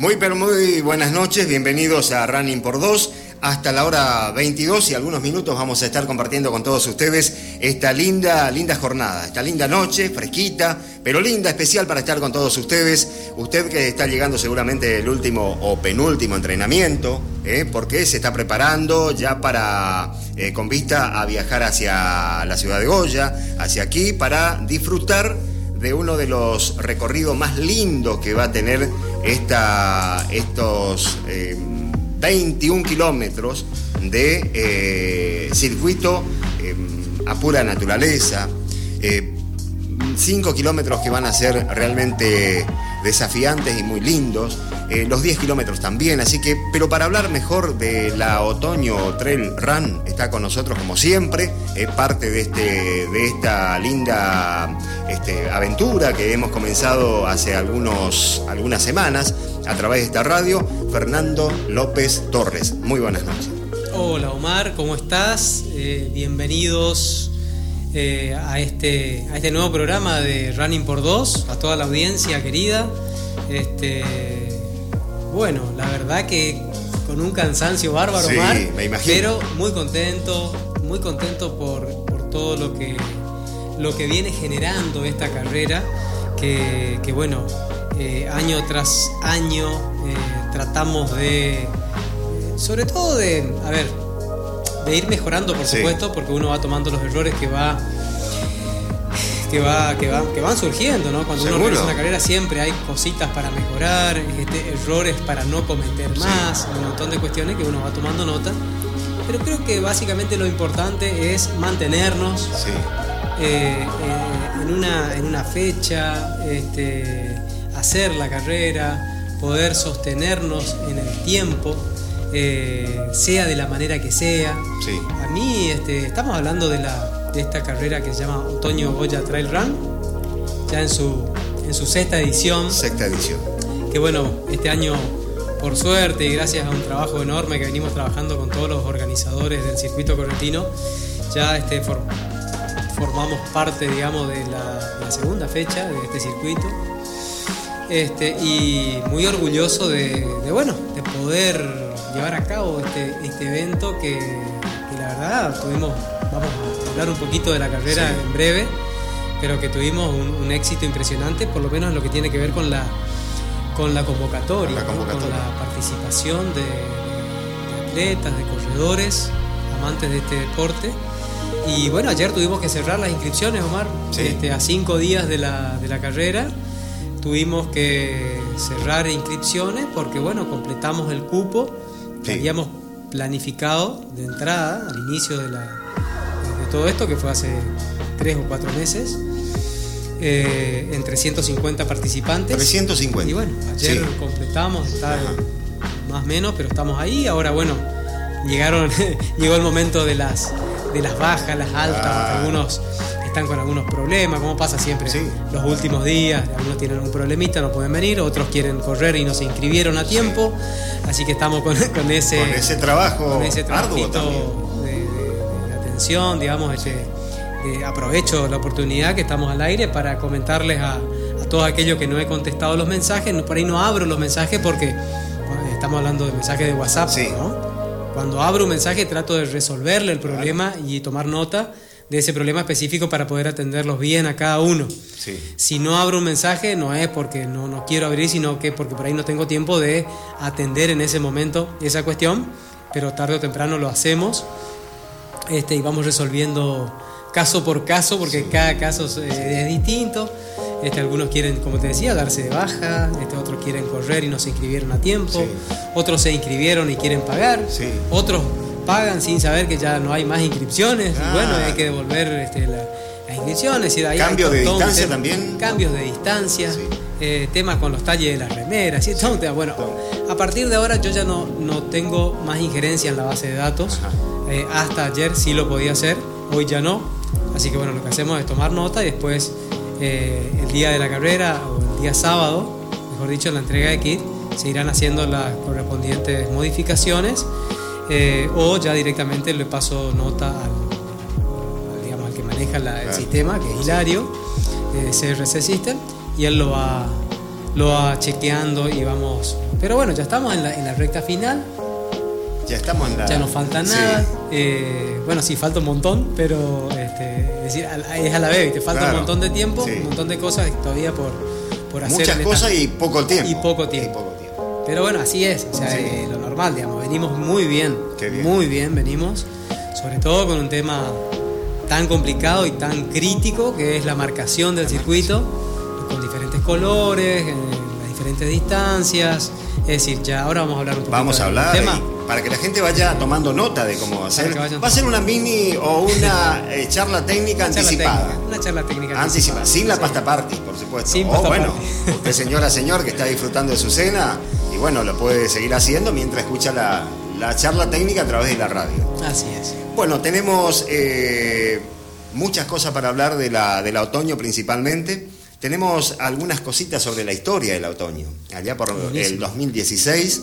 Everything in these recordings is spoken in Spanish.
Muy pero muy buenas noches, bienvenidos a Running por Dos. Hasta la hora 22 y algunos minutos vamos a estar compartiendo con todos ustedes esta linda, linda jornada, esta linda noche, fresquita, pero linda, especial para estar con todos ustedes. Usted que está llegando seguramente el último o penúltimo entrenamiento, ¿eh? porque se está preparando ya para, eh, con vista a viajar hacia la ciudad de Goya, hacia aquí, para disfrutar de uno de los recorridos más lindos que va a tener estos 21 eh, kilómetros de eh, circuito eh, a pura naturaleza. 5 kilómetros que van a ser realmente desafiantes y muy lindos. Eh, los 10 kilómetros también, así que, pero para hablar mejor de la Otoño Trail Run, está con nosotros como siempre, es parte de, este, de esta linda este, aventura que hemos comenzado hace algunos, algunas semanas a través de esta radio, Fernando López Torres. Muy buenas noches. Hola Omar, ¿cómo estás? Eh, bienvenidos eh, a, este, a este nuevo programa de Running por Dos, a toda la audiencia querida. Este, bueno, la verdad que con un cansancio bárbaro, sí, me imagino. pero muy contento, muy contento por, todo lo que, lo que viene generando esta carrera, que, bueno, eh, año tras año eh, tratamos de, sobre todo de, a ver, de ir mejorando, por supuesto, porque uno va tomando los errores que va que, va, que, que van surgiendo, ¿no? Cuando uno realiza una carrera siempre hay cositas para mejorar, este, errores para no cometer más, un montón de cuestiones que uno va tomando nota. Pero creo que básicamente lo importante es mantenernos eh, eh, en, una, en una fecha, este, hacer la carrera, poder sostenernos en el tiempo. Eh, sea de la manera que sea. A mí este, estamos hablando de la, de esta carrera que se llama Otoño Goya Trail Run, ya en su, en su sexta edición. Sexta edición. Que bueno, este año, por suerte y gracias a un trabajo enorme que venimos trabajando con todos los organizadores del circuito correntino, ya este, formamos parte, digamos, de la, segunda fecha de este circuito. Este, y muy orgulloso de, bueno, de poder llevar a cabo este, este evento que, que la verdad tuvimos, vamos a hablar un poquito de la carrera en breve, pero que tuvimos un, éxito impresionante, por lo menos en lo que tiene que ver con la, con la convocatoria, con la, participación de, atletas, de corredores, amantes de este deporte. Y bueno, ayer tuvimos que cerrar las inscripciones, Omar, este, a cinco días de la, de la carrera. Tuvimos que cerrar inscripciones porque, bueno, completamos el cupo habíamos planificado de entrada al inicio de la, todo esto, que fue hace tres o cuatro meses, eh, en 350 participantes. 350. Y bueno, ayer completamos, está más o menos, pero estamos ahí. Ahora, bueno, llegaron, llegó el momento de las, de las bajas, las altas, algunos están con algunos problemas, como pasa siempre los últimos días, algunos tienen un problemita, no pueden venir, otros quieren correr y no se inscribieron a tiempo, así que estamos con, ese, con ese trabajo con ese arduo digamos, este, aprovecho la oportunidad que estamos al aire para comentarles a, todos aquellos que no he contestado los mensajes, por ahí no abro los mensajes porque estamos hablando de mensajes de WhatsApp, Cuando abro un mensaje trato de resolverle el problema y tomar nota de ese problema específico para poder atenderlos bien a cada uno. Si no abro un mensaje no es porque no, no quiero abrir, sino que porque por ahí no tengo tiempo de atender en ese momento esa cuestión, pero tarde o temprano lo hacemos este, y vamos resolviendo caso por caso, porque cada caso es, distinto. Este, algunos quieren, como te decía, darse de baja, este, otros quieren correr y no se inscribieron a tiempo, otros se inscribieron y quieren pagar, otros pagan sin saber que ya no hay más inscripciones, y bueno, hay que devolver este, las inscripciones. Y ¿Cambios de distancia también? Cambios de distancia, eh, temas con los talles de las remeras, ¿sí? bueno, a partir de ahora yo ya no, no tengo más injerencia en la base de datos. Eh, hasta ayer sí lo podía hacer, hoy ya no. Así que bueno, lo que hacemos es tomar nota y después eh, el día de la carrera o el día sábado, mejor dicho, en la entrega de kit, se irán haciendo las correspondientes modificaciones eh, o ya directamente le paso nota al, digamos, al que maneja el sistema, que es Hilario, CRC System, y él lo va, lo va chequeando y vamos. Pero bueno, ya estamos en la, en la recta final. Ya estamos en la. Ya no falta nada. Eh, bueno, sí, falta un montón, pero este, es decir, es a la vez, te falta un montón de tiempo, un montón de cosas todavía por, por hacer. Muchas cosas y poco tiempo. Y poco tiempo. Pero bueno, así es, o sea, eh, lo normal, digamos, venimos muy bien, bien, muy bien venimos, sobre todo con un tema tan complicado y tan crítico que es la marcación del circuito, con diferentes colores, en las diferentes distancias, es decir, ya ahora vamos a hablar un poco Vamos a hablar tema. Para que la gente vaya tomando nota de cómo va a ser. Va a ser una mini o una eh, charla técnica anticipada. una charla técnica anticipada. Sin la pasta party, por supuesto. Sin o bueno, usted señora, señor que está disfrutando de su cena y bueno, lo puede seguir haciendo mientras escucha la, charla técnica a través de la radio. Así es. Bueno, tenemos eh, muchas cosas para hablar de la, del otoño principalmente. Tenemos algunas cositas sobre la historia del otoño. Allá por el 2016,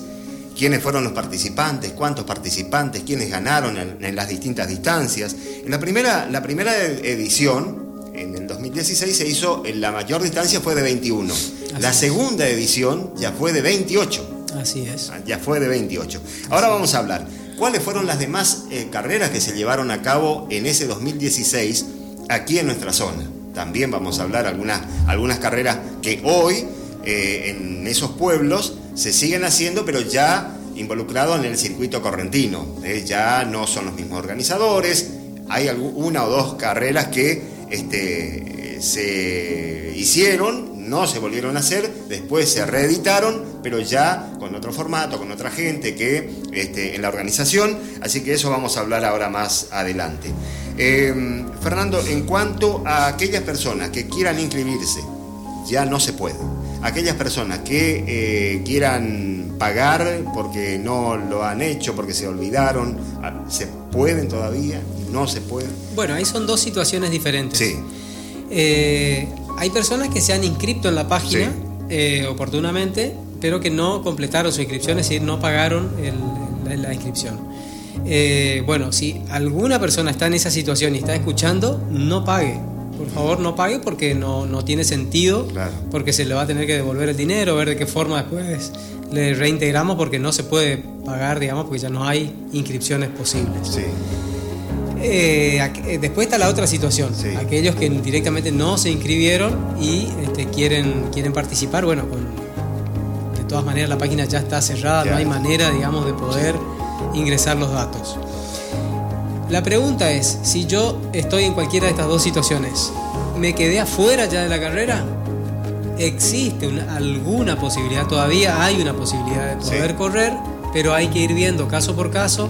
quiénes fueron los participantes, cuántos participantes, quiénes ganaron en, las distintas distancias. En la primera, la primera edición, en el 2016, se hizo, en la mayor distancia fue de 21. la segunda edición ya fue de 28. Así es. Ah, ya fue de 28. Ahora vamos a hablar. ¿Cuáles fueron las demás eh, carreras que se llevaron a cabo en ese 2016 aquí en nuestra zona? también vamos a hablar algunas, algunas carreras que hoy eh, en esos pueblos se siguen haciendo, pero ya involucrados en el circuito correntino. Eh, ya no son los mismos organizadores, hay una o dos carreras que este, se hicieron, no se volvieron a hacer, después se reeditaron, pero ya con otro formato, con otra gente que este, en la organización, así que eso vamos a hablar ahora más adelante. Eh, Fernando, en cuanto a aquellas personas que quieran inscribirse, ya no se puede. Aquellas personas que eh, quieran pagar porque no lo han hecho, porque se olvidaron, ah, ¿se pueden todavía? ¿No se pueden? Bueno, ahí son dos situaciones diferentes. Sí. Eh, hay personas que se han inscrito en la página oportunamente, pero que no completaron su inscripción, es decir, no pagaron la inscripción. Eh, bueno, si alguna persona está en esa situación y está escuchando, no pague. Por favor, no pague porque no, no tiene sentido, porque se le va a tener que devolver el dinero, ver de qué forma después le reintegramos, porque no se puede pagar, digamos, porque ya no hay inscripciones posibles. Sí. Eh, eh, después está la otra situación, aquellos que directamente no se inscribieron y este, quieren, quieren participar, bueno, de todas maneras la página ya está cerrada, no hay manera, digamos, de poder ingresar los datos. La pregunta es, si yo estoy en cualquiera de estas dos situaciones, ¿me quedé afuera ya de la carrera? ¿Existe alguna posibilidad? Todavía hay una posibilidad de poder correr, pero hay que ir viendo caso por caso,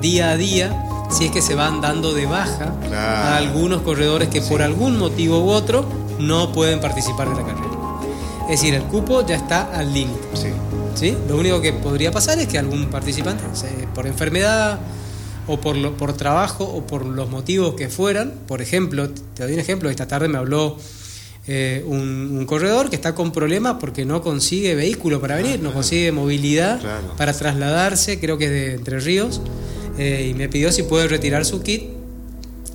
día a día, si es que se van dando de baja a algunos corredores que por algún motivo u otro no pueden participar de la carrera. Es decir, el cupo ya está al límite. ¿sí? Lo único que podría pasar es que algún participante, por enfermedad o por, por trabajo o por los motivos que fueran, por ejemplo, te doy un ejemplo, esta tarde me habló eh, un, corredor que está con problemas porque no consigue vehículo para venir, no consigue movilidad para trasladarse, creo que es de Entre Ríos, eh, y me pidió si puede retirar su kit,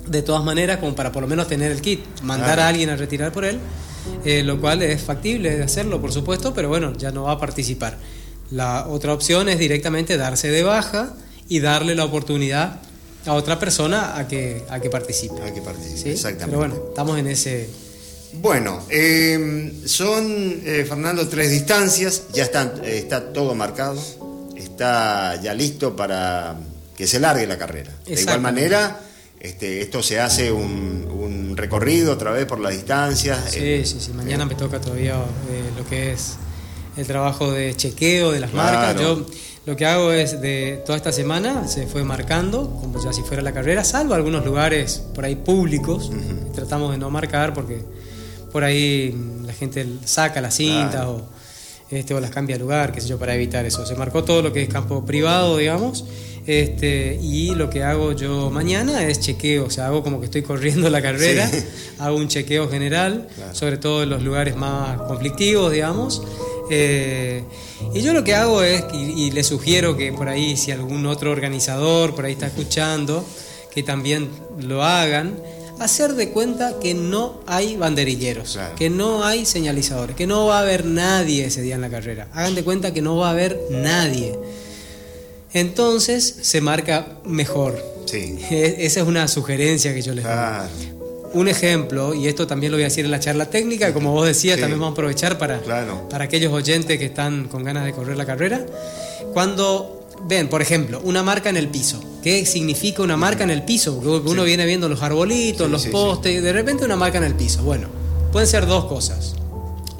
de todas maneras, como para por lo menos tener el kit, mandar a alguien a retirar por él. Eh, lo cual es factible de hacerlo, por supuesto, pero bueno, ya no va a participar. La otra opción es directamente darse de baja y darle la oportunidad a otra persona a que, a que participe. A que participe, exactamente. Pero bueno, estamos en ese... Bueno, em, son, eh, Fernando, tres distancias, ya están, está todo marcado, está ya listo para que se largue la carrera. De igual manera, este, esto se hace un, recorrido otra vez por las distancias. Sí, eh, sí, sí. Mañana me toca todavía eh, lo que es el trabajo de chequeo de las marcas. Yo lo que hago es de toda esta semana se fue marcando, como ya si fuera la carrera, salvo algunos lugares por ahí públicos. Tratamos de no marcar porque por ahí la gente saca las cintas o, este, o las cambia de lugar, qué sé yo, para evitar eso. Se marcó todo lo que es campo privado, digamos este, y lo que hago yo mañana es chequeo, o sea, hago como que estoy corriendo la carrera, hago un chequeo general, sobre todo en los lugares más conflictivos, digamos. Eh, y yo lo que hago es, y, le sugiero que por ahí, si algún otro organizador por ahí está escuchando, que también lo hagan, hacer de cuenta que no hay banderilleros, que no hay señalizadores, que no va a haber nadie ese día en la carrera. Hagan de cuenta que no va a haber nadie. Entonces se marca mejor. Sí. Esa es una sugerencia que yo les doy. Un ejemplo, y esto también lo voy a decir en la charla técnica, como vos decías, también vamos a aprovechar para, para aquellos oyentes que están con ganas de correr la carrera. Cuando ven, por ejemplo, una marca en el piso. ¿Qué significa una marca en el piso? Porque uno viene viendo los arbolitos, los postes, y de repente una marca en el piso. Bueno, pueden ser dos cosas.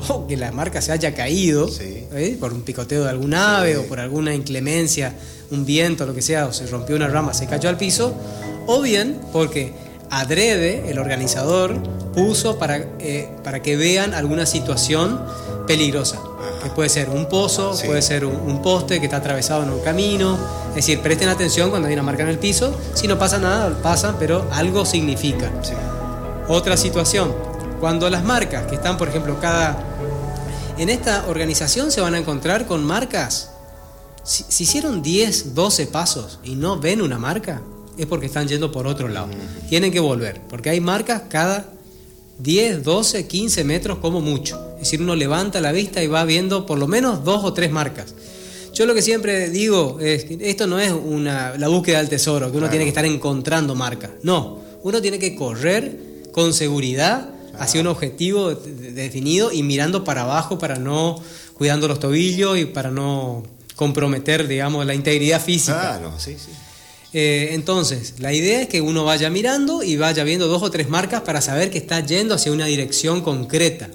O que la marca se haya caído ¿eh? por un picoteo de algún ave o por alguna inclemencia, un viento, lo que sea, o se rompió una rama, se cayó al piso. O bien porque adrede, el organizador, puso para, eh, para que vean alguna situación peligrosa que puede ser un pozo, puede ser un, poste que está atravesado en un camino. Es decir, presten atención cuando hay una marca en el piso. Si no pasa nada, pasa, pero algo significa. Otra situación, cuando las marcas que están, por ejemplo, cada... En esta organización se van a encontrar con marcas. Si, hicieron 10, 12 pasos y no ven una marca, es porque están yendo por otro lado. Tienen que volver, porque hay marcas cada 10, 12, 15 metros como mucho. Es decir, uno levanta la vista y va viendo por lo menos dos o tres marcas. Yo lo que siempre digo es que esto no es una, la búsqueda del tesoro, que uno tiene que estar encontrando marcas. No, uno tiene que correr con seguridad hacia un objetivo definido y mirando para abajo para no cuidando los tobillos y para no comprometer, digamos, la integridad física. Claro, sí, sí. Eh, entonces, la idea es que uno vaya mirando y vaya viendo dos o tres marcas para saber que está yendo hacia una dirección concreta.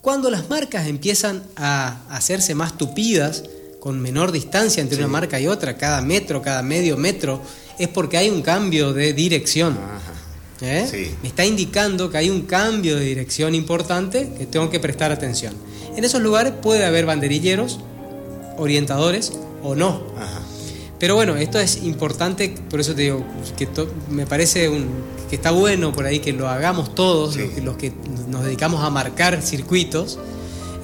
Cuando las marcas empiezan a hacerse más tupidas, con menor distancia entre una marca y otra, cada metro, cada medio metro, es porque hay un cambio de dirección. ¿Eh? Me está indicando que hay un cambio de dirección importante que tengo que prestar atención. En esos lugares puede haber banderilleros, orientadores o no. Pero bueno, esto es importante, por eso te digo que me parece un, que está bueno por ahí que lo hagamos todos, los, que, nos dedicamos a marcar circuitos,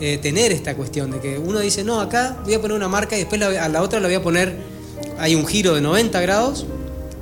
eh, tener esta cuestión de que uno dice, no, acá voy a poner una marca y después a la otra le voy a poner, hay un giro de 90 grados,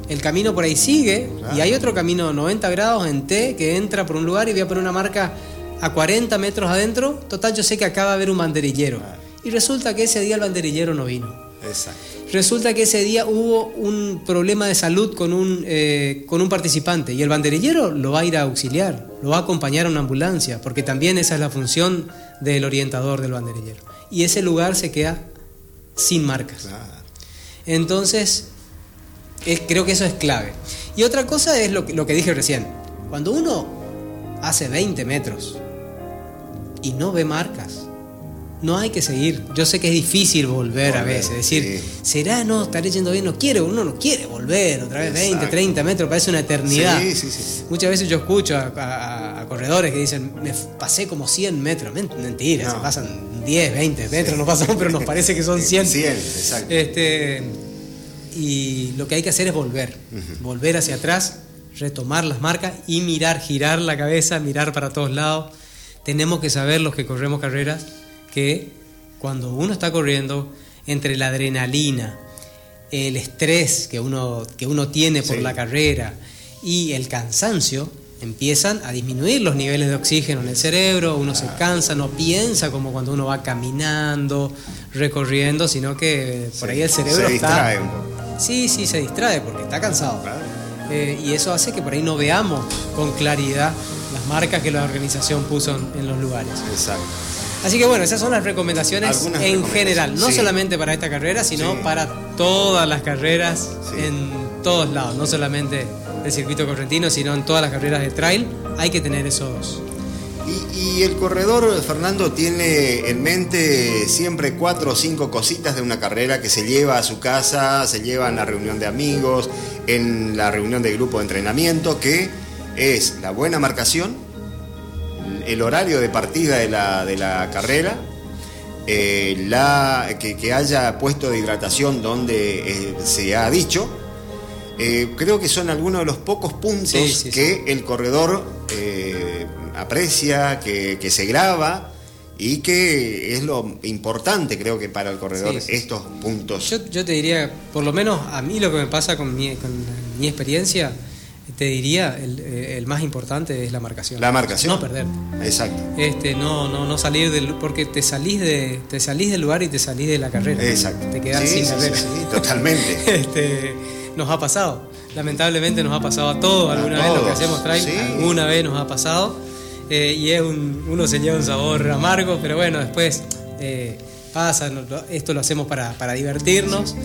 el camino por ahí sigue y hay otro camino de 90 grados en T que entra por un lugar y voy a poner una marca a 40 metros adentro, total yo sé que acá va a haber un banderillero. Y resulta que ese día el banderillero no vino. Exacto. Resulta que ese día hubo un problema de salud con un, eh, con un participante y el banderillero lo va a ir a auxiliar, lo va a acompañar a una ambulancia, porque también esa es la función del orientador del banderillero. Y ese lugar se queda sin marcas. Entonces, creo que eso es clave. Y otra cosa es lo lo que dije recién. Cuando uno hace 20 metros y no ve marcas, no hay que seguir. Yo sé que es difícil volver, a veces, decir, ¿será no? ¿Estaré yendo bien? No quiere, uno no quiere volver otra vez 20, 30 metros, parece una eternidad. Muchas veces yo escucho a, corredores que dicen, me pasé como 100 metros. Mentira, se pasan 10, 20 metros, no pasamos, pero nos parece que son 100. 100, exacto. Este, y lo que hay que hacer es volver, volver hacia atrás, retomar las marcas y mirar, girar la cabeza, mirar para todos lados. Tenemos que saber los que corremos carreras que cuando uno está corriendo, entre la adrenalina, el estrés que uno, que uno tiene por la carrera y el cansancio, empiezan a disminuir los niveles de oxígeno en el cerebro, uno se cansa, no piensa como cuando uno va caminando, recorriendo, sino que por ahí el cerebro se distrae Un poco. Sí, sí, se distrae porque está cansado. Eh, y eso hace que por ahí no veamos con claridad las marcas que la organización puso en los lugares. Exacto. Así que bueno, esas son las recomendaciones en general, no solamente para esta carrera, sino para todas las carreras en todos lados, no solamente el circuito correntino, sino en todas las carreras de trail, hay que tener esos... Y, el corredor, Fernando, tiene en mente siempre cuatro o cinco cositas de una carrera que se lleva a su casa, se lleva en la reunión de amigos, en la reunión de grupo de entrenamiento, que es la buena marcación, el horario de partida de la, de la carrera, eh, la, que, haya puesto de hidratación donde eh, se ha dicho. Eh, creo que son algunos de los pocos puntos que el corredor aprecia, que, se graba y que es lo importante creo que para el corredor estos puntos. Yo, te diría, por lo menos a mí lo que me pasa con mi, con mi experiencia, te diría, el, eh, el, más importante es la marcación. La marcación. No perder. Exacto. Este, no, no, no salir del. Porque te salís, de, te salís del lugar y te salís de la carrera. Exacto. Te quedas sin carrera. Sí, totalmente. este, nos ha pasado. Lamentablemente nos ha pasado a todos. Alguna vez lo que hacemos trae, alguna vez nos ha pasado. Eh, y es un, uno se lleva un sabor amargo, pero bueno, después eh, pasa. Esto lo hacemos para, para divertirnos.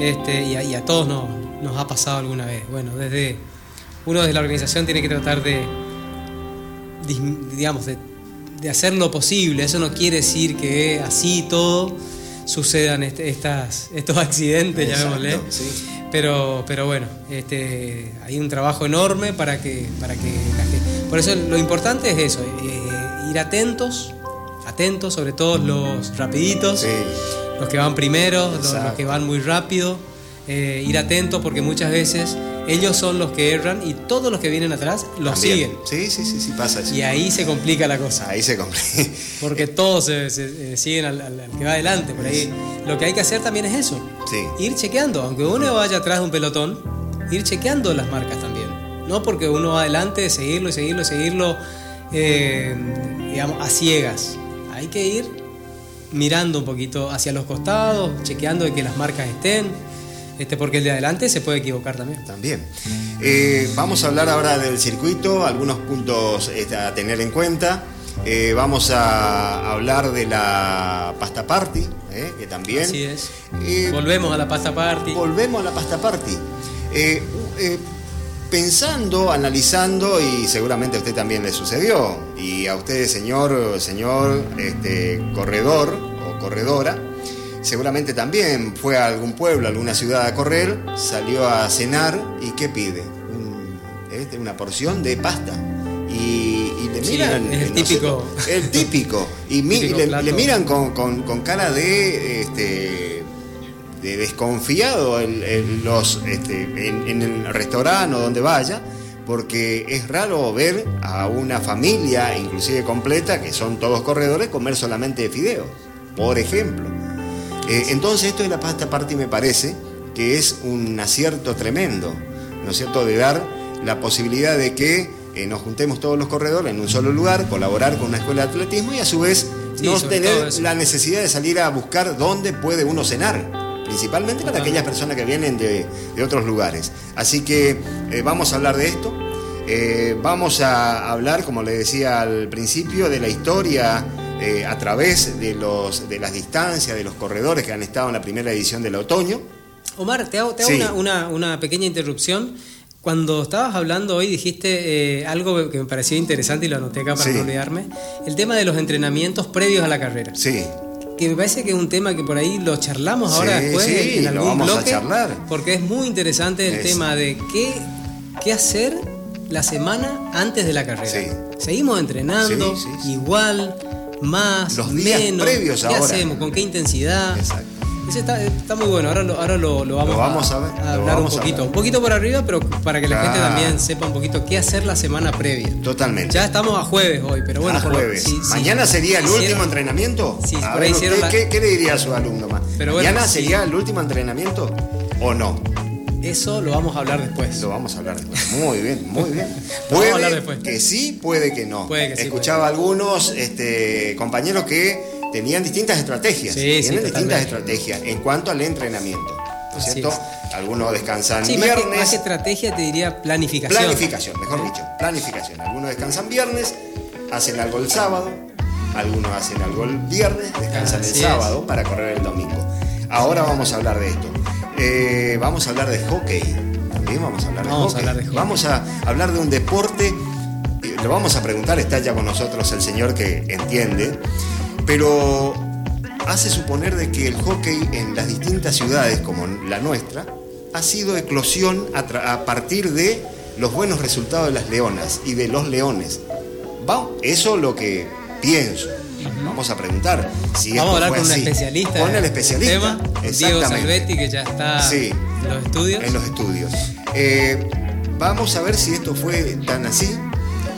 Este, y, a, y a todos nos, nos ha pasado alguna vez. Bueno, desde uno desde la organización tiene que tratar de, digamos, de, hacer lo posible. Eso no quiere decir que así todo sucedan estas, estos accidentes, llamémosle. Pero, pero bueno, este, hay un trabajo enorme para que, para que Por eso lo importante es eso, eh, ir atentos, atentos, sobre todo los rapiditos, los que van primero, los, que van muy rápido, eh, ir atentos porque muchas veces ellos son los que erran y todos los que vienen atrás los siguen. Sí, sí, sí, sí, pasa eso. Y ahí se complica la cosa. Ahí se complica. Porque todos se, siguen al, que va adelante. Por ahí lo que hay que hacer también es eso. Sí. Ir chequeando. Aunque uno vaya atrás de un pelotón, ir chequeando las marcas también. No porque uno va adelante, seguirlo y seguirlo y seguirlo, eh, digamos, a ciegas. Hay que ir mirando un poquito hacia los costados, chequeando de que las marcas estén este, porque el de adelante se puede equivocar también. También. Eh, vamos a hablar ahora del circuito, algunos puntos este, a tener en cuenta. Eh, vamos a hablar de la pasta party, eh, que también. Así es. volvemos a la pasta party. Volvemos a la pasta party. pensando, analizando, y seguramente a usted también le sucedió, y a usted, señor, señor este, corredor o corredora, seguramente también fue a algún pueblo, a alguna ciudad a correr, salió a cenar y ¿qué pide? Este, una porción de pasta. Y, le miran. el típico. el típico. Y, le, miran con, cara de. Este, de desconfiado en, los, este, en, el restaurante o donde vaya, porque es raro ver a una familia, inclusive completa, que son todos corredores, comer solamente de fideos, por ejemplo. Eh, entonces esto de la pasta party me parece que es un acierto tremendo, ¿no es cierto?, de dar la posibilidad de que eh, nos juntemos todos los corredores en un solo lugar, colaborar con una escuela de atletismo y a su vez no tener la necesidad de salir a buscar dónde puede uno cenar, principalmente para aquellas personas que vienen de, otros lugares. Así que eh, vamos a hablar de esto. vamos a hablar, como le decía al principio, de la historia eh, a través de, los, de las distancias, de los corredores que han estado en la primera edición del otoño. Omar, te hago, una, pequeña interrupción. Cuando estabas hablando hoy dijiste eh, algo que me pareció interesante y lo anoté acá para no olvidarme, el tema de los entrenamientos previos a la carrera. Sí. Que me parece que es un tema que por ahí lo charlamos ahora después en algún vamos bloque, a charlar. porque es muy interesante el tema de qué, qué hacer la semana antes de la carrera. Seguimos entrenando igual, más, los días menos, previos ¿qué hacemos? ¿Con qué intensidad? Exacto. Ese está, está, muy bueno, ahora lo, ahora lo, vamos, a, hablar un poquito. Un poquito por arriba, pero para que la gente también sepa un poquito qué hacer la semana previa. Totalmente. Ya estamos a jueves hoy, pero bueno. A jueves. ¿Mañana sería el último entrenamiento? Sí, por ahí hicieron ¿qué, ¿qué, le diría a su alumno más? ¿Mañana sería el último entrenamiento o no? Eso lo vamos a hablar después. Lo vamos a hablar después. Muy bien, muy bien. Puede que sí, puede que no. Puede que Escuchaba algunos este, compañeros que tenían distintas estrategias. Sí, tienen distintas estrategias en cuanto al entrenamiento. ¿No es cierto? Algunos descansan viernes. Más que, estrategia te diría planificación. Planificación, mejor dicho. Planificación. Algunos descansan viernes, hacen algo el sábado, algunos hacen algo el viernes, descansan el sábado para correr el domingo. Ahora vamos a hablar de esto. Eh, vamos a hablar de hockey. También vamos a hablar de, hockey. Vamos a hablar de un deporte. Lo vamos a preguntar, está ya con nosotros el señor que entiende. Pero hace suponer de que el hockey en las distintas ciudades como la nuestra ha sido eclosión a, partir de los buenos resultados de las leonas y de los leones. Va, eso es lo que pienso. Vamos a preguntar si Vamos a hablar con un especialista. Con el especialista. Diego Salvetti, que ya está en los estudios. En los estudios. Eh, vamos a ver si esto fue tan así.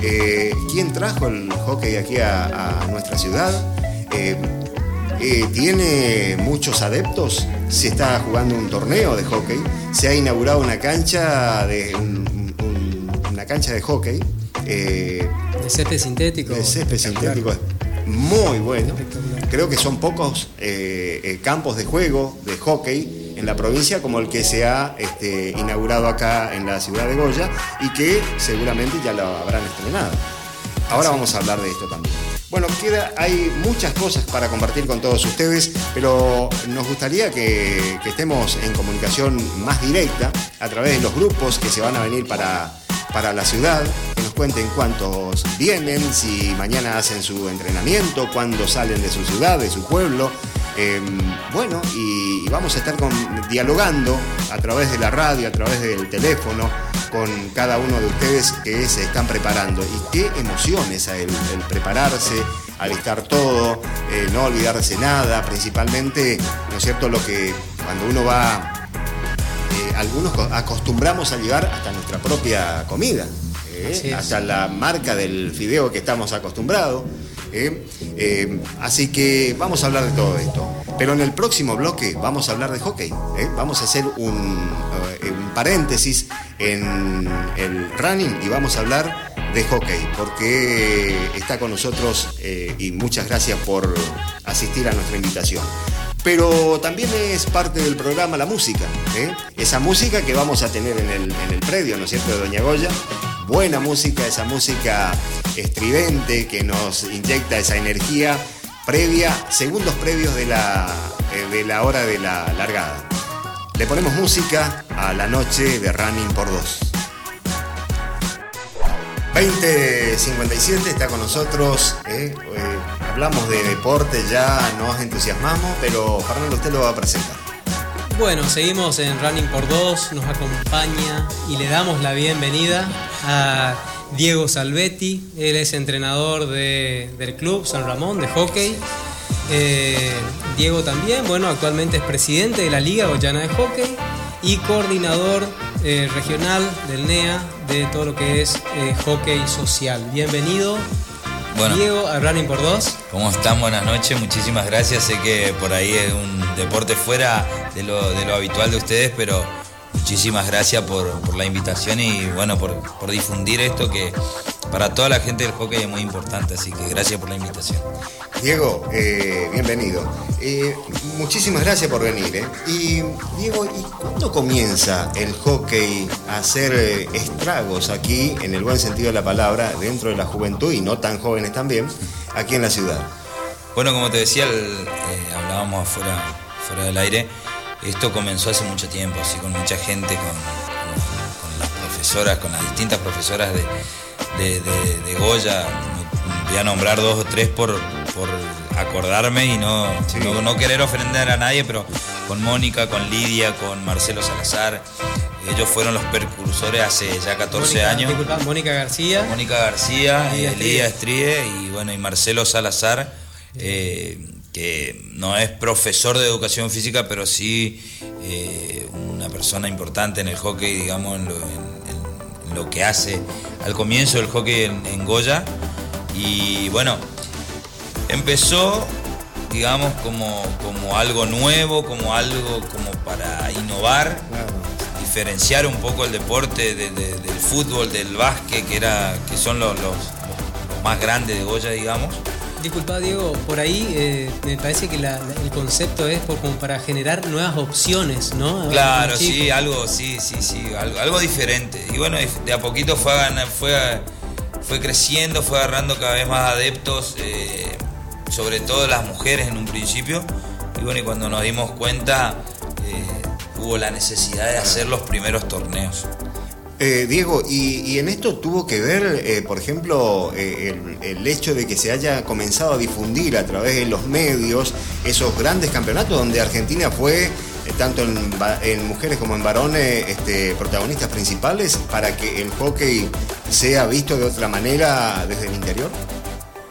Eh, ¿Quién trajo el hockey aquí a, nuestra ciudad? Eh, tiene muchos adeptos. Se está jugando un torneo de hockey. Se ha inaugurado una cancha de un, una cancha de hockey. de césped sintético. De césped sintético muy bueno. Creo que son pocos campos de juego de hockey en la provincia como el que se ha este, inaugurado acá en la ciudad de Goya y que seguramente ya lo habrán estrenado. Ahora vamos a hablar de esto también. Bueno, queda, hay muchas cosas para compartir con todos ustedes, pero nos gustaría que, estemos en comunicación más directa a través de los grupos que se van a venir para, para la ciudad, que nos cuenten cuántos vienen, si mañana hacen su entrenamiento, cuándo salen de su ciudad, de su pueblo. Em, bueno, y, vamos a estar dialogando a través de la radio, a través del teléfono, con cada uno de ustedes que se están preparando. Y qué emociones el, el prepararse, al estar todo, eh, no olvidarse nada, principalmente, ¿no es cierto?, lo que cuando uno va, eh, algunos acostumbramos a llevar hasta nuestra propia comida, eh, hasta la marca del fideo que estamos acostumbrados. así que vamos a hablar de todo esto. Pero en el próximo bloque vamos a hablar de hockey. Vamos a hacer un paréntesis en el running y vamos a hablar de hockey, porque está con nosotros eh, y muchas gracias por asistir a nuestra invitación. Pero también es parte del programa la música, ¿eh? esa música que vamos a tener en el, en el predio, ¿no es cierto?, de Doña Goya. Buena música, esa música estridente que nos inyecta esa energía previa, segundos previos de la, eh, de la hora de la largada. Le ponemos música a la noche de Running por dos. 2057 está con nosotros. ¿eh? Hablamos de deporte, ya nos entusiasmamos, pero Fernando, usted lo va a presentar. Bueno, seguimos en Running por dos, nos acompaña y le damos la bienvenida a Diego Salvetti. Él es entrenador del club San Ramón de hockey. Eh, Diego también, bueno, actualmente es presidente de la Liga Goyana de Hockey y coordinador eh, regional del NEA de todo lo que es eh, hockey social. Bienvenido. Diego, a Running por Dos. ¿Cómo están? Buenas noches, muchísimas gracias. Sé que por ahí es un deporte fuera de lo, habitual de ustedes, pero muchísimas gracias por, la invitación y bueno, por, por difundir esto que para toda la gente del hockey es muy importante, así que gracias por la invitación. Diego, eh, bienvenido. Eh, muchísimas gracias por venir. Eh. Y Diego, ¿y cuándo comienza el hockey a hacer estragos aquí, en el buen sentido de la palabra, dentro de la juventud y no tan jóvenes también, aquí en la ciudad? Bueno, como te decía, hablábamos afuera, fuera del aire, esto comenzó hace mucho tiempo, así con mucha gente, con, las profesoras, con las distintas profesoras de, de Goya, voy a nombrar dos o tres por, por acordarme y no, no, querer ofender a nadie, pero con Mónica, con Lidia, con Marcelo Salazar. Ellos fueron los percursores hace ya 14 años. Mónica García. Mónica García, Lidia, Lidia Estrie y bueno, y Marcelo Salazar, eh, que no es profesor de educación física, pero sí eh, una persona importante en el hockey, digamos, en lo, que hace al comienzo del hockey en Goya. Y bueno, empezó, digamos, como, como algo nuevo, como algo como para innovar, diferenciar un poco el deporte del fútbol, del básquet, que, era, que son los, los, más grandes de Goya, digamos. Disculpa Diego, por ahí eh, me parece que el concepto es como para generar nuevas opciones, ¿no? Claro, sí, algo, sí, sí, sí, algo, diferente. Y bueno, de a poquito fue, fue, fue creciendo, fue agarrando cada vez más adeptos. Eh, sobre todo las mujeres en un principio. Y bueno, y cuando nos dimos cuenta, eh, hubo la necesidad de hacer los primeros torneos. Eh, Diego, y, en esto tuvo que ver, eh, por ejemplo, el, hecho de que se haya comenzado a difundir a través de los medios esos grandes campeonatos donde Argentina fue, tanto en, mujeres como en varones, este, protagonistas principales para que el hockey sea visto de otra manera desde el interior?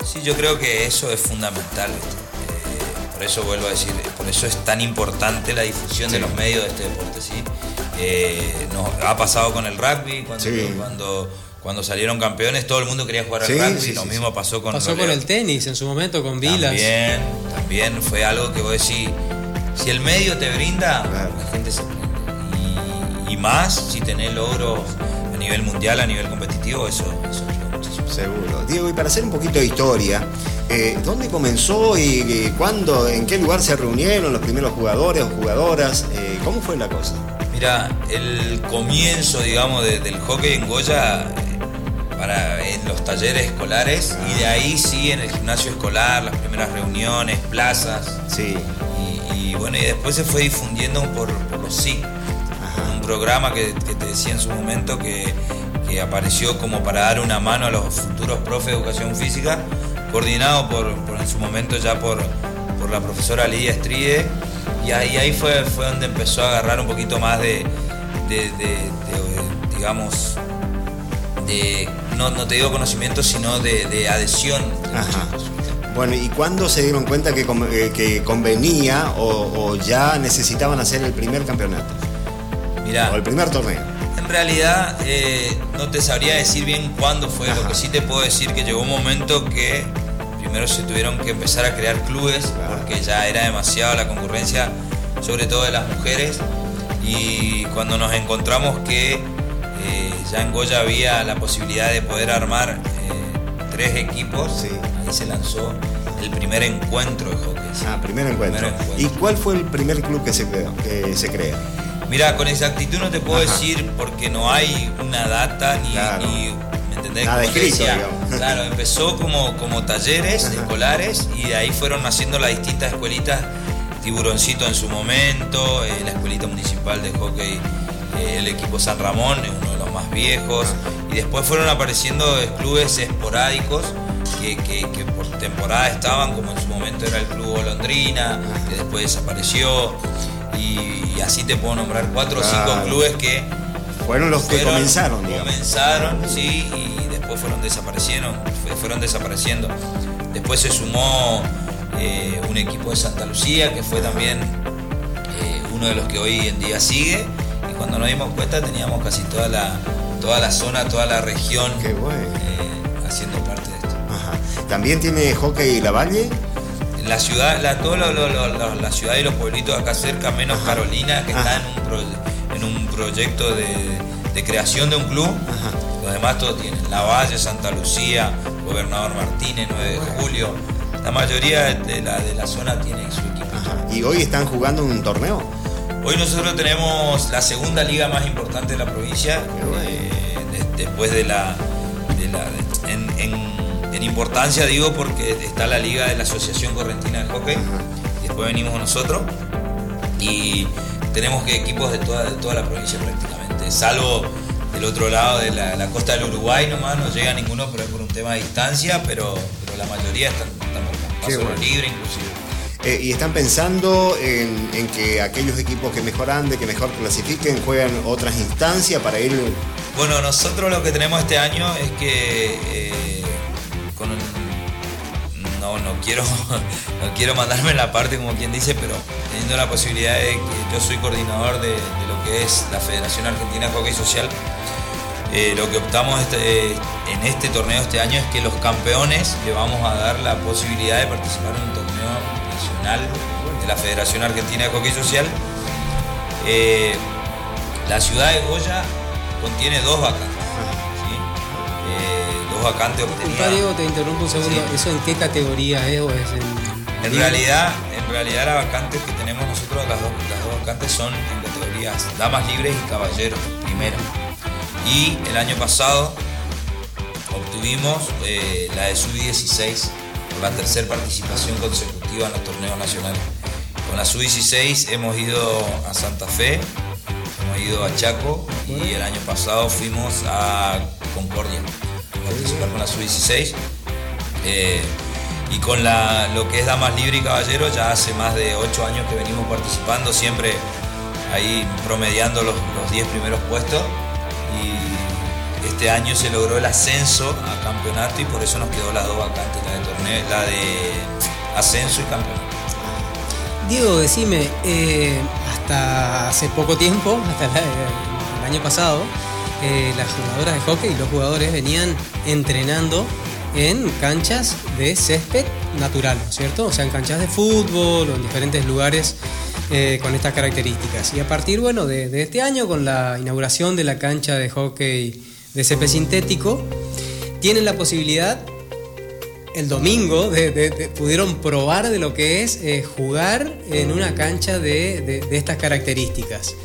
Sí, yo creo que eso es fundamental. Eh, por eso vuelvo a decir, por eso es tan importante la difusión de los medios de este deporte. ¿sí? Eh, nos ha pasado con el rugby, cuando, cuando, salieron campeones, todo el mundo quería jugar al rugby. lo mismo pasó con, pasó con el tenis en su momento, con Vilas. También, también fue algo que vos decís, si el medio te brinda, la gente se y, y más si tenés logros nivel mundial, a nivel competitivo, eso, eso ayuda muchísimo. Seguro. Diego, y para hacer un poquito de historia, eh, ¿dónde comenzó y, cuándo, en qué lugar se reunieron los primeros jugadores o jugadoras? Eh, ¿Cómo fue la cosa? Mira, el comienzo, digamos, del hockey en Goya para en los talleres escolares y de ahí sí en el gimnasio escolar, las primeras reuniones, plazas. Sí. Y, bueno, y después se fue difundiendo por, los sí. Un programa que, te decía en su momento que, apareció como para dar una mano a los futuros profes de educación física, coordinado por, en su momento ya por, por la profesora Lidia Estride y ahí, ahí fue, fue donde empezó a agarrar un poquito más de, digamos, de, no, te digo conocimiento, sino de, adhesión. Bueno, ¿y cuándo se dieron cuenta que, eh, que convenía o, ya necesitaban hacer el primer campeonato? Mira, o el primer torneo. En realidad, eh, no te sabría decir bien cuándo fue. Lo que sí te puedo decir que llegó un momento que primero se tuvieron que empezar a crear clubes porque ya era demasiado la concurrencia, sobre todo de las mujeres. Y cuando nos encontramos que eh, ya en Goya había la posibilidad de poder armar eh, tres equipos, ahí se lanzó el primer encuentro de hockey. Ah, primer encuentro. ¿Y cuál fue el primer club que se creó? Que se crea? Mira, con exactitud no te puedo decir porque no hay una data ni Nada escrito, Claro, empezó como, como talleres escolares y de ahí fueron naciendo las distintas escuelitas. Tiburoncito en su momento, eh, la escuelita municipal de hockey, eh, el equipo San Ramón, uno de los más viejos. Y después fueron apareciendo clubes esporádicos que, por temporada estaban, como en su momento era el Club Golondrina, que después desapareció. Y, así te puedo nombrar cuatro o cinco clubes que fueron los que comenzaron, digamos. Comenzaron, sí, y después fueron desapareciendo, fueron desapareciendo. Después se sumó eh, un equipo de Santa Lucía, que fue también eh, uno de los que hoy en día sigue. Y cuando nos dimos cuenta teníamos casi toda la, toda la zona, toda la región eh, haciendo parte de esto. ¿También tiene hockey la Valle? La ciudad, la, la ciudad y los pueblitos acá cerca, menos Carolina, que está en un, en un proyecto de, creación de un club. Los demás todos tienen. La Valle, Santa Lucía, Gobernador Martínez, 9 de julio. La mayoría de la, de la zona tiene su equipo. ¿Y hoy están jugando un torneo? Hoy nosotros tenemos la segunda liga más importante de la provincia, eh, después de la... en, importancia digo porque está la liga de la Asociación Correntina de Hockey, después venimos nosotros y tenemos equipos de toda, de toda la provincia prácticamente, salvo del otro lado de la, costa del Uruguay nomás, no llega ninguno pero por un tema de distancia, pero, la mayoría están, están paso libre inclusive. Eh, ¿Y están pensando en, que aquellos equipos que mejor anden, que mejor clasifiquen, juegan otras instancias para ir...? Bueno, nosotros lo que tenemos este año es que eh, con no, quiero, no quiero mandarme la parte como quien dice, pero teniendo la posibilidad de que yo soy coordinador de, lo que es la Federación Argentina de Hockey Social, eh, lo que optamos este, en este torneo este año es que los campeones le vamos a dar la posibilidad de participar en un torneo nacional de la Federación Argentina de Hockey Social. Eh, la ciudad de Goya contiene dos vacantes vacantes obtenidas. te interrumpo un segundo. ¿Eso en qué categoría es o es en, realidad, en realidad las vacantes que tenemos nosotros, las dos, las dos vacantes son en categorías damas libres y caballeros, primera. Y el año pasado obtuvimos eh, la de sub-16 por la tercera participación consecutiva en los torneos nacionales. Con la sub-16 hemos ido a Santa Fe, hemos ido a Chaco y el año pasado fuimos a Concordia participar con la sub-16. Eh, y con la, lo que es Damas Libre y Caballero, ya hace más de 8 años que venimos participando, siempre ahí promediando los 10 primeros puestos. Y este año se logró el ascenso a campeonato y por eso nos quedó las dos vacantes, la de torneo, la de ascenso y campeonato. Diego, decime, eh, hasta hace poco tiempo, hasta el año pasado, las jugadoras de hockey y los jugadores venían entrenando en canchas de césped natural, ¿cierto? O sea, en canchas de fútbol o en diferentes lugares eh, con estas características. Y a partir, bueno, de, este año, con la inauguración de la cancha de hockey de césped sintético, tienen la posibilidad el domingo de, pudieron probar de lo que es eh, jugar en una cancha de, estas características.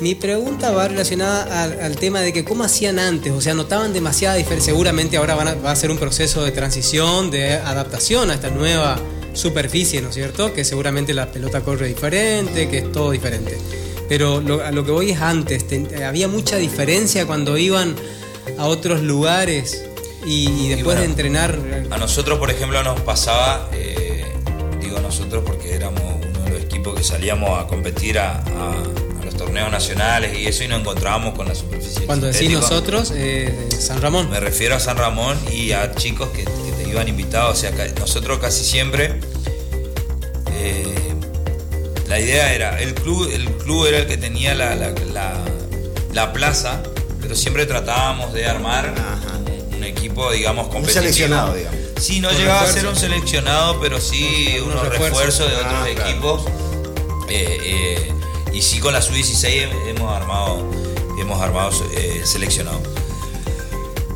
Mi pregunta va relacionada al, tema de que cómo hacían antes, o sea, notaban demasiada diferencia. Seguramente ahora va a ser un proceso de transición, de adaptación a esta nueva superficie, ¿no es cierto? Que seguramente la pelota corre diferente, que es todo diferente. Pero a lo que voy es antes, había mucha diferencia cuando iban a otros lugares y, después de entrenar. A nosotros, por ejemplo, nos pasaba, eh, digo nosotros porque éramos uno de los equipos que salíamos a competir a, los torneos nacionales y eso y nos encontrábamos con la superficie. Cuando decís nosotros, eh, San Ramón. Me refiero a San Ramón y a chicos que, te iban invitados. O sea, nosotros casi siempre. Eh, la idea era, el club, el club era el que tenía la, la, plaza, pero siempre tratábamos de armar equipo, digamos, competitivo. Un seleccionado, digamos. Sí, no llegaba a ser un seleccionado, pero sí unos, refuerzos de otros ah, equipos. Eh, eh, y sí con la sub-16 hemos armado, hemos armado eh, seleccionado.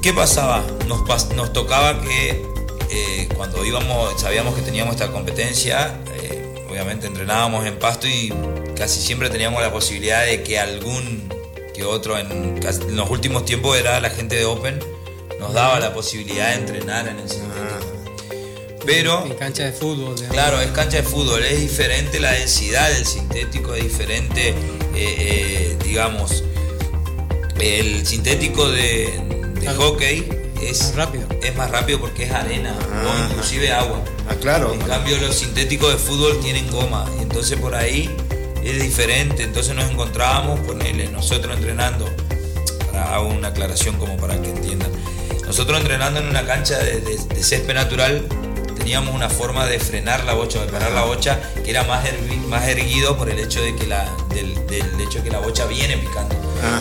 ¿Qué pasaba? Nos, nos tocaba que cuando íbamos, sabíamos que teníamos esta competencia, obviamente entrenábamos en pasto y casi siempre teníamos la posibilidad de que algún que otro en, en los últimos tiempos era la gente de Open nos daba la posibilidad de entrenar en el. Pero. En cancha de fútbol. Claro, es cancha de fútbol. Es diferente la densidad del sintético, es diferente, eh, eh, digamos. El sintético de, hockey es más rápido. Es más rápido porque es arena o ah. inclusive agua. Ah, claro. En cambio, los sintéticos de fútbol tienen goma. Entonces, por ahí es diferente. Entonces, nos encontrábamos, ponerle nosotros entrenando. Para hago una aclaración como para que entiendan nosotros entrenando en una cancha de, césped natural teníamos una forma de frenar la bocha, de parar la bocha, que era más, más erguido por el hecho de que la, del, hecho de que la bocha viene picando.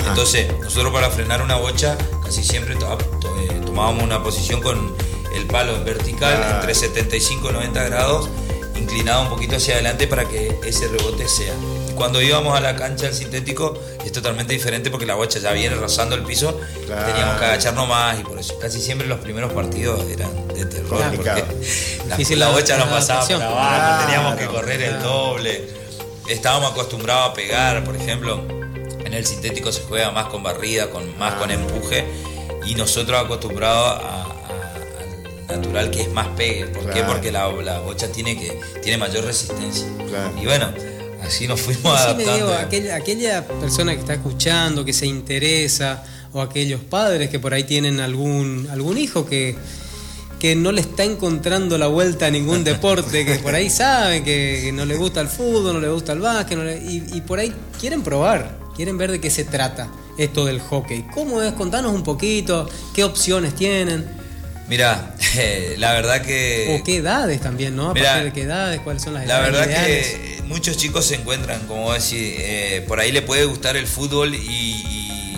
Entonces, nosotros para frenar una bocha casi siempre eh, tomábamos una posición con el palo en vertical entre 75 y 90 grados, inclinado un poquito hacia adelante para que ese rebote sea. Cuando íbamos a la cancha del sintético es totalmente diferente porque la bocha ya viene rozando el piso, teníamos que agacharnos más y por eso. Casi siempre los primeros partidos eran de terror porque la, bocha nos pasaba por abajo, teníamos que correr el doble, estábamos acostumbrados a pegar, por ejemplo, en el sintético se juega más con barrida, con más con empuje y nosotros acostumbrados al natural que es más pegue. ¿Por qué? Porque la, bocha tiene que tiene mayor resistencia. Y bueno, Así nos fuimos adaptando. aquella, persona que está escuchando, que se interesa, o aquellos padres que por ahí tienen algún, algún hijo que, que no le está encontrando la vuelta a ningún deporte, que por ahí saben que, no le gusta el fútbol, no le gusta el básquet, y, por ahí quieren probar, quieren ver de qué se trata esto del hockey. ¿Cómo es? Contanos un poquito, qué opciones tienen. Mira, la verdad que... O qué edades también, ¿no? A partir de qué edades, cuáles son las edades. La verdad que muchos chicos se encuentran, como decir, eh, por ahí le puede gustar el fútbol y,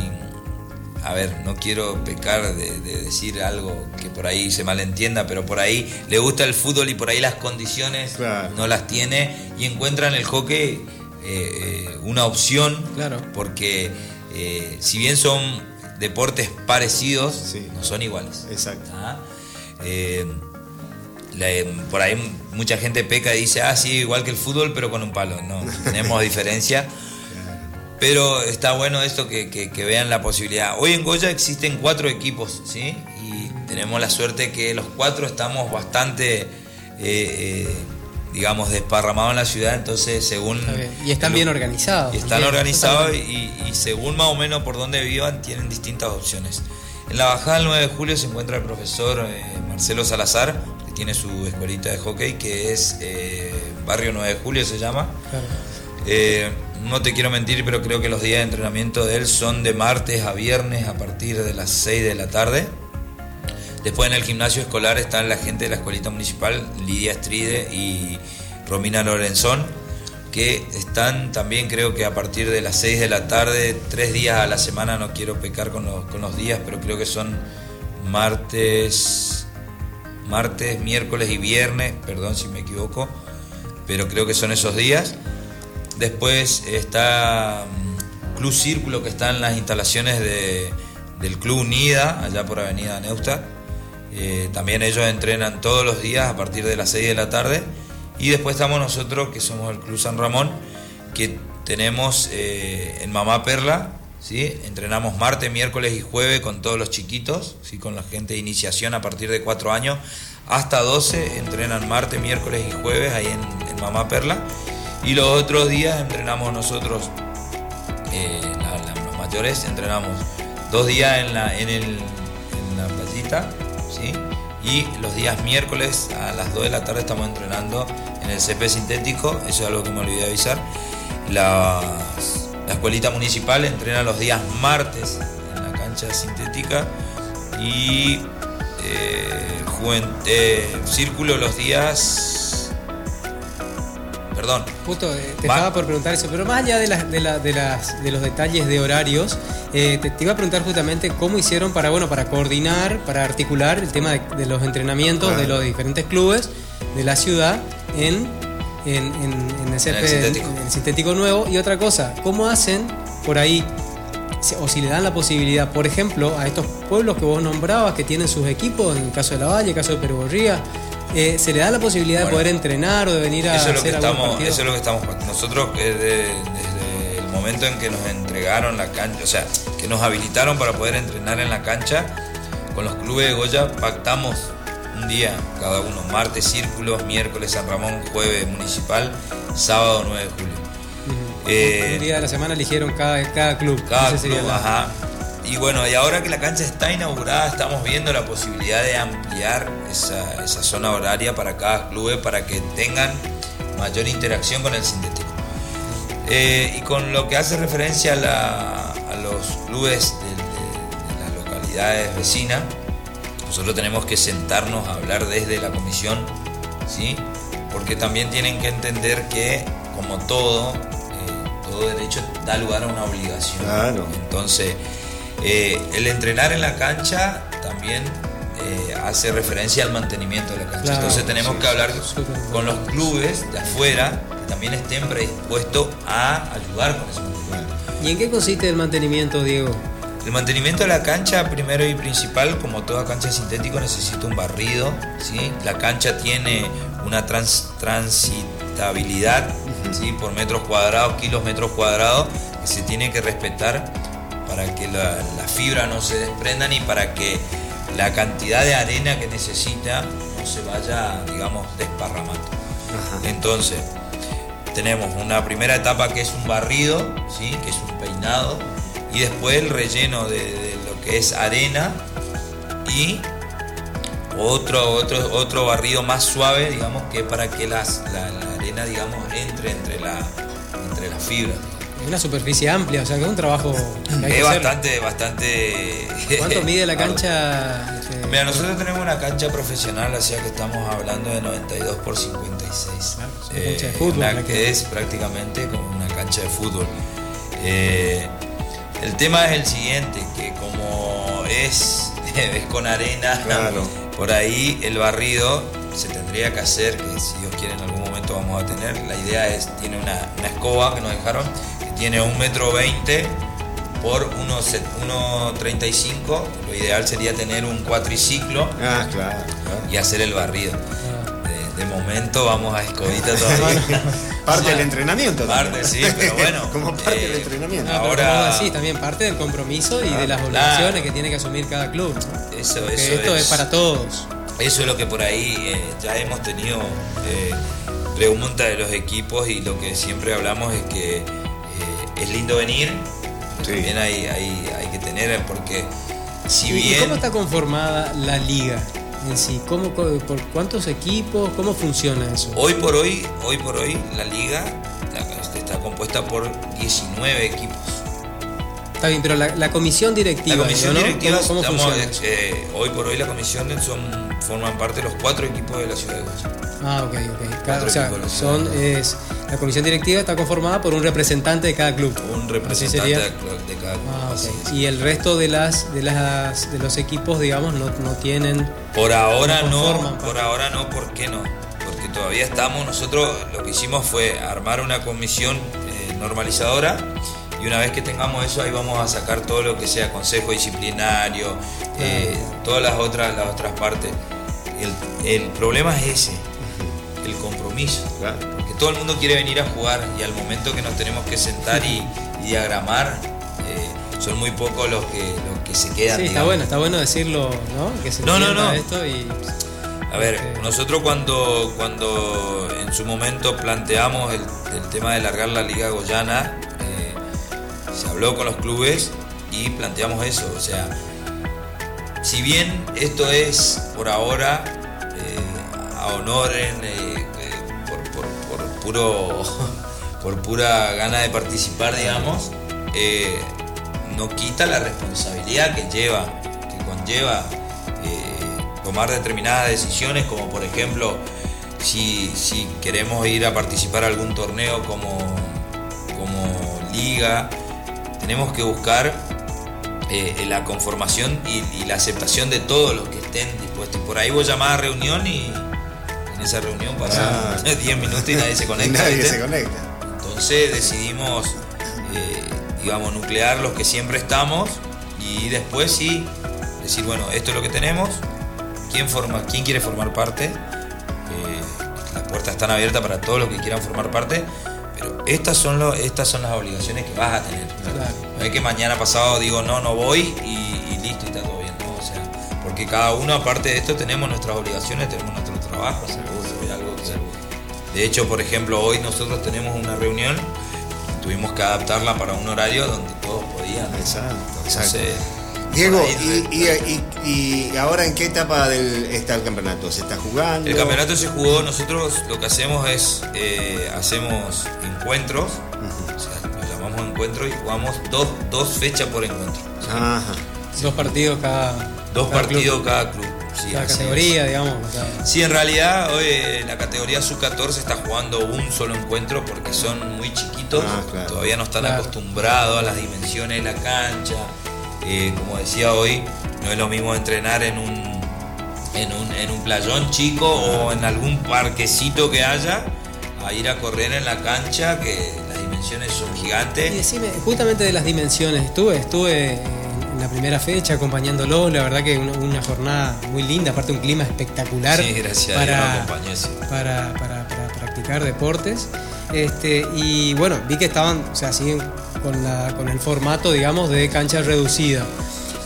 a ver, no quiero pecar de, decir algo que por ahí se malentienda, pero por ahí le gusta el fútbol y por ahí las condiciones no las tiene y encuentran el hockey eh, eh, una opción, claro. porque si bien son deportes parecidos, no son iguales. Exacto. ¿Ah? por ahí mucha gente peca y dice, ah, sí, igual que el fútbol, pero con un palo. No, tenemos diferencia. Pero está bueno esto que, vean la posibilidad. Hoy en Goya existen cuatro equipos, ¿sí? Y tenemos la suerte que los cuatro estamos bastante, eh, eh, digamos, desparramados en la ciudad, entonces según... Y están bien organizados. Y están organizados y, según más o menos por dónde vivan, tienen distintas opciones. En la bajada del 9 de julio se encuentra el profesor eh, Marcelo Salazar, tiene su escuelita de hockey que es eh, Barrio 9 de Julio se llama. Eh, no te quiero mentir, pero creo que los días de entrenamiento de él son de martes a viernes a partir de las 6 de la tarde. Después en el gimnasio escolar están la gente de la escuelita municipal, Lidia Estride y Romina Lorenzón, que están también creo que a partir de las 6 de la tarde, tres días a la semana, no quiero pecar con los, con los días, pero creo que son martes, martes, miércoles y viernes, perdón si me equivoco, pero creo que son esos días. Después está mm, Club Círculo, que está en las instalaciones del Club Unida, allá por Avenida Neustadt. Eh, también ellos entrenan todos los días a partir de las 6 de la tarde. Y después estamos nosotros, que somos el Club San Ramón, que tenemos eh, en Mamá Perla, ¿sí? entrenamos martes, miércoles y jueves con todos los chiquitos, ¿sí? con la gente de iniciación a partir de 4 años, hasta 12 entrenan martes, miércoles y jueves ahí en, Mamá Perla. Y los otros días entrenamos nosotros, eh, los mayores, entrenamos dos días en la, en el, en la playita. Y los días miércoles a las 2 de la tarde estamos entrenando en el CP sintético, eso es algo que me olvidé de avisar. La, la escuelita municipal entrena los días martes en la cancha sintética y eh, eh círculo los días perdón. Justo eh, te estaba por preguntar eso, pero más allá de, de, las, de los detalles de horarios, eh, te, iba a preguntar justamente cómo hicieron para, bueno, para coordinar, para articular el tema de, los entrenamientos de los diferentes clubes de la ciudad en en, en, el, sintético. nuevo. Y otra cosa, ¿cómo hacen por ahí, o si le dan la posibilidad, por ejemplo, a estos pueblos que vos nombrabas, que tienen sus equipos, en el caso de La Valle, en el caso de Perugorría, eh, ¿se le da la posibilidad de poder entrenar o de venir a eso es lo que estamos, Eso es lo que estamos Nosotros desde, desde el momento en que nos entregaron la cancha, o sea, que nos habilitaron para poder entrenar en la cancha, con los clubes de Goya pactamos un día cada uno, martes círculos, miércoles San Ramón, jueves municipal, sábado 9 de julio. Eh, un día de la semana eligieron cada, cada club. Cada club, ajá. Y bueno, y ahora que la cancha está inaugurada, estamos viendo la posibilidad de ampliar esa, zona horaria para cada club para que tengan mayor interacción con el sintético. Eh, y con lo que hace referencia a, los clubes de las localidades vecinas, nosotros tenemos que sentarnos a hablar desde la comisión, ¿sí? Porque también tienen que entender que, como todo, eh, todo derecho da lugar a una obligación. Claro. Entonces, eh, el entrenar en la cancha también eh, hace referencia al mantenimiento de la cancha. Entonces tenemos que hablar con los clubes de afuera que también estén predispuestos a ayudar con ese mantenimiento. ¿Y en qué consiste el mantenimiento, Diego? El mantenimiento de la cancha, primero y principal, como toda cancha sintético, necesita un barrido. ¿sí? La cancha tiene una transitabilidad ¿sí? por metros cuadrados, kilos metros cuadrados, que se tiene que respetar para que la, fibra no se desprendan y para que la cantidad de arena que necesita no se vaya, digamos, desparramando. Entonces, tenemos una primera etapa que es un barrido, ¿sí? que es un peinado, y después el relleno de, lo que es arena y otro, otro, otro barrido más suave, digamos, que para que las, la, arena, digamos, entre entre la, entre la fibra. Es una superficie amplia, o sea que es un trabajo. es bastante, bastante. ¿Cuánto mide la cancha? Este, Mira, nosotros tenemos una cancha profesional, o sea que estamos hablando de 92 por 56. Claro, una cancha de fútbol. que es prácticamente como una cancha de fútbol. Eh, el tema es el siguiente, que como es, con arena, por ahí el barrido se tendría que hacer, que si Dios quiere en algún momento vamos a tener. La idea es, tiene una, escoba que nos dejaron, que tiene un metro veinte por 1,35. Lo ideal sería tener un cuatriciclo ah, y hacer el barrido de momento vamos a escobita todavía. parte del entrenamiento Parte, sí, pero bueno. como parte del eh, entrenamiento. ahora sí, también parte del compromiso y de las obligaciones que tiene que asumir cada club. Eso, eso esto es, para todos. Eso es lo que por ahí eh, ya hemos tenido eh, preguntas de los equipos y lo que siempre hablamos es que eh, es lindo venir, también hay, hay, hay, que tener, porque si bien... ¿Y cómo está conformada la liga? en sí? ¿Cómo, ¿Por cuántos equipos? ¿Cómo funciona eso? Hoy por hoy, hoy por hoy, la liga está compuesta por 19 equipos. Está bien, pero la, comisión directiva. La comisión directiva, ¿Cómo, funciona eh, hoy por hoy la comisión son, forman parte de los cuatro equipos de la ciudad de Goya. Ah, ok, ok. o sea, son, es, la comisión directiva está conformada por un representante de cada club. Un representante de, cada club. Ah, okay. Y el resto de las de las de los equipos, digamos, no, no tienen. Por ahora no, por ahora no, ¿por qué no? Porque todavía estamos, nosotros lo que hicimos fue armar una comisión eh, normalizadora y una vez que tengamos eso ahí vamos a sacar todo lo que sea consejo disciplinario, eh, todas las otras, las otras partes. El, problema es ese, el compromiso. Porque todo el mundo quiere venir a jugar y al momento que nos tenemos que sentar y, diagramar, eh, son muy pocos los que, que se quedan. Sí, está bueno, está bueno decirlo, ¿no? Que se no, no, no. esto y... A ver, nosotros cuando, cuando en su momento planteamos el, el tema de largar la Liga Goyana, se habló con los clubes y planteamos eso. O sea, si bien esto es por ahora eh, a honor en, eh, eh, por, puro, por pura gana de participar, digamos, no quita la responsabilidad que lleva, que conlleva tomar determinadas decisiones, como por ejemplo, si, si queremos ir a participar a algún torneo como, como liga, tenemos que buscar eh, la conformación y, la aceptación de todos los que estén dispuestos. Por ahí vos llamás a reunión y en esa reunión pasan 10 minutos y nadie se conecta. nadie se conecta. Entonces decidimos, eh, digamos, nuclear los que siempre estamos y después sí decir, bueno, esto es lo que tenemos, ¿quién, forma, quién quiere formar parte? Eh, las puertas están abiertas para todos los que quieran formar parte pero estas son, estas son las obligaciones que vas a tener. No es que mañana pasado digo, no, no voy y, listo, y está todo bien. ¿no? O sea, porque cada uno, aparte de esto, tenemos nuestras obligaciones, tenemos nuestro trabajo. de hecho, por ejemplo, hoy nosotros tenemos una reunión, tuvimos que adaptarla para un horario donde todos podían. Exacto. Diego, y, ahora en qué etapa del, está el campeonato? ¿Se está jugando? El campeonato se jugó, nosotros lo que hacemos es, eh, hacemos encuentros, o sea, lo llamamos encuentros y jugamos dos, dos fechas por encuentro. Ajá. Dos partidos cada Dos partidos cada club. Sí, cada categoría, digamos. Sí, en realidad hoy eh, la categoría sub-14 está jugando un solo encuentro porque son muy chiquitos, ah, todavía no están acostumbrados a las dimensiones de la cancha eh, como decía hoy, no es lo mismo entrenar en un, en un, en un playón chico o en algún parquecito que haya a ir a correr en la cancha que las dimensiones son gigantes. Y decime, justamente de las dimensiones, estuve, estuve en la primera fecha acompañándolo, la verdad que una, una jornada muy linda, aparte un clima espectacular para, para, para, practicar deportes. Este, y bueno, vi que estaban, o sea, siguen con, la, con el formato, digamos, de cancha reducida.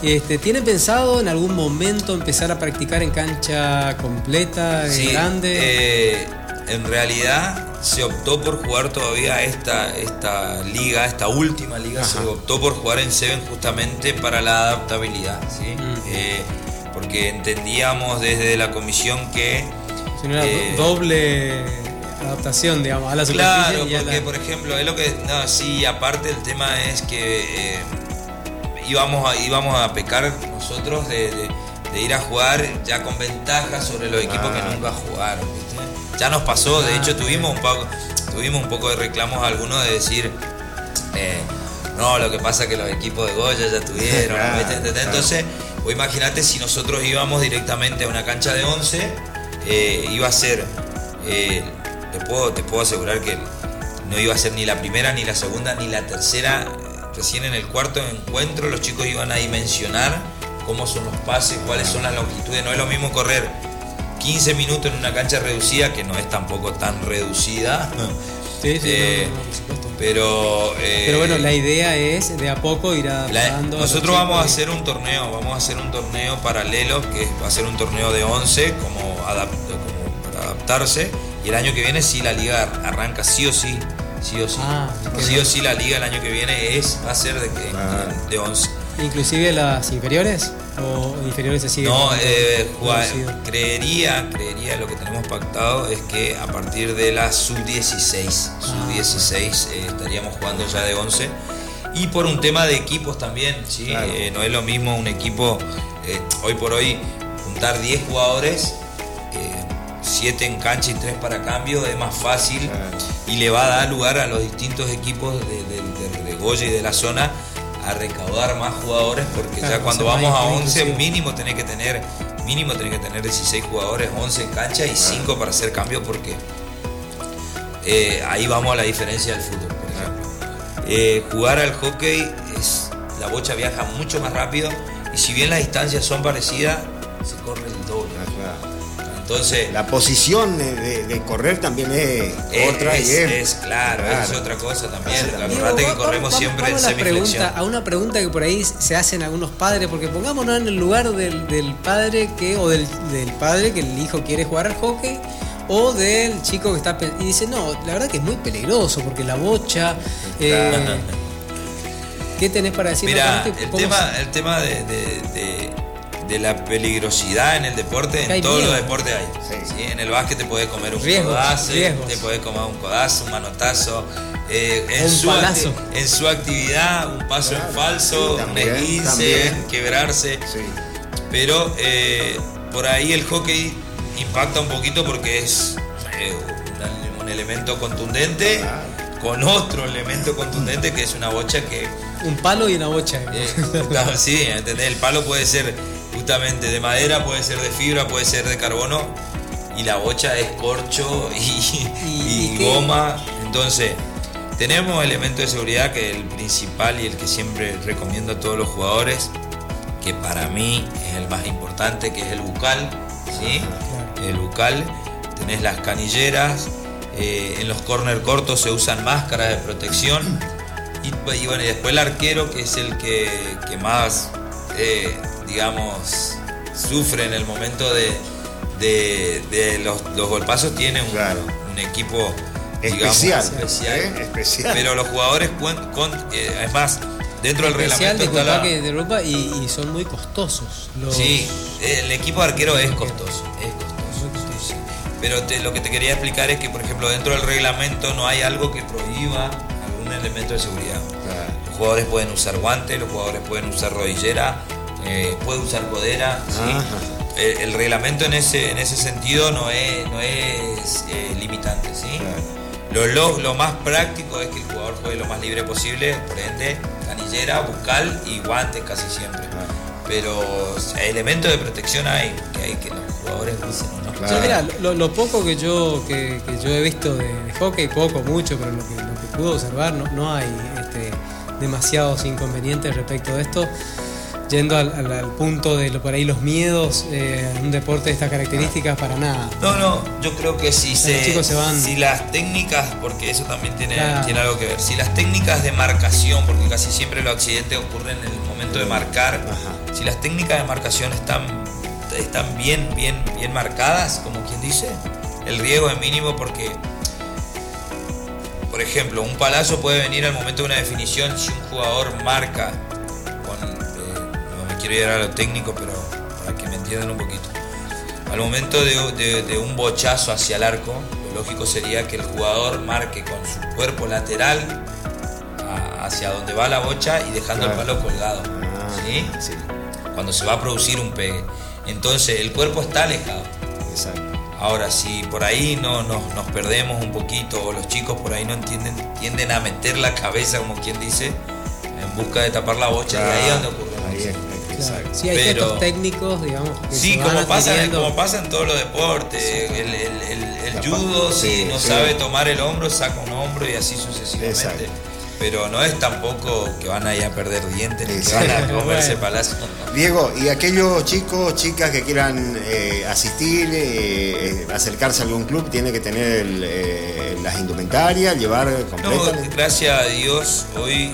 Este, ¿Tienen pensado en algún momento empezar a practicar en cancha completa, grande? Eh, en realidad se optó por jugar todavía esta, esta liga, esta última liga, se optó por jugar en Seven justamente para la adaptabilidad, ¿sí? Mm. Eh, porque entendíamos desde la comisión que... Si no era eh, doble adaptación, digamos, a la Claro, porque por ejemplo, es lo que. No, sí, aparte el tema es que eh, íbamos, a, íbamos a pecar nosotros de, ir a jugar ya con ventaja sobre los equipos que nunca jugaron. Ya nos pasó, de hecho tuvimos un poco, tuvimos un poco de reclamos algunos de decir. Eh, no, lo que pasa es que los equipos de Goya ya tuvieron. Entonces, vos imagínate si nosotros íbamos directamente a una cancha de 11, eh, iba a ser te puedo, te puedo asegurar que no iba a ser ni la primera, ni la segunda, ni la tercera. Recién en el cuarto encuentro los chicos iban a dimensionar cómo son los pases, cuáles son las longitudes. No es lo mismo correr 15 minutos en una cancha reducida, que no es tampoco tan reducida. Sí, sí, eh, pero, eh, pero bueno, la idea es de a poco ir adaptando. nosotros vamos a hacer un torneo, vamos a hacer un torneo paralelo, que va a ser un torneo de 11, como, como para adaptarse y el año que viene sí la liga arranca sí o sí, sí o sí. Ah, sí o sí la liga el año que viene es va a ser de, de, 11. ¿Inclusive las inferiores? ¿O inferiores se siguen? No, eh, creería, creería lo que tenemos pactado es que a partir de la sub-16, sub-16 eh, estaríamos jugando ya de 11 Y por un tema de equipos también, ¿sí? Eh, no es lo mismo un equipo, eh, hoy por hoy, juntar 10 jugadores, 7 en cancha y 3 para cambio, es más fácil y le va a dar lugar a los distintos equipos de, de, Goya y de la zona a recaudar más jugadores porque ya cuando vamos a 11 mínimo tenés que tener mínimo tenés que tener 16 jugadores, 11 en cancha y 5 para hacer cambio porque eh, ahí vamos a la diferencia del fútbol, por ejemplo. Eh, jugar al hockey es la bocha viaja mucho más rápido y si bien las distancias son parecidas, se corre el doble. Entonces, la posición de, correr también es, otra y es, claro, es otra cosa también. La que corremos siempre en semiflexión. A una pregunta que por ahí se hacen algunos padres, porque pongámonos en el lugar del, padre que o del, padre que el hijo quiere jugar al hockey o del chico que está y dice no la verdad que es muy peligroso porque la bocha eh, ¿qué tenés para decir? Mira, el tema, el tema de de la peligrosidad en el deporte, en todos los deportes hay. En el básquet te puedes comer un codazo, te puedes comer un codazo, un manotazo. Eh, en, su en su actividad, un paso en falso, un esguince, quebrarse. Pero eh, por ahí el hockey impacta un poquito porque es eh, un, elemento contundente con otro elemento contundente que es una bocha que. Un palo y una bocha. sí, ¿entendés? El palo puede ser justamente de madera, puede ser de fibra, puede ser de carbono, y la bocha es corcho y, goma. Entonces, tenemos elementos de seguridad que el principal y el que siempre recomiendo a todos los jugadores, que para mí es el más importante, que es el bucal. ¿sí? El bucal, tenés las canilleras, eh, en los corner cortos se usan máscaras de protección. Y, bueno, y después el arquero, que es el que, más eh, digamos, sufre en el momento de, los, golpazos, tiene un, equipo especial, ¿eh? especial, Pero los jugadores con, eh, es más, dentro del reglamento está de Europa y, son muy costosos. Sí, el equipo de arquero es costoso, es costoso. Pero lo que te quería explicar es que, por ejemplo, dentro del reglamento no hay algo que prohíba algún elemento de seguridad. Los jugadores pueden usar guantes, los jugadores pueden usar rodillera, eh, puede usar codera. El, reglamento en ese, en ese sentido no es, no es eh, limitante. ¿sí? Lo, lo, más práctico es que el jugador juegue lo más libre posible, por ende, canillera, bucal y guantes casi siempre. Pero elementos de protección hay que hay que los jugadores usen. ¿no? mira, lo, poco que yo, que, yo he visto de, hockey, poco, mucho, pero lo que, lo que pude observar, no, no hay este, demasiados inconvenientes respecto de esto yendo al, punto de lo, por ahí los miedos eh, un deporte de estas características para nada. No, no, yo creo que si se, si las técnicas, porque eso también tiene, tiene algo que ver, si las técnicas de marcación, porque casi siempre los accidentes ocurren en el momento de marcar, si las técnicas de marcación están, están bien, bien, bien marcadas, como quien dice, el riesgo es mínimo porque por ejemplo, un palazo puede venir al momento de una definición si un jugador marca quiero ir a lo técnico, pero para que me entiendan un poquito. Al momento de, un bochazo hacia el arco, lo lógico sería que el jugador marque con su cuerpo lateral hacia donde va la bocha y dejando el palo colgado. Ah, ¿sí? Cuando se va a producir un pegue. Entonces el cuerpo está alejado. Ahora, si por ahí no nos, perdemos un poquito o los chicos por ahí no entienden, tienden a meter la cabeza, como quien dice, en busca de tapar la bocha, y ahí es donde ocurre. Sí, hay Pero, técnicos, digamos. sí, como pasa, como pasa en todos los deportes. El, el, judo, si no sabe tomar el hombro, saca un hombro y así sucesivamente. Pero no es tampoco que van a ir a perder dientes ni que van a comerse palacio. Diego, y aquellos chicos, chicas que quieran eh, asistir, eh, acercarse a algún club, tiene que tener eh, las indumentarias, llevar completas. No, gracias a Dios, hoy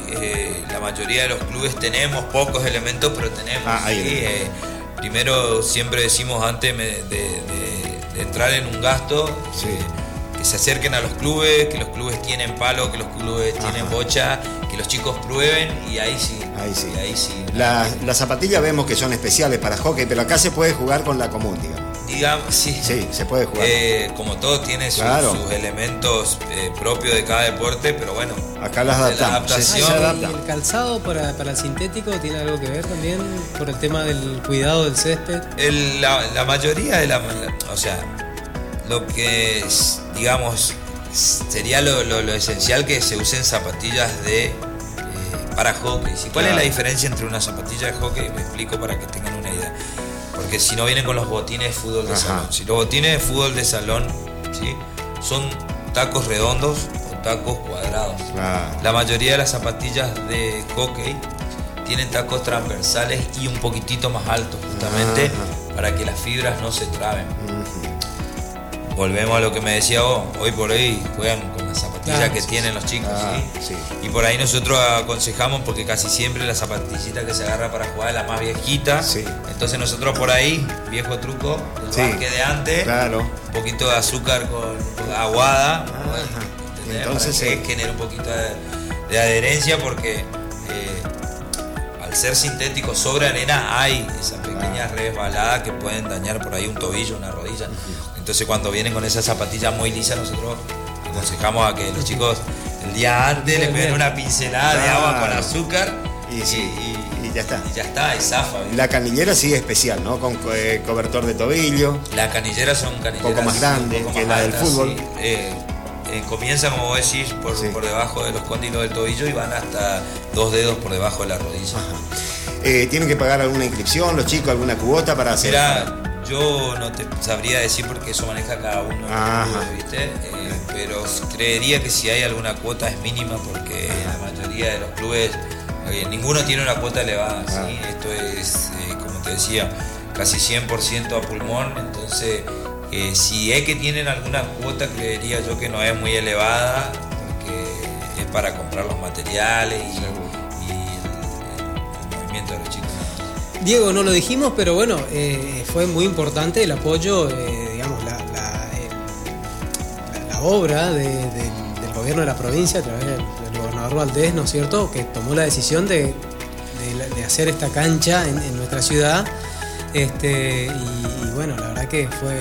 la mayoría de los clubes tenemos pocos elementos, pero tenemos. Ah, primero, siempre decimos antes de, entrar en un gasto. Que se acerquen a los clubes, que los clubes tienen palo, que los clubes tienen bocha, que los chicos prueben y ahí sí. Ahí sí. Ahí sí. las zapatillas vemos que son especiales para hockey, pero acá se puede jugar con la común, digamos. digamos, sí. Sí, se puede jugar. Eh, como todo tiene sus, sus elementos eh, propios de cada deporte, pero bueno. Acá las adaptamos. adaptación. ¿El calzado para, para, el sintético tiene algo que ver también por el tema del cuidado del césped? la, mayoría de la, O sea, lo que digamos, sería lo, esencial que se usen zapatillas de eh, para hockey. ¿Cuál es la diferencia entre una zapatilla de hockey? Me explico para que tengan una idea porque si no vienen con los botines de fútbol de salón. Si los botines de fútbol de salón ¿sí? son tacos redondos o tacos cuadrados. La mayoría de las zapatillas de hockey tienen tacos transversales y un poquitito más altos, justamente para que las fibras no se traben volvemos a lo que me decía vos, hoy por hoy juegan con las zapatillas que tienen los chicos. Ah, y por ahí nosotros aconsejamos, porque casi siempre la zapatillita que se agarra para jugar es la más viejita. Entonces nosotros por ahí, viejo truco, el que de antes, un poquito de azúcar con, aguada. Entonces se genera un poquito de, adherencia porque eh, al ser sintético sobre arena hay esa pequeña ah. resbalada que pueden dañar por ahí un tobillo, una rodilla. Entonces cuando vienen con esas zapatillas muy lisas, nosotros aconsejamos a que los chicos el día antes le peguen una pincelada de agua con azúcar y, ya está. Y ya está, es zafa. La canillera sí es especial, ¿no? Con eh, cobertor de tobillo. Las canilleras son canilleras. Un poco más grandes que la del fútbol. Eh, eh, comienzan, como vos decís, por, por, debajo de los cóndilos del tobillo y van hasta dos dedos por debajo de la rodilla. ¿Tienen que pagar alguna inscripción los chicos, alguna cuota para hacer? Yo no te sabría decir porque eso maneja cada uno, ¿viste? Eh, pero creería que si hay alguna cuota es mínima porque la mayoría de los clubes, eh, ninguno tiene una cuota elevada. Esto es, eh, como te decía, casi 100% a pulmón, entonces si es que tienen alguna cuota, creería yo que no es muy elevada porque es para comprar los materiales y, el movimiento de los chicos. Diego, no lo dijimos, pero bueno, eh, fue muy importante el apoyo, eh, digamos, la, obra del gobierno de la provincia a través del, gobernador Valdés, ¿no es cierto?, que tomó la decisión de, hacer esta cancha en, nuestra ciudad. Este, y, bueno, la verdad que fue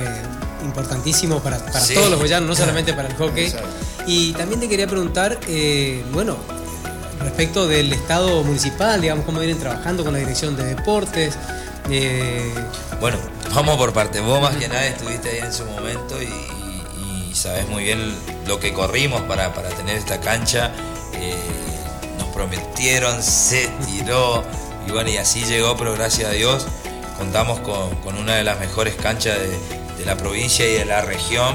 importantísimo para, todos los boyanos, no solamente para el hockey. Y también te quería preguntar, eh, bueno, respecto del Estado municipal, digamos, cómo vienen trabajando con la Dirección de Deportes. Eh, bueno, vamos por parte. Vos más que nada estuviste ahí en su momento y, sabes muy bien lo que corrimos para, tener esta cancha. Eh, nos prometieron, se tiró y bueno, y así llegó, pero gracias a Dios contamos con, una de las mejores canchas de, de la provincia y de la región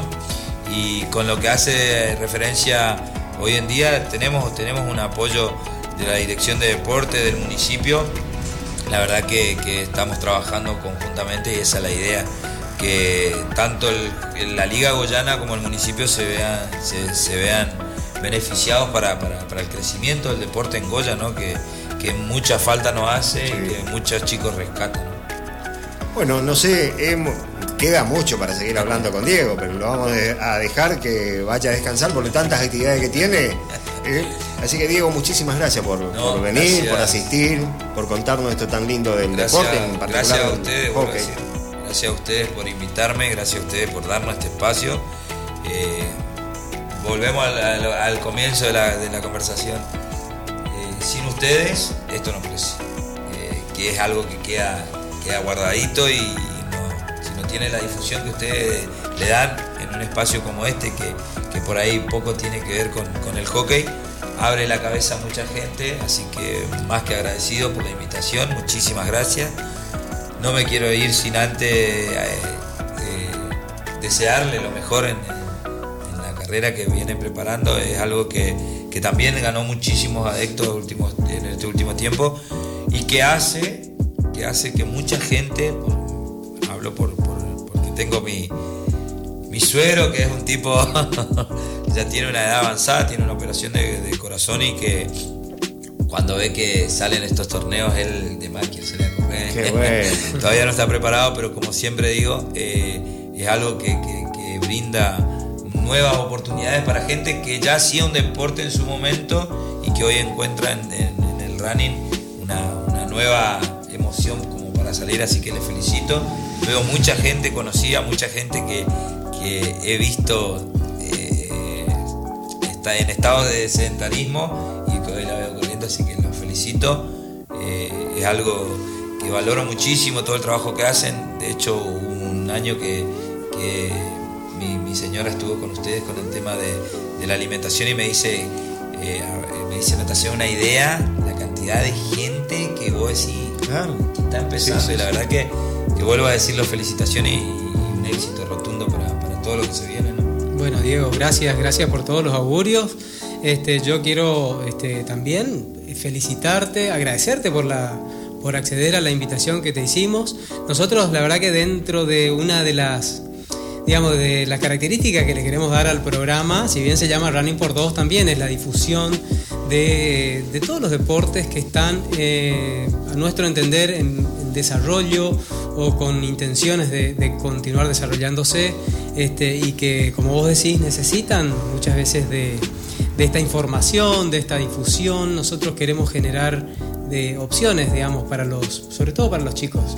y con lo que hace referencia Hoy en día tenemos, tenemos un apoyo de la Dirección de Deporte del municipio. La verdad que, estamos trabajando conjuntamente y esa es la idea, que tanto la Liga Goyana como el municipio se vean, se, vean beneficiados para, el crecimiento del deporte en Goya, ¿no? que, mucha falta nos hace y que muchos chicos rescatan. Bueno, no sé, queda mucho para seguir hablando con Diego, pero lo vamos a dejar que vaya a descansar por tantas actividades que tiene. ¿eh? Así que Diego, muchísimas gracias por, venir, por asistir, por contarnos esto tan lindo del deporte, en particular gracias a ustedes, Gracias, a ustedes por invitarme, gracias a ustedes por darnos este espacio. Eh, volvemos al, comienzo de la, conversación. Eh, sin ustedes, esto no crece. que es algo que queda, queda guardadito y tiene la difusión que ustedes le dan en un espacio como este, que, por ahí poco tiene que ver con, el hockey, abre la cabeza a mucha gente, así que más que agradecido por la invitación, muchísimas gracias. No me quiero ir sin antes eh, desearle lo mejor en, la carrera que viene preparando, es algo que, también ganó muchísimos adeptos últimos, en este último tiempo y que hace que, hace que mucha gente, hablo por, tengo mi, mi suegro, que es un tipo, ya tiene una edad avanzada, tiene una operación de, corazón y que cuando ve que salen estos torneos, él de más quiere salir a correr. Todavía no está preparado, pero como siempre digo, eh, es algo que, brinda nuevas oportunidades para gente que ya hacía un deporte en su momento y que hoy encuentra en, el running una, una nueva emoción para salir, así que les felicito. Veo mucha gente conocida, mucha gente que, he visto eh, está en estado de sedentarismo y que hoy la veo corriendo, así que los felicito. Eh, es algo que valoro muchísimo todo el trabajo que hacen. De hecho, un año que, mi, señora estuvo con ustedes con el tema de, la alimentación y me dice, eh, me dice, natación una idea, la cantidad de gente que vos decís claro. que está empezando. Y la verdad que, que, vuelvo a decir las felicitaciones y, un éxito rotundo para, todo lo que se viene. Bueno, Diego, gracias, gracias por todos los augurios. Este, yo quiero este, también felicitarte, agradecerte por la por acceder a la invitación que te hicimos. Nosotros, la verdad que dentro de una de las digamos, de las características que le queremos dar al programa, si bien se llama Running por Dos, también es la difusión de, todos los deportes que están, eh, a nuestro entender, en, desarrollo o con intenciones de, continuar desarrollándose este, y que, como vos decís, necesitan muchas veces de, de esta información, de esta difusión. Nosotros queremos generar de opciones, digamos, para los, sobre todo para los chicos.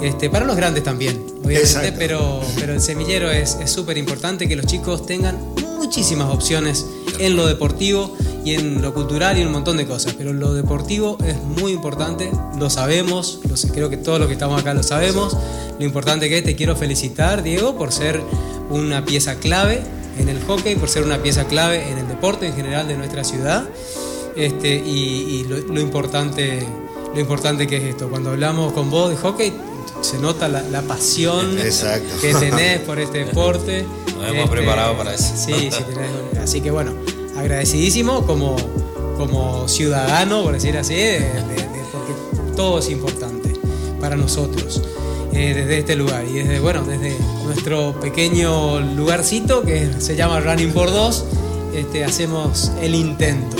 Este, para los grandes también, obviamente, pero, pero el semillero es súper importante que los chicos tengan muchísimas opciones en lo deportivo y en lo cultural y un montón de cosas. Pero lo deportivo es muy importante, lo sabemos, lo sé, creo que todos los que estamos acá lo sabemos. Lo importante que es, te quiero felicitar, Diego, por ser una pieza clave en el hockey, por ser una pieza clave en el deporte en general de nuestra ciudad. Este, y, lo, importante, lo importante que es esto. Cuando hablamos con vos de hockey, se nota la, pasión que tenés por este deporte. Nos hemos este, preparado para eso. Sí, sí, así que bueno, agradecidísimo como, como ciudadano, por decir así, porque todo es importante para nosotros. Eh, desde este lugar y desde bueno desde nuestro pequeño lugarcito que se llama Running por Dos este, hacemos el intento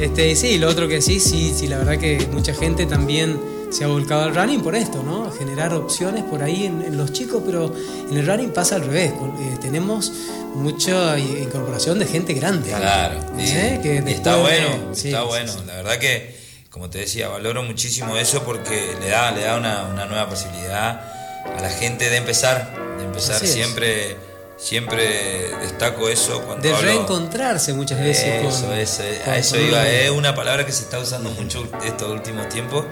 este, sí, lo otro que sí, sí, sí, la verdad que mucha gente también se ha volcado al running por esto, ¿no? Generar opciones por ahí en, los chicos, pero en el running pasa al revés. Eh, tenemos mucha incorporación de gente grande. Claro, ¿Eh? que está bueno, está bueno. La verdad que, como te decía, valoro muchísimo eso porque le da, le da una, nueva posibilidad a la gente de empezar, de empezar siempre siempre destaco eso cuando de reencontrarse muchas veces eso, eso, a eso iba es una palabra que se está usando mucho estos últimos tiempos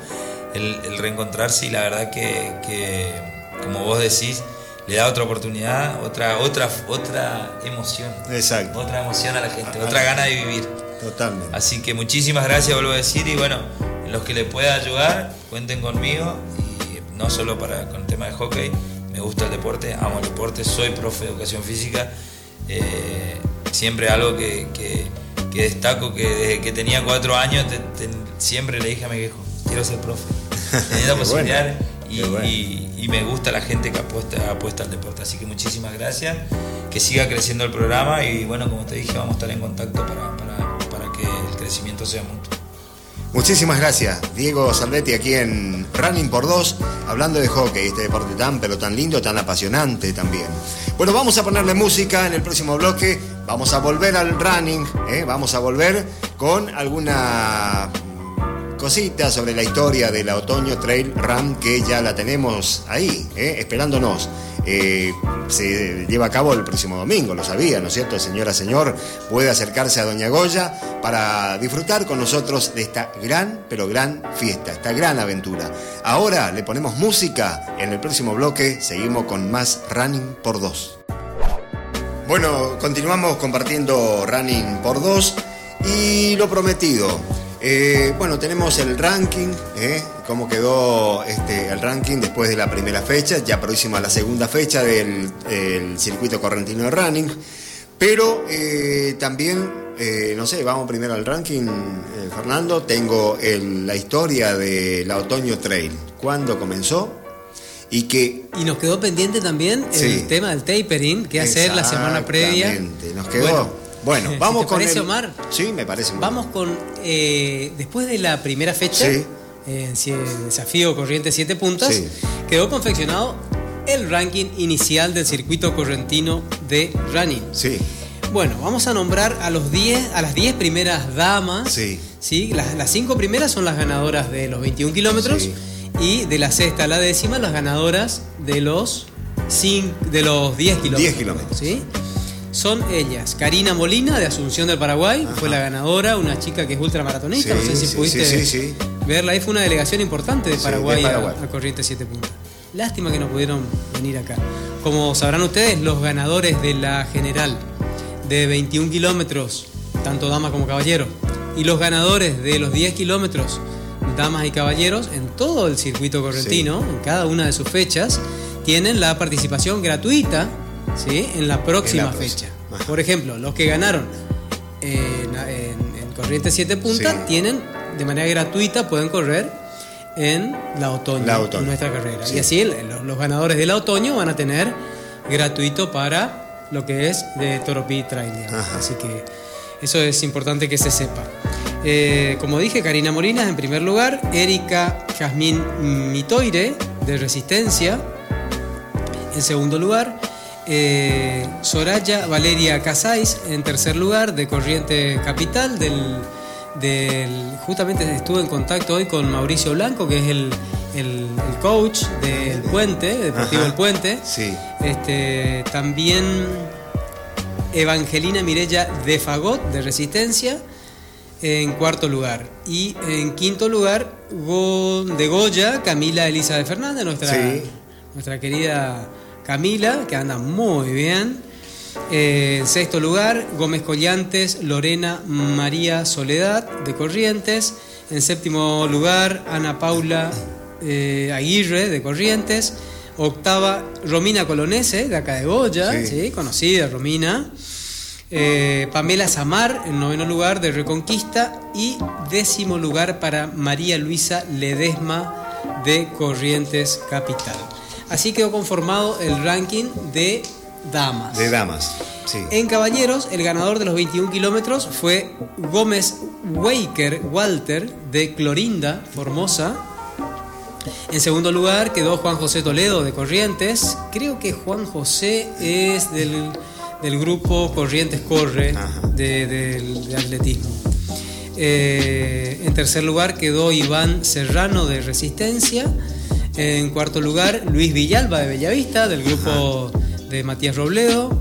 el, reencontrarse y la verdad que, como vos decís le da otra oportunidad otra otra otra emoción. Exacto. Otra emoción a la gente otra gana de vivir. Totalmente. Así que muchísimas gracias vuelvo a decir y bueno los que les pueda ayudar cuenten conmigo y no solo para con el tema de hockey me gusta el deporte, amo el deporte, soy profe de educación física. Eh, siempre algo que, destaco, que desde que tenía cuatro años siempre le dije a mi viejo, quiero ser profe. Tenía la posibilidad y, me gusta la gente que apuesta, apuesta al deporte. Así que muchísimas gracias, que siga creciendo el programa y bueno, como te dije, vamos a estar en contacto para, para que el crecimiento sea mutuo. Muchísimas gracias, Diego Salvetti, aquí en Running por Dos, hablando de hockey, este deporte tan, pero tan lindo, tan apasionante también. Bueno, vamos a ponerle música en el próximo bloque, vamos a volver al running, ¿eh? vamos a volver con alguna cosita sobre la historia del Otoño Trail Run que ya la tenemos ahí, ¿eh? esperándonos. Eh, se lleva a cabo el próximo domingo, lo sabía, ¿no es cierto? Señora, señor, puede acercarse a Doña Goya para disfrutar con nosotros de esta gran, pero gran fiesta, esta gran aventura. Ahora le ponemos música, en el próximo bloque seguimos con más Running por Dos. Bueno, continuamos compartiendo Running por Dos y lo prometido. Eh, bueno, tenemos el ranking, ¿eh? cómo quedó este, el ranking después de la primera fecha, ya próxima a la segunda fecha del circuito correntino de running. Pero eh, también, no sé, vamos primero al ranking, Fernando. Tengo la historia de la Otoño Trail. ¿Cuándo comenzó? Y que. Y nos quedó pendiente también el tema del tapering, que hacer la semana previa. Nos quedó. Bueno, vamos con. parece, Omar? Sí, me parece. vamos con. Eh, después de la primera fecha, sí. Eh, desafío corriente 7 puntas, quedó confeccionado el ranking inicial del circuito correntino de running. Sí. Bueno, vamos a nombrar a los 10, a las 10 primeras damas. Sí. ¿sí? Las, las cinco primeras son las ganadoras de los 21 kilómetros. Y de la sexta a la décima, las ganadoras de los, de los 10 kilómetros. 10 kilómetros. ¿sí? Son ellas. Karina Molina, de Asunción del Paraguay, fue la ganadora, una chica que es ultramaratonista. no sé si pudiste verla. Ahí fue una delegación importante de Paraguay, A, a, Corriente 7 puntos. Lástima que no pudieron venir acá. Como sabrán ustedes, los ganadores de la general de 21 kilómetros, tanto damas como caballeros, y los ganadores de los 10 kilómetros, damas y caballeros, en todo el circuito correntino, en cada una de sus fechas, tienen la participación gratuita ¿sí? en la próxima fecha. Por ejemplo, los que ganaron en, Corriente 7 puntas tienen de manera gratuita, pueden correr en la otoño, en nuestra carrera. Y así los, ganadores de la otoño van a tener gratuito para lo que es de Toropí Trail. Así que eso es importante que se sepa. Eh, como dije, Karina Morinas en primer lugar, Erika Jazmín Mitoire de Resistencia en segundo lugar, eh, Soraya Valeria Casais en tercer lugar de Corriente Capital del justamente estuve en contacto hoy con Mauricio Blanco, que es el, coach del Puente, Deportivo del Puente. Sí. Este, también Evangelina Mirella de Fagot, de Resistencia, en cuarto lugar. Y en quinto lugar, de Goya, Camila Elisa de Fernández, nuestra, nuestra querida Camila, que anda muy bien. En sexto lugar, Gómez Collantes, Lorena María Soledad de Corrientes. En séptimo lugar, Ana Paula eh, Aguirre de Corrientes. Octava, Romina Colonese, de acá de Goya, conocida Romina. Eh, Pamela Samar, en noveno lugar, de Reconquista. Y décimo lugar para María Luisa Ledesma, de Corrientes Capital. Así quedó conformado el ranking de damas. De damas, sí. En caballeros, el ganador de los 21 kilómetros fue Gómez Waker Walter de Clorinda, Formosa. En segundo lugar quedó Juan José Toledo de Corrientes. Creo que Juan José es del, grupo Corrientes Corre de, atletismo. Eh, en tercer lugar quedó Iván Serrano de Resistencia. En cuarto lugar, Luis Villalba de Bellavista, del grupo de Matías Robledo.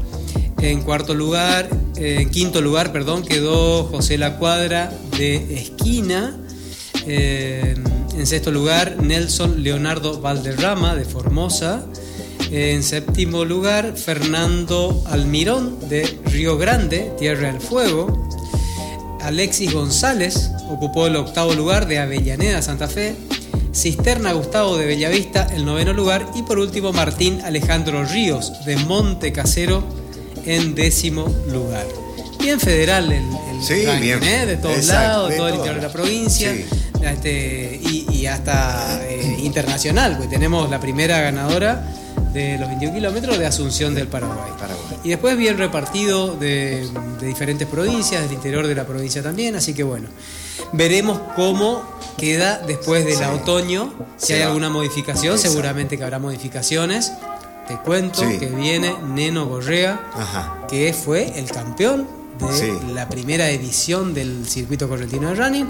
En cuarto lugar, en quinto lugar, perdón, quedó José La Cuadra de Esquina. en sexto lugar, Nelson Leonardo Valderrama de Formosa. En séptimo lugar, Fernando Almirón de Río Grande, Tierra del Fuego. Alexis González ocupó el octavo lugar de Avellaneda, Santa Fe. Cisterna Gustavo de Bellavista, el noveno lugar. Y por último, Martín Alejandro Ríos de Monte Casero, en décimo lugar. Bien federal el, el ¿eh? de todos lados, de todo el interior de la provincia. Este, y, hasta eh, internacional, porque tenemos la primera ganadora de los 21 kilómetros de Asunción del Paraguay. Y después bien repartido de, de diferentes provincias, del interior de la provincia también, así que bueno. Veremos cómo queda después del otoño, si hay alguna modificación, seguramente que habrá modificaciones. Te cuento que viene Neno Gorrea, que fue el campeón de la primera edición del circuito correntino de running.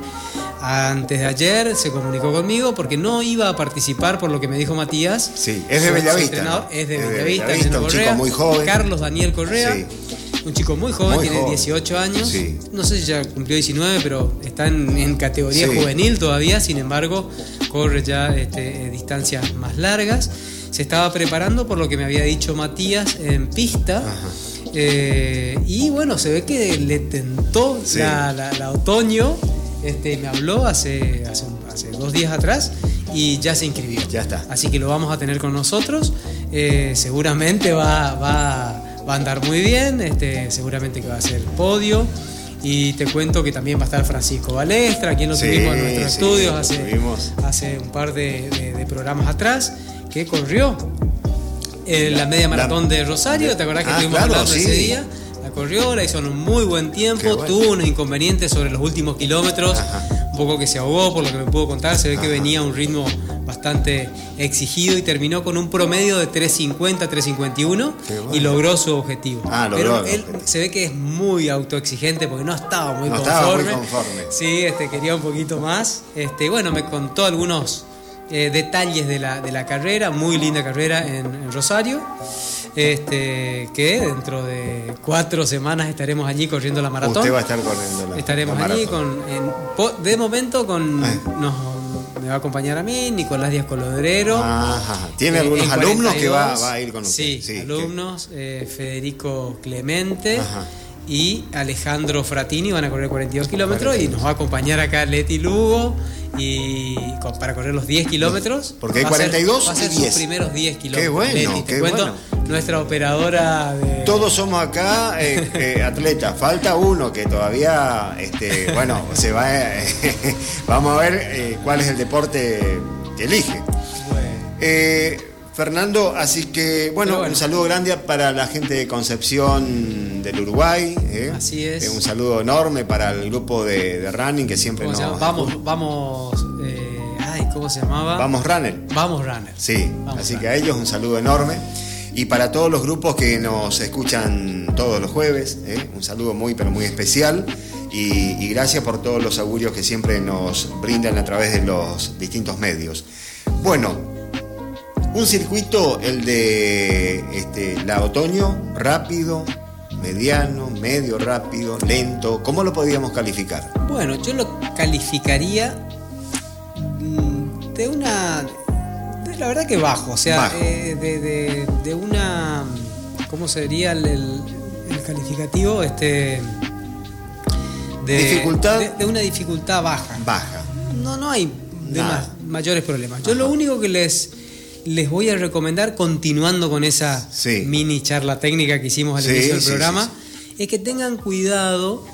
Antes de ayer se comunicó conmigo porque no iba a participar por lo que me dijo Matías. Sí, es de Bellavista. Es de Bellavista, un chico muy joven. Carlos Daniel Correa un chico muy joven, tiene 18 años. No sé si ya cumplió 19, pero está en, categoría juvenil todavía, sin embargo, corre ya este, distancias más largas. Se estaba preparando por lo que me había dicho Matías en pista. Eh, y bueno, se ve que le tentó la, otoño. Este, me habló hace, hace, dos días atrás y ya se inscribió. Ya está. Así que lo vamos a tener con nosotros. Eh, seguramente va, va va a andar muy bien, este, seguramente que va a ser podio. Y te cuento que también va a estar Francisco Balestra, quien lo tuvimos en nuestros estudios hace, hace, un par de, programas atrás, que corrió en la media maratón de Rosario. ¿Te acordás que ah, estuvimos hablando ese día? La corrió, la hizo en un muy buen tiempo, tuvo unos inconvenientes sobre los últimos kilómetros poco que se ahogó, por lo que me pudo contar, se ve que venía a un ritmo bastante exigido y terminó con un promedio de 350, 351 y logró su objetivo. Ah, Pero él se ve que es muy autoexigente porque no estaba muy, conforme. Estaba muy conforme. Sí, este, quería un poquito más. Este, bueno, me contó algunos eh, detalles de la, de la, carrera, muy linda carrera en, Rosario. Este, que dentro de cuatro semanas estaremos allí corriendo la maratón. Usted va a estar corriendo la Estaremos allí con, de momento con ah. nos, me va a acompañar a mí, Nicolás Díaz Colodrero. ¿Tiene algunos alumnos que va, a ir con usted? Sí, alumnos, eh, Federico Clemente. Y Alejandro Fratini van a correr 42 kilómetros y nos va a acompañar acá Leti Lugo y para correr los 10 kilómetros. Porque hay 42 va a ser, sus primeros 10 kilómetros. Qué bueno, qué bueno. Nuestra operadora de... Todos somos acá eh, eh, atletas. Falta uno que todavía, este, bueno, se va. vamos a ver cuál es el deporte que elige. Fernando, así que bueno, un saludo grande para la gente de Concepción del Uruguay. Así es. un saludo enorme para el grupo de, running que siempre nos. Vamos, vamos. ay, ¿cómo se llamaba? Vamos Runner. Vamos Runner. Sí, así que a ellos un saludo enorme. Y para todos los grupos que nos escuchan todos los jueves, ¿eh? un saludo muy, pero muy especial. Y, gracias por todos los augurios que siempre nos brindan a través de los distintos medios. Bueno, un circuito, el de este, la otoño, rápido, mediano, medio rápido, lento. ¿Cómo lo podríamos calificar? Bueno, yo lo calificaría mm, de una la verdad que bajo, o sea, eh, de, una. ¿Cómo sería el, el, calificativo? Este. De, ¿Dificultad? De, una dificultad baja. Baja. No, no hay mayores problemas. Yo lo único que les, les voy a recomendar, continuando con esa mini charla técnica que hicimos al inicio del programa, es que tengan cuidado.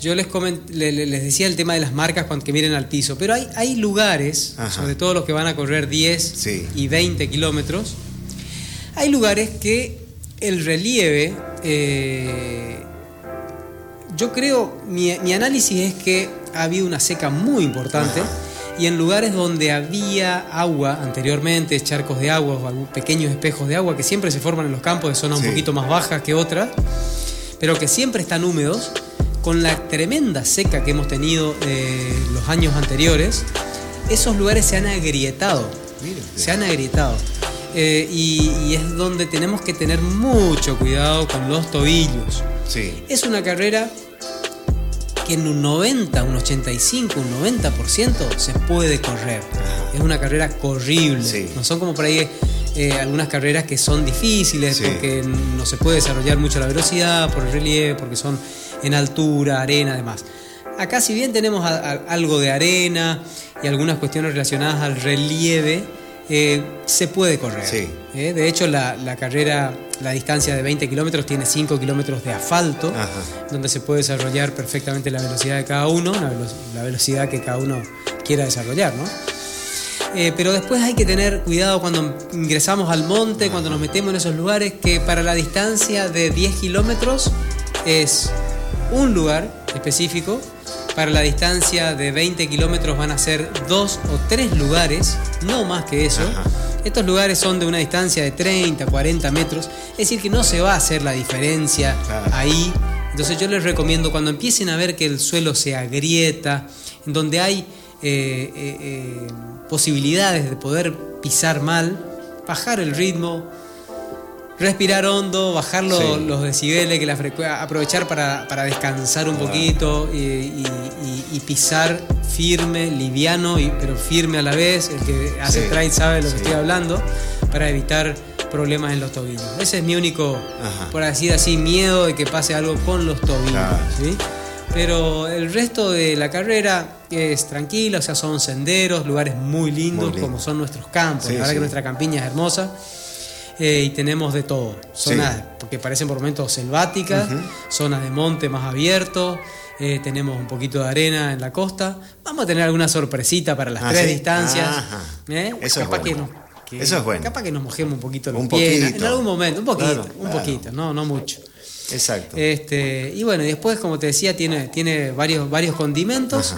Yo les, les decía el tema de las marcas cuando que miren al piso, pero hay, hay lugares, sobre todo los que van a correr 10 y 20 kilómetros, hay lugares que el relieve, eh, yo creo, mi, análisis es que ha habido una seca muy importante. Y en lugares donde había agua anteriormente, charcos de agua o pequeños espejos de agua que siempre se forman en los campos de zonas un poquito más bajas que otras, pero que siempre están húmedos, con la tremenda seca que hemos tenido eh, los años anteriores, esos lugares se han agrietado. Se han agrietado. Eh, y, es donde tenemos que tener mucho cuidado con los tobillos. Es una carrera que en un 90, un 85, un 90% se puede correr. Es una carrera corrible. No son como por ahí eh, algunas carreras que son difíciles porque no se puede desarrollar mucho la velocidad por el relieve, porque son en altura, arena, además. Acá si bien tenemos algo de arena y algunas cuestiones relacionadas al relieve, eh, se puede correr. Eh, de hecho, la, carrera, la distancia de 20 kilómetros tiene 5 kilómetros de asfalto, donde se puede desarrollar perfectamente la velocidad de cada uno, la, velocidad que cada uno quiera desarrollar. ¿no? Eh, pero después hay que tener cuidado cuando ingresamos al monte, cuando nos metemos en esos lugares, que para la distancia de 10 kilómetros es un lugar específico. Para la distancia de 20 kilómetros van a ser dos o tres lugares, no más que eso. Estos lugares son de una distancia de 30, 40 metros, es decir, que no se va a hacer la diferencia ahí. Entonces yo les recomiendo cuando empiecen a ver que el suelo se agrieta, en donde hay eh, eh, eh, posibilidades de poder pisar mal, bajar el ritmo, respirar hondo, bajar los decibeles, que la aprovechar para, descansar un poquito y, pisar firme, liviano, y, pero firme a la vez. El que hace trail sabe lo que estoy hablando, para evitar problemas en los tobillos. Ese es mi único, por decir así, miedo de que pase algo con los tobillos. Pero el resto de la carrera es tranquila, o sea, son senderos, lugares muy lindos, como son nuestros campos. la verdad que nuestra campiña es hermosa. Eh, y tenemos de todo. Zonas, porque parecen por momentos selváticas, zonas de monte más abiertos, eh, tenemos un poquito de arena en la costa. Vamos a tener alguna sorpresita para las ah, tres distancias. ¿eh? Eso, es bueno. Eso es bueno. Capaz que nos mojemos un poquito los un pies, en algún momento, un poquito, un poquito, no, no mucho. Exacto. Este, y bueno, después, como te decía, tiene, tiene varios, varios condimentos.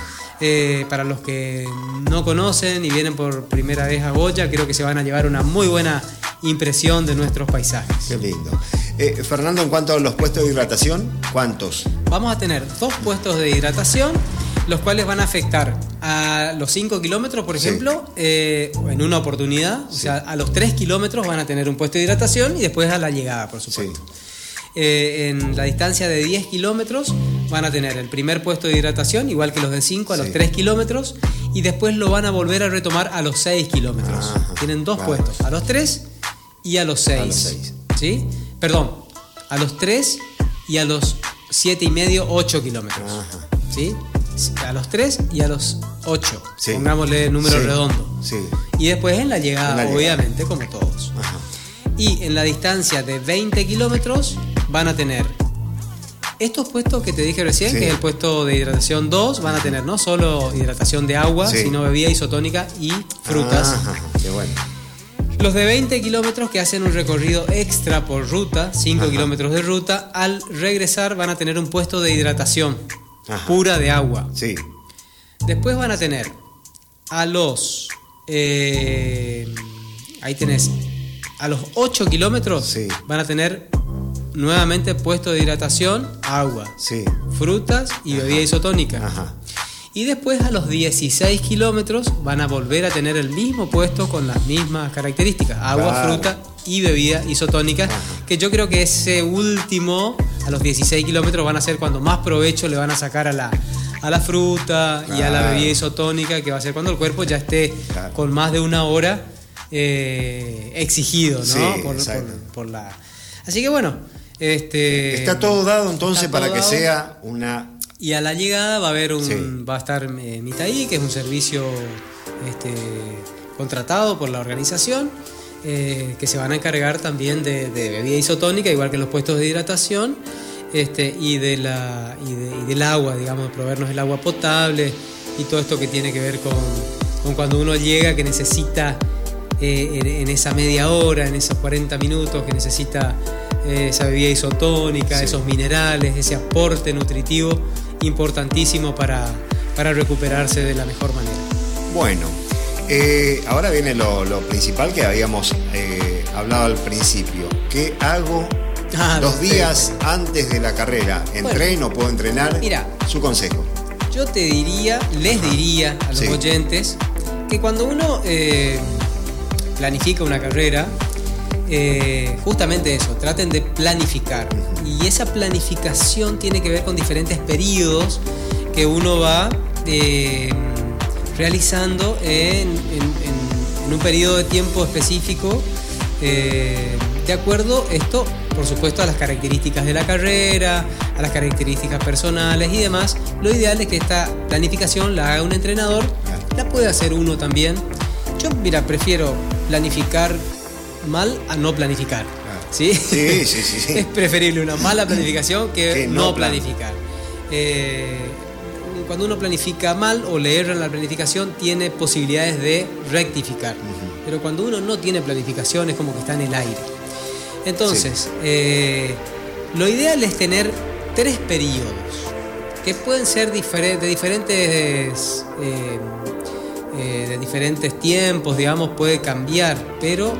para los que no conocen y vienen por primera vez a Goya, creo que se van a llevar una muy buena impresión de nuestros paisajes. Qué lindo. Eh, Fernando, en cuanto a los puestos de hidratación, ¿cuántos? Vamos a tener dos puestos de hidratación los cuales van a afectar a los 5 kilómetros, por Sí. ejemplo, eh, en una oportunidad. O sea, a los 3 kilómetros van a tener un puesto de hidratación y después a la llegada, por Sí. Eh, en la distancia de 10 kilómetros van a tener el primer puesto de hidratación, igual que los de 5 a los Sí. 3 kilómetros, y después lo van a volver a retomar a los 6 kilómetros. Ajá. Tienen dos Bárbaro. puestos, a los 3 y a los 6. los seis. ¿Sí? Perdón, a los 3 y a los 7 y medio, 8 kilómetros. Ajá. ¿Sí? A los 3 y a los 8. Sí. Pongámosle número Sí. redondo. Sí. Y después en la llegada, En la llegada. obviamente, como todos. Ajá. Y en la distancia de 20 kilómetros van a tener estos puestos que te dije recién, Sí. que es el puesto de hidratación 2, van a tener no solo hidratación de agua, Sí. sino bebida isotónica y frutas. Ajá, qué bueno. Los de 20 kilómetros que hacen un recorrido extra por ruta, 5 Ajá. kilómetros de ruta, al regresar van a tener un puesto de hidratación Ajá. pura de agua. Sí. Después van a tener a los. eh, ahí tenés. A los 8 kilómetros Sí. van a tener nuevamente puesto de hidratación, agua, Sí. frutas y bebida isotónica. Ajá. Y después a los 16 kilómetros van a volver a tener el mismo puesto con las mismas características, agua, Claro. fruta y bebida isotónica, Ajá. que yo creo que ese último, a los 16 kilómetros, van a ser cuando más provecho le van a sacar a la, a la fruta y a la bebida isotónica, que va a ser cuando el cuerpo ya esté Claro. con más de una hora eh, exigido, ¿no? Sí, por, exacto. por- por la... Así que bueno, este... Está todo dado entonces para que dado. sea una. Y a la llegada va a haber un, Sí. va a estar eh, Mitaí, que es un servicio este, contratado por la organización, eh, que se van a encargar también de, de bebida isotónica, igual que los puestos de hidratación, este, y, de la, y, de- y del agua, digamos, proveernos el agua potable y todo esto que tiene que ver con, con cuando uno llega, que necesita eh, en, en esa media hora, en esos 40 minutos, que necesita esa bebida isotónica, Sí. esos minerales, ese aporte nutritivo importantísimo para, para recuperarse de la mejor manera. Bueno, eh, ahora viene lo, lo principal que habíamos eh, hablado al principio. ¿Qué hago Ah, los perfecto. días antes de la carrera? ¿Entreno? ¿Puedo entrenar? Mira. Su consejo. Yo te diría, les Ajá. diría a los Sí. oyentes que cuando uno eh, planifica una carrera, eh, justamente eso, traten de planificar. Y esa planificación tiene que ver con diferentes periodos que uno va eh, realizando en, en- en- en un periodo de tiempo específico, eh, de acuerdo esto, por supuesto, a las características de la carrera, a las características personales y demás. Lo ideal es que esta planificación la haga un entrenador, la puede hacer uno también. Yo, mira, prefiero planificar mal a no planificar. ¿Sí? Sí, sí, sí, sí. es preferible una mala planificación que Que no no, plan- planificar. Eh, cuando uno planifica mal o le erra en la planificación, tiene posibilidades de rectificar. Pero cuando uno no tiene planificación, es como que está en el aire. Entonces, eh, lo ideal es tener tres periodos que pueden ser difere- de diferentes eh, eh, de diferentes tiempos, digamos, puede cambiar, pero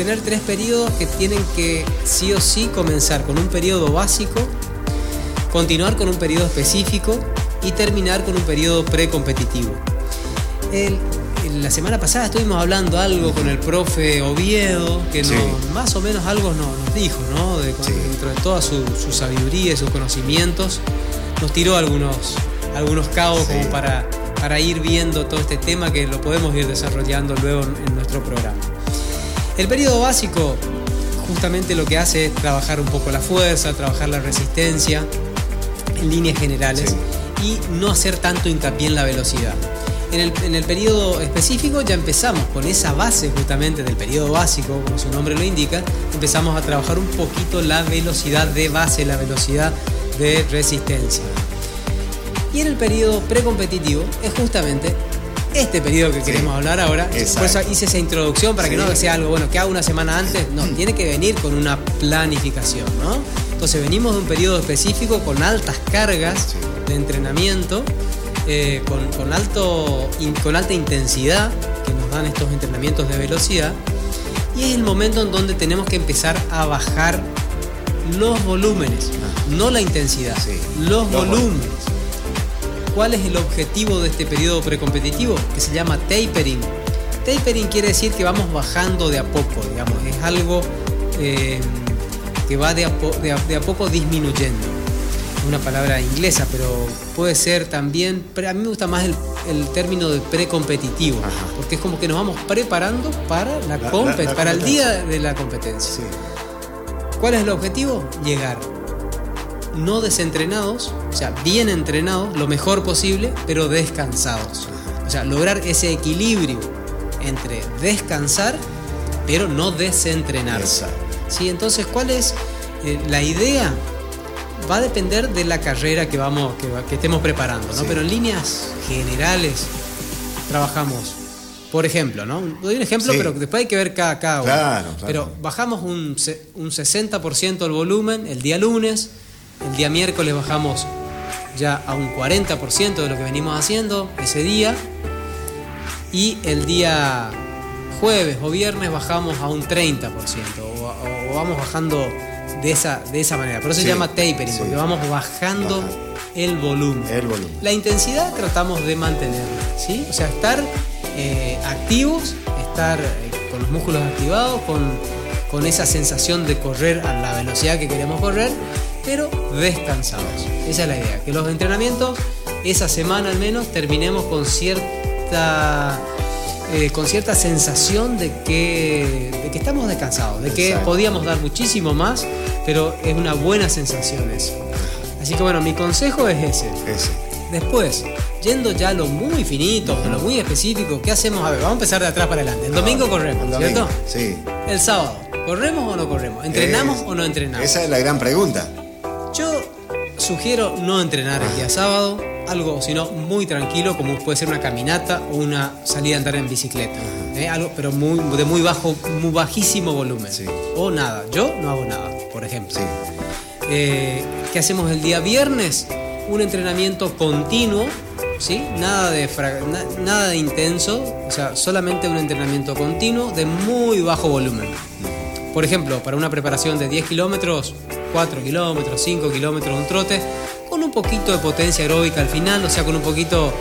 tener tres periodos que tienen que sí o sí comenzar con un periodo básico, continuar con un periodo específico y terminar con un periodo precompetitivo. El- la semana pasada estuvimos hablando algo con el profe Oviedo, que Sí. nos- más o menos algo nos, nos dijo, ¿no? De- Sí. Dentro de toda su, su sabiduría y sus conocimientos, nos tiró algunos, algunos cabos Sí. como para, para ir viendo todo este tema que lo podemos ir desarrollando luego en- en nuestro programa. El periodo básico justamente lo que hace es trabajar un poco la fuerza, trabajar la resistencia en líneas generales y no hacer tanto hincapié en la velocidad. En el, en el periodo específico ya empezamos con esa base justamente del periodo básico, como su nombre lo indica, empezamos a trabajar un poquito la velocidad de base, la velocidad de resistencia. Y en el periodo precompetitivo es justamente este periodo que queremos hablar ahora. Exacto. Por eso hice esa introducción para que no sea algo bueno que haga una semana antes. No, tiene que venir con una planificación, ¿no? Entonces venimos de un periodo específico con altas cargas de entrenamiento, eh, con, con alto, in- con alta intensidad que nos dan estos entrenamientos de velocidad. Y es el momento en donde tenemos que empezar a bajar los volúmenes, no la intensidad, Sí. los Los volúmenes. ¿Cuál es el objetivo de este periodo precompetitivo? Que se llama tapering. Tapering quiere decir que vamos bajando de a poco, digamos, es algo eh, que va de a, poco disminuyendo. Una palabra inglesa, pero puede ser también, a mí me gusta más el, término de precompetitivo, porque es como que nos vamos preparando para, la, para el día de la competencia. ¿Cuál es el objetivo? Llegar no desentrenados, o sea, bien entrenados, lo mejor posible, pero descansados. O sea, lograr ese equilibrio entre descansar, pero no desentrenarse. ¿Sí? Entonces, ¿cuál es eh, la idea? Va a depender de la carrera que, vamos, que, estemos preparando, ¿no? Pero en líneas generales trabajamos por ejemplo, ¿no? Doy un ejemplo, pero después hay que ver cada, cada uno. Pero bajamos un, un 60% el volumen el día lunes, el día miércoles bajamos ya a un 40% de lo que venimos haciendo ese día. Y el día jueves o viernes bajamos a un 30% o, vamos bajando de esa, de esa manera. Por eso se llama tapering, porque vamos bajando el volumen. el volumen. La intensidad tratamos de mantenerla, ¿sí? O sea, estar eh, activos, estar eh, con los músculos activados, con, con esa sensación de correr a la velocidad que queremos correr pero descansados. Esa es la idea, que los entrenamientos, esa semana al menos, terminemos con cierta, eh, con cierta sensación de que, de que estamos descansados, de que podíamos dar muchísimo más, pero es una buena sensación eso. Así que bueno, mi consejo es ese. Después, yendo ya a lo muy finito, a lo muy específico, ¿qué hacemos? A ver, vamos a empezar de atrás para adelante. El domingo corremos, ¿cierto? Sí. El sábado, ¿corremos o no corremos? ¿Entrenamos o no entrenamos? Esa es la gran pregunta. Yo sugiero no entrenar el día sábado, algo sino muy tranquilo, como puede ser una caminata o una salida a andar en bicicleta. ¿eh? Algo, pero muy, de muy bajo, muy bajísimo volumen. O nada. Yo no hago nada, por ejemplo. Eh, ¿Qué hacemos el día viernes? Un entrenamiento continuo, ¿sí? Nada de, nada de intenso, o sea, solamente un entrenamiento continuo de muy bajo volumen. Por ejemplo, para una preparación de 10 kilómetros, 4 kilómetros, 5 kilómetros, un trote, con un poquito de potencia aeróbica al final, o sea, con un poquito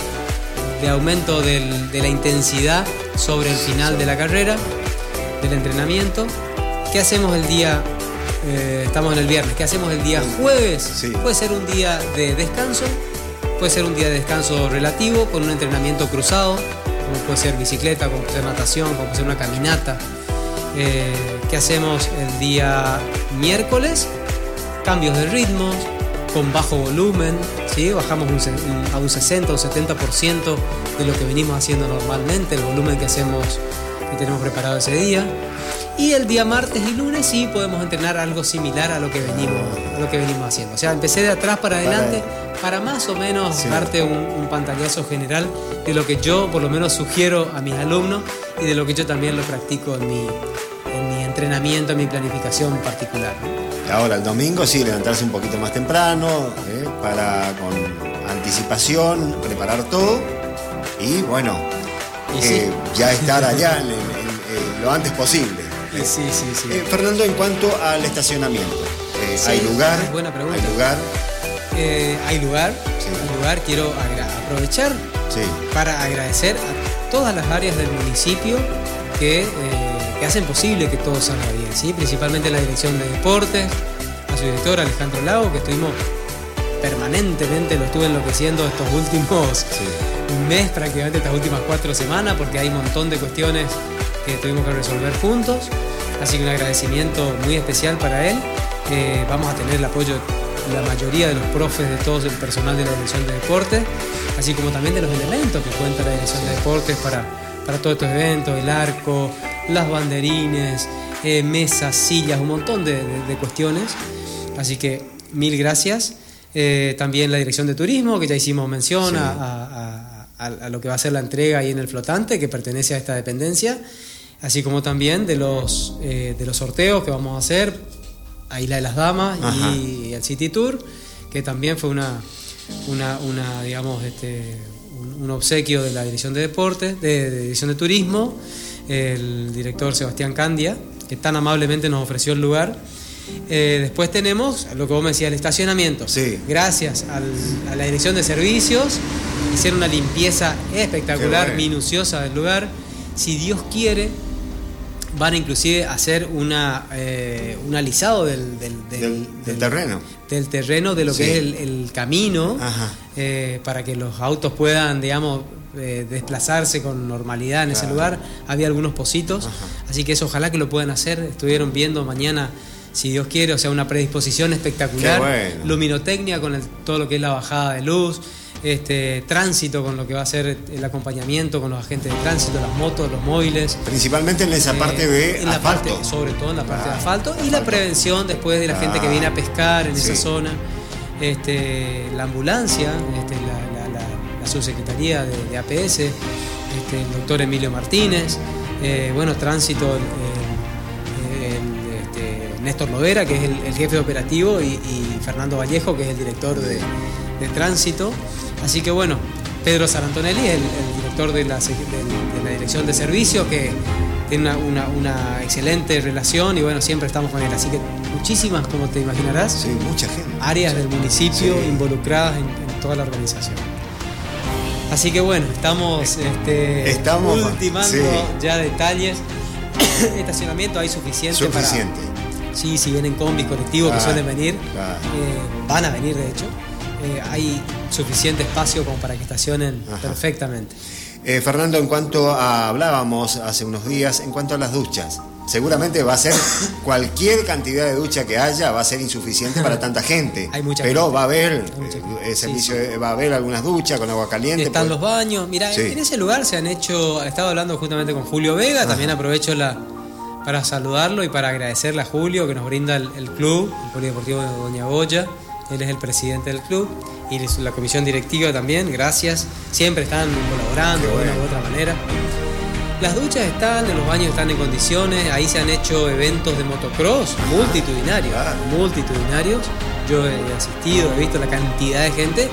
de aumento de la intensidad sobre el final de la carrera, del entrenamiento. ¿Qué hacemos el día? Eh, estamos en el viernes. ¿Qué hacemos el día jueves? Puede ser un día de descanso, puede ser un día de descanso relativo con un entrenamiento cruzado, como puede ser bicicleta, como puede ser natación, como puede ser una caminata. Eh, ¿Qué hacemos el día miércoles? cambios de ritmos, con bajo volumen, ¿sí? bajamos a un 60 o 70% de lo que venimos haciendo normalmente, el volumen que hacemos y tenemos preparado ese día. Y el día martes y lunes sí podemos entrenar algo similar a lo que venimos, a lo que venimos haciendo. O sea, empecé de atrás para adelante para, más o menos darte un, un, pantallazo general de lo que yo por lo menos sugiero a mis alumnos y de lo que yo también lo practico en mi entrenamiento, en mi planificación particular. Ahora, el domingo sí, levantarse un poquito más temprano, ¿eh? para con anticipación, preparar todo y bueno, eh, ya estar allá lo antes posible. Sí, sí, sí. Eh, Fernando, en cuanto al estacionamiento, ¿hay lugar? Buena pregunta. ¿Hay lugar? hay lugar, hay lugar. Quiero aprovechar para agradecer a todas las áreas del municipio que que hacen posible que todo salga bien, ¿sí? principalmente la dirección de deportes, a su director Alejandro Lago, que estuvimos permanentemente, lo estuve enloqueciendo estos últimos un mes, prácticamente estas últimas cuatro semanas, porque hay un montón de cuestiones que tuvimos que resolver juntos. Así que un agradecimiento muy especial para él. Eh, vamos a tener el apoyo de la mayoría de los profes, de todo el personal de la Dirección de Deportes, así como también de los elementos que cuenta la Dirección de Deportes para, para todos estos eventos, el arco, las banderines, eh, mesas, sillas, un montón de, cuestiones. Así que mil gracias. Eh, también la dirección de turismo, que ya hicimos mención a, lo que va a ser la entrega ahí en el flotante, que pertenece a esta dependencia, así como también de los, eh, de los sorteos que vamos a hacer a Isla de las Damas y el City Tour, que también fue una, una, digamos, este, un, obsequio de la dirección de deportes, de, de dirección de turismo el director Sebastián Candia, que tan amablemente nos ofreció el lugar. Eh, después tenemos lo que vos me decías, el estacionamiento. Sí. Gracias a la dirección de servicios, hicieron una limpieza espectacular, minuciosa del lugar. Si Dios quiere, van a inclusive hacer una, eh, un alisado del, del, terreno. Del terreno, de lo que es el, camino, eh, para que los autos puedan, digamos, eh, desplazarse con normalidad en ese lugar. Había algunos pocitos, así que eso ojalá que lo puedan hacer. Estuvieron viendo mañana si Dios quiere, o sea, una predisposición espectacular, luminotecnia con todo lo que es la bajada de luz, este, tránsito con lo que va a ser el acompañamiento con los agentes de tránsito, las motos, los móviles. Principalmente en esa parte de eh, asfalto. sobre todo en la parte de asfalto y la prevención después de la gente que viene a pescar en esa zona. Este, la ambulancia, este, la, subsecretaría de, APS, este, el doctor Emilio Martínez, eh, bueno, tránsito, este, Néstor Lovera, que es el, jefe operativo, y, Fernando Vallejo, que es el director de, de tránsito. Así que bueno, Pedro Sarantonelli, el, el director de la, Dirección de Servicios, que tiene una, excelente relación y bueno, siempre estamos con él. Así que muchísimas, como te imaginarás, sí, mucha gente. áreas del municipio involucradas en, toda la organización. Así que bueno, estamos, este, estamos ultimando ya detalles. Estacionamiento hay suficiente, suficiente. Sí, si vienen combis colectivos que suelen venir, eh, van a venir de hecho. Eh, hay suficiente espacio como para que estacionen perfectamente. Eh, Fernando, en cuanto a, hablábamos hace unos días, en cuanto a las duchas, seguramente va a ser cualquier cantidad de ducha que haya va a ser insuficiente para tanta gente. Hay mucha pero va a haber eh, servicio, va a haber algunas duchas con agua caliente. Están pues. los baños. Mira, en ese lugar se han hecho. He estado hablando justamente con Julio Vega. También aprovecho la para saludarlo y para agradecerle a Julio que nos brinda el, el club, el Polideportivo de Doña Goya él es el presidente del club y la comisión directiva también, gracias. Siempre están colaborando de una u otra manera. Las duchas están, los baños están en condiciones, ahí se han hecho eventos de motocross multitudinarios, multitudinarios. Yo he asistido, he visto la cantidad de gente.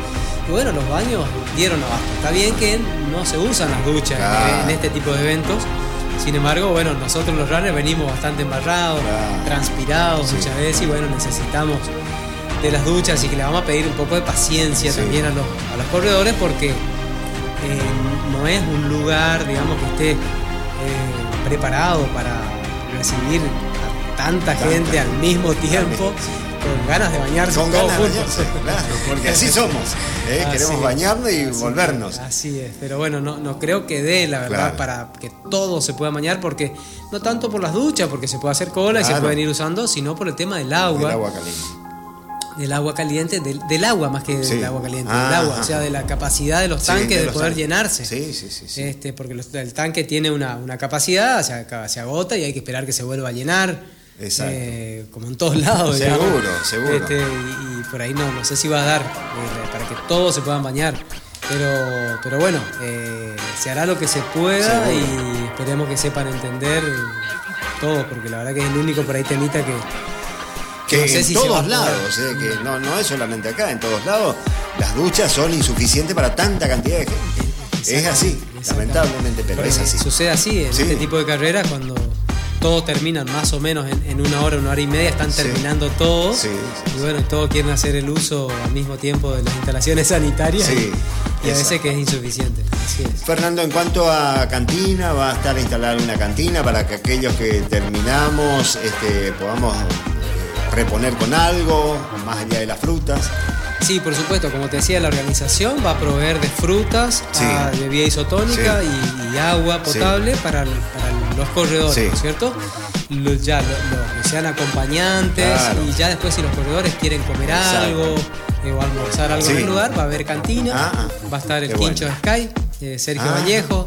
Y bueno, los baños dieron abajo. Está bien que no se usan las duchas en este tipo de eventos, sin embargo, bueno, nosotros los runners venimos bastante embarrados, transpirados muchas veces y bueno, necesitamos de las duchas y que le vamos a pedir un poco de paciencia también a los, a los corredores porque no es un lugar, digamos, que esté eh, preparado para recibir a tanta, gente al mismo tiempo. Con ganas de bañarse con ganas claro, porque así somos, ¿eh? queremos bañarnos y volvernos. así es, pero bueno, no, no creo que dé la verdad para que todos se puedan bañar, porque no tanto por las duchas, porque se puede hacer cola y se pueden ir usando, sino por el tema del agua. El agua caliente del agua caliente, del, agua más que del agua caliente, del agua, o sea, de la capacidad de los tanques de, poder llenarse. Sí, sí, sí. Este, porque el tanque tiene una, capacidad, se, se, agota y hay que esperar que se vuelva a llenar. Exacto. Eh, como en todos lados. Seguro, seguro. Este, y, por ahí no, no sé si va a dar eh, para que todos se puedan bañar. Pero, pero bueno, eh, se hará lo que se pueda y esperemos que sepan entender todos, porque la verdad que es el único por ahí temita que, que en todos lados, eh, que no, no es solamente acá, en todos lados las duchas son insuficientes para tanta cantidad de gente. Es así, lamentablemente, pero es así. Sucede así en este tipo de carreras cuando todos terminan más o menos en, una hora, una hora y media, están terminando todos. y bueno, todos quieren hacer el uso al mismo tiempo de las instalaciones sanitarias. y a veces que es insuficiente. Fernando, en cuanto a cantina, va a estar instalada una cantina para que aquellos que terminamos este, podamos reponer con algo, más allá de las frutas. Sí, por supuesto, como te decía, la organización va a proveer de frutas, de bebida isotónica y, agua potable para, los corredores, ¿no es cierto? ya los que sean acompañantes y ya después si los corredores quieren comer algo eh, o almorzar algo en el lugar, va a haber cantina, ah, ah. va a estar el pincho Sky, eh, Sergio ah. Vallejo,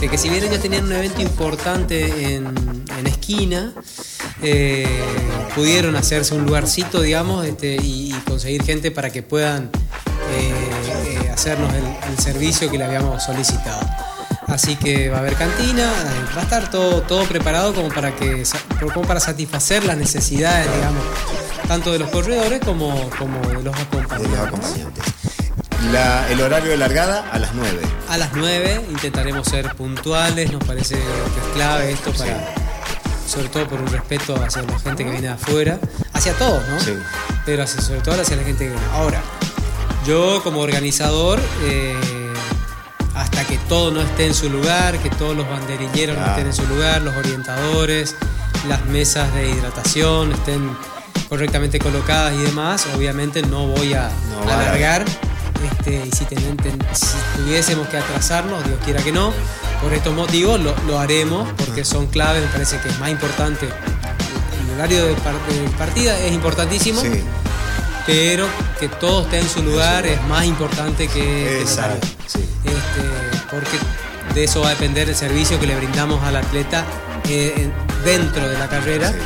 de que si bien ellos tenían un evento importante en, en esquina, eh, pudieron hacerse un lugarcito, digamos, este, y, conseguir gente para que puedan eh, eh, hacernos el, servicio que le habíamos solicitado. Así que va a haber cantina, va a estar todo, todo preparado como para, que, como para satisfacer las necesidades, digamos, tanto de los corredores como, como de los acompañantes. el horario de largada a las 9. A las 9 intentaremos ser puntuales, nos parece que es clave esto para, sobre todo por un respeto hacia la gente que viene de afuera, hacia todos, ¿no? Sí. Pero hacia- sobre todo hacia la gente que viene. Ahora, yo como organizador, eh, hasta que todo no esté en su lugar, que todos los banderilleros no estén en su lugar, los orientadores, las mesas de hidratación estén correctamente colocadas y demás, obviamente no voy a No alargar. Este, y si, ten- ten- si tuviésemos que atrasarnos, Dios quiera que no, por estos motivos lo, lo haremos porque son claves, me parece que es más importante. El horario de, par- de partida es importantísimo, Sí. pero que todo esté en su lugar es más importante que, que Exacto, sí. Este, porque de eso va a depender el servicio que le brindamos al atleta eh, en- dentro de la carrera. Sí.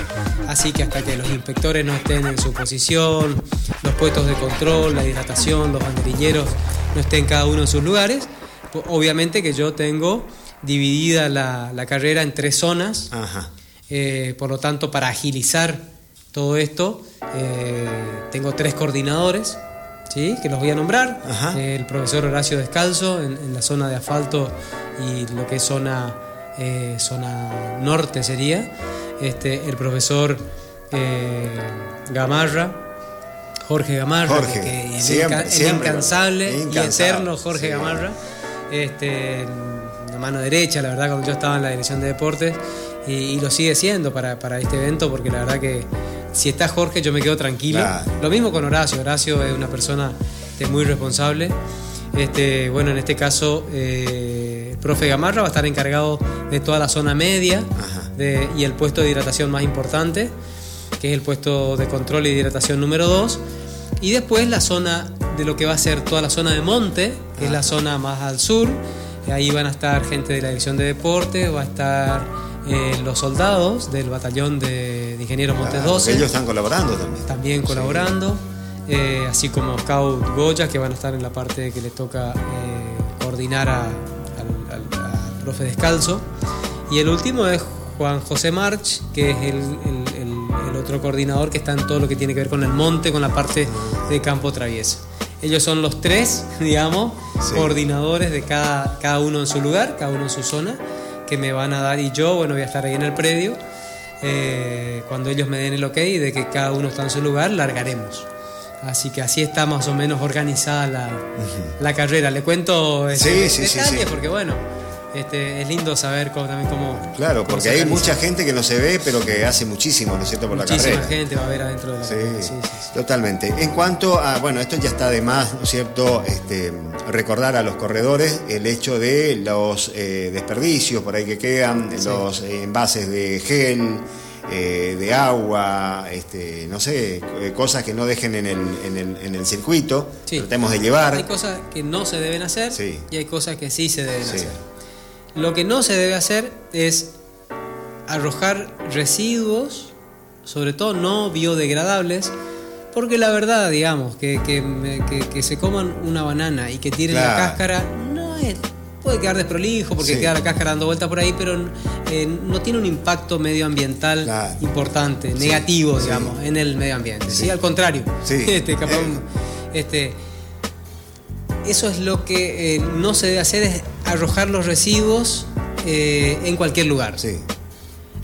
Así que hasta que los inspectores no estén en su posición, los puestos de control, la hidratación, los banderilleros no estén cada uno en sus lugares, obviamente que yo tengo dividida la, la carrera en tres zonas. Ajá. Eh, por lo tanto, para agilizar todo esto, eh, tengo tres coordinadores, ¿sí? que los voy a nombrar. Eh, el profesor Horacio Descalzo en, en la zona de asfalto y lo que es zona, zona norte sería. Este, el profesor Gamarra. Jorge Gamarra, Jorge, que- el, siempre, inca- el siempre, incansable, y eterno Jorge sí. Gamarra este, mano derecha, la verdad, cuando yo estaba en la dirección de deportes, y, y lo sigue siendo para, para este evento, porque la verdad que si está Jorge yo me quedo tranquilo. Claro. Lo mismo con Horacio, Horacio es una persona este, muy responsable. Este, bueno, en este caso, eh, el profe Gamarra va a estar encargado de toda la zona media de- y el puesto de hidratación más importante, que es el puesto de control y de hidratación número 2. Y después la zona de lo que va a ser toda la zona de monte, que es la zona más al sur. Ahí van a estar gente de la dirección de deportes, va a estar eh, los soldados del batallón de, de Ingenieros Montes Claro, 12 Ellos están colaborando también. también colaborando, eh, así como Scout Goya, que van a estar en la parte que le toca eh, coordinar a- al, al- al profe Descalzo. Y el último es Juan José March, que es el, el- el- el otro coordinador que está en todo lo que tiene que ver con el monte, con la parte de campo traviesa. Ellos son los tres, digamos, Sí. coordinadores de cada, cada uno en su lugar, cada uno en su zona, que me van a dar, y yo, bueno, voy a estar ahí en el predio. Eh, cuando ellos me den el ok de que cada uno está en su lugar, largaremos. Así que así está más o menos organizada la, la carrera. Le cuento Sí, sí, sí, detalles sí. porque bueno, este, es lindo saber cómo, también cómo... Claro, porque hay mucha gente que no se ve, pero que hace muchísimo, ¿no es cierto?, por la Muchísima carrera. gente va a ver adentro de la Sí, carrera. Sí, sí, sí. totalmente. En cuanto a, bueno, esto ya está de más, ¿no es cierto? Este, recordar a los corredores el hecho de los eh, desperdicios por ahí que quedan, los envases de gel, eh, de agua, este, no sé, eh, cosas que no dejen en el, en el, en el circuito. Tratemos de llevar. Hay cosas que no se deben hacer y hay cosas que sí se deben hacer. Lo que no se debe hacer es arrojar residuos, sobre todo no biodegradables, porque la verdad, digamos, que, que, que- que se coman una banana y que tiren la Claro. cáscara, no es, puede quedar desprolijo porque Sí. queda la cáscara dando vueltas por ahí, pero eh, no tiene un impacto medioambiental Claro. importante, negativo, sí. digamos, en el medio ambiente. ¿sí? Sí. Al contrario, este, capaz, Eh. este, eso es lo que eh, no se debe hacer, es arrojar los residuos eh, en cualquier lugar. Sí,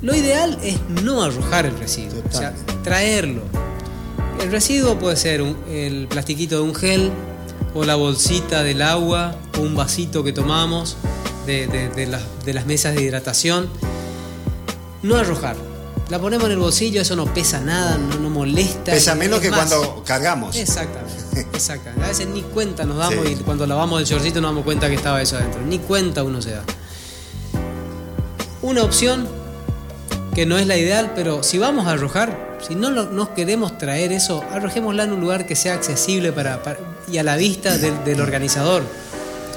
Lo ideal es no arrojar el residuo, o sea, traerlo. El residuo puede ser un- el plastiquito de un gel, o la bolsita del agua, o un vasito que tomamos de, de- de las, de las mesas de hidratación. No arrojar. La ponemos en el bolsillo, eso no pesa nada, no, no molesta. Pesa Es menos que más, cuando cargamos. Exactamente, exactamente. A veces ni cuenta nos damos Sí. y cuando lavamos el shortcito nos damos cuenta que estaba eso adentro. Ni cuenta uno se da. Una opción que no es la ideal, pero si vamos a arrojar, si no lo- nos queremos traer eso, arrojémosla en un lugar que sea accesible para, para- y a la vista del, del organizador,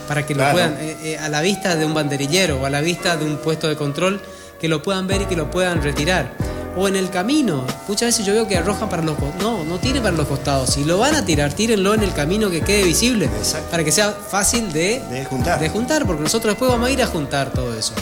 para que lo puedan, eh, eh, a la vista de un banderillero o a la vista de un puesto de control, que lo puedan ver y que lo puedan retirar. O en el camino, muchas veces yo veo que arrojan para los costados. No, no tiren para los costados. Si lo van a tirar, tírenlo en el camino que quede visible. Exacto. Para que sea fácil de, De juntar. de juntar, porque nosotros después vamos a ir a juntar todo eso.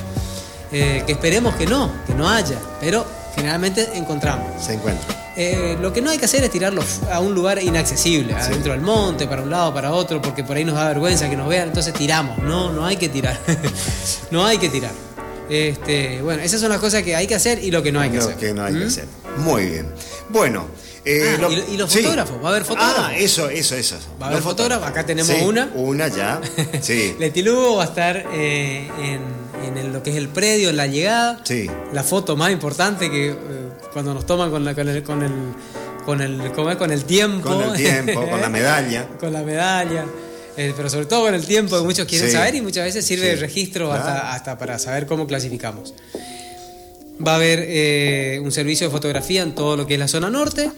Eh, que esperemos que no, que no haya, pero generalmente encontramos. Se encuentra. Eh, lo que no hay que hacer es tirarlo a un lugar inaccesible, adentro del monte, para un lado, para otro, porque por ahí nos da vergüenza que nos vean, entonces tiramos. No, no hay que tirar. no hay que tirar. Este, bueno, esas son las cosas que hay que hacer y lo que no hay que Lo hacer. que no hay que ¿Mm? hacer. Muy bien. Bueno. eh, Ah, lo- y lo- y los sí. fotógrafos, ¿va a haber fotógrafos? Ah, eso, eso, eso. Va a haber fotógrafos, acá tenemos Sí, una. Una ya. Sí. Letilugo va a estar eh, en, en el- lo que es el predio, en la llegada. Sí. La foto más importante que eh, cuando nos toman con, la- con el, con el con el con el tiempo. Con el tiempo, con la medalla. con la medalla. Eh, pero sobre todo con el tiempo que muchos quieren Sí. saber y muchas veces sirve Sí. de registro Claro. hasta, hasta para saber cómo clasificamos. Va a haber eh, un servicio de fotografía en todo lo que es la zona norte,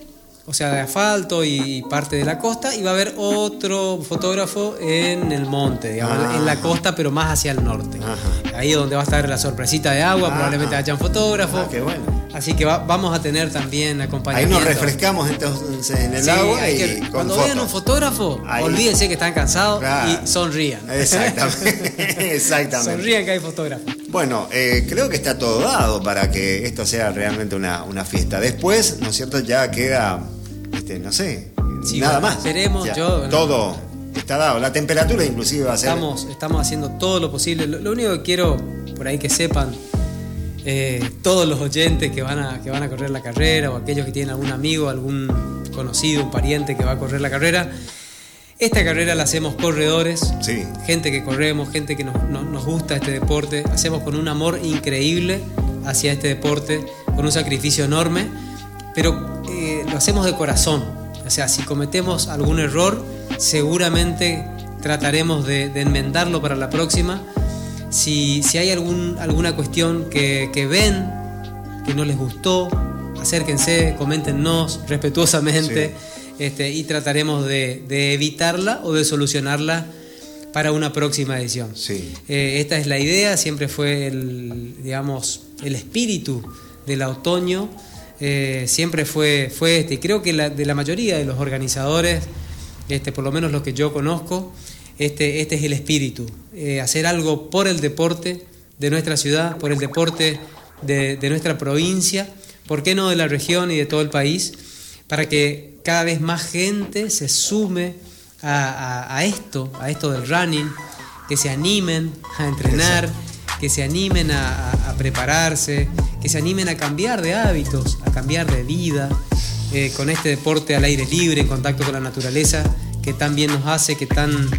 o sea, de asfalto y parte de la costa, y va a haber otro fotógrafo en el monte, digamos, Ah. en la costa, pero más hacia el norte. Ajá. Ahí es donde va a estar la sorpresita de agua, Ah. probablemente hayan fotógrafos. Ah, qué bueno. Así que va- vamos a tener también Ahí acompañamiento. nos refrescamos entonces en el Sí, agua y que- con cuando vean un fotógrafo, Ahí. olvídense que están cansados Claro. y sonrían. Exactamente. Exactamente. sonrían que hay fotógrafos. Bueno, eh, creo que está todo dado para que esto sea realmente una, una fiesta. Después, ¿no es cierto? Ya queda, este, no sé, Sí, nada bueno, más. esperemos, yo- Todo está dado. La temperatura inclusive va a ser... Estamos, estamos haciendo todo lo posible. Lo, lo único que quiero por ahí que sepan eh, todos los oyentes que van, a, que van a correr la carrera o aquellos que tienen algún amigo, algún conocido, un pariente que va a correr la carrera. Esta carrera la hacemos corredores, Sí. gente que corremos, gente que nos, nos- nos gusta este deporte. Hacemos con un amor increíble hacia este deporte, con un sacrificio enorme, pero eh, lo hacemos de corazón. O sea, si cometemos algún error, seguramente trataremos de, de enmendarlo para la próxima. Si, si hay algún, alguna cuestión que, que ven que no les gustó, acérquense, coméntenos respetuosamente este, y trataremos de, de evitarla o de solucionarla para una próxima edición. Sí. Eh, esta es la idea, siempre fue el, digamos, el espíritu del otoño, eh, siempre fue, fue este. Y creo que la- de la mayoría de los organizadores, este, por lo menos los que yo conozco, este, este es el espíritu. eh, hacer algo por el deporte de nuestra ciudad, por el deporte de, de nuestra provincia, ¿por qué no de la región y de todo el país? Para que cada vez más gente se sume a, esto, a esto del running, que se animen a entrenar, que se animen a, a- prepararse, que se animen a cambiar de hábitos, a cambiar de vida, eh, con este deporte al aire libre, en contacto con la naturaleza, que tan bien nos hace, que, tan,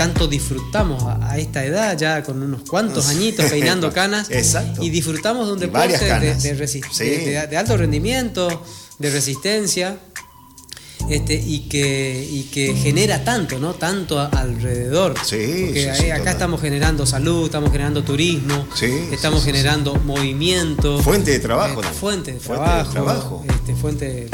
tanto disfrutamos a, a esta edad, ya con unos cuantos añitos peinando canas, Exacto. y disfrutamos de un deporte de, de Sí. de- de- de alto rendimiento, de resistencia, este, y, que, y que genera tanto, ¿no? Tanto a- alrededor. Sí, Porque sí, ahí- sí, acá total. estamos generando salud, estamos generando turismo, Sí, estamos generando movimiento. Fuente de trabajo eh, fuente de Fuente de trabajo. este, fuente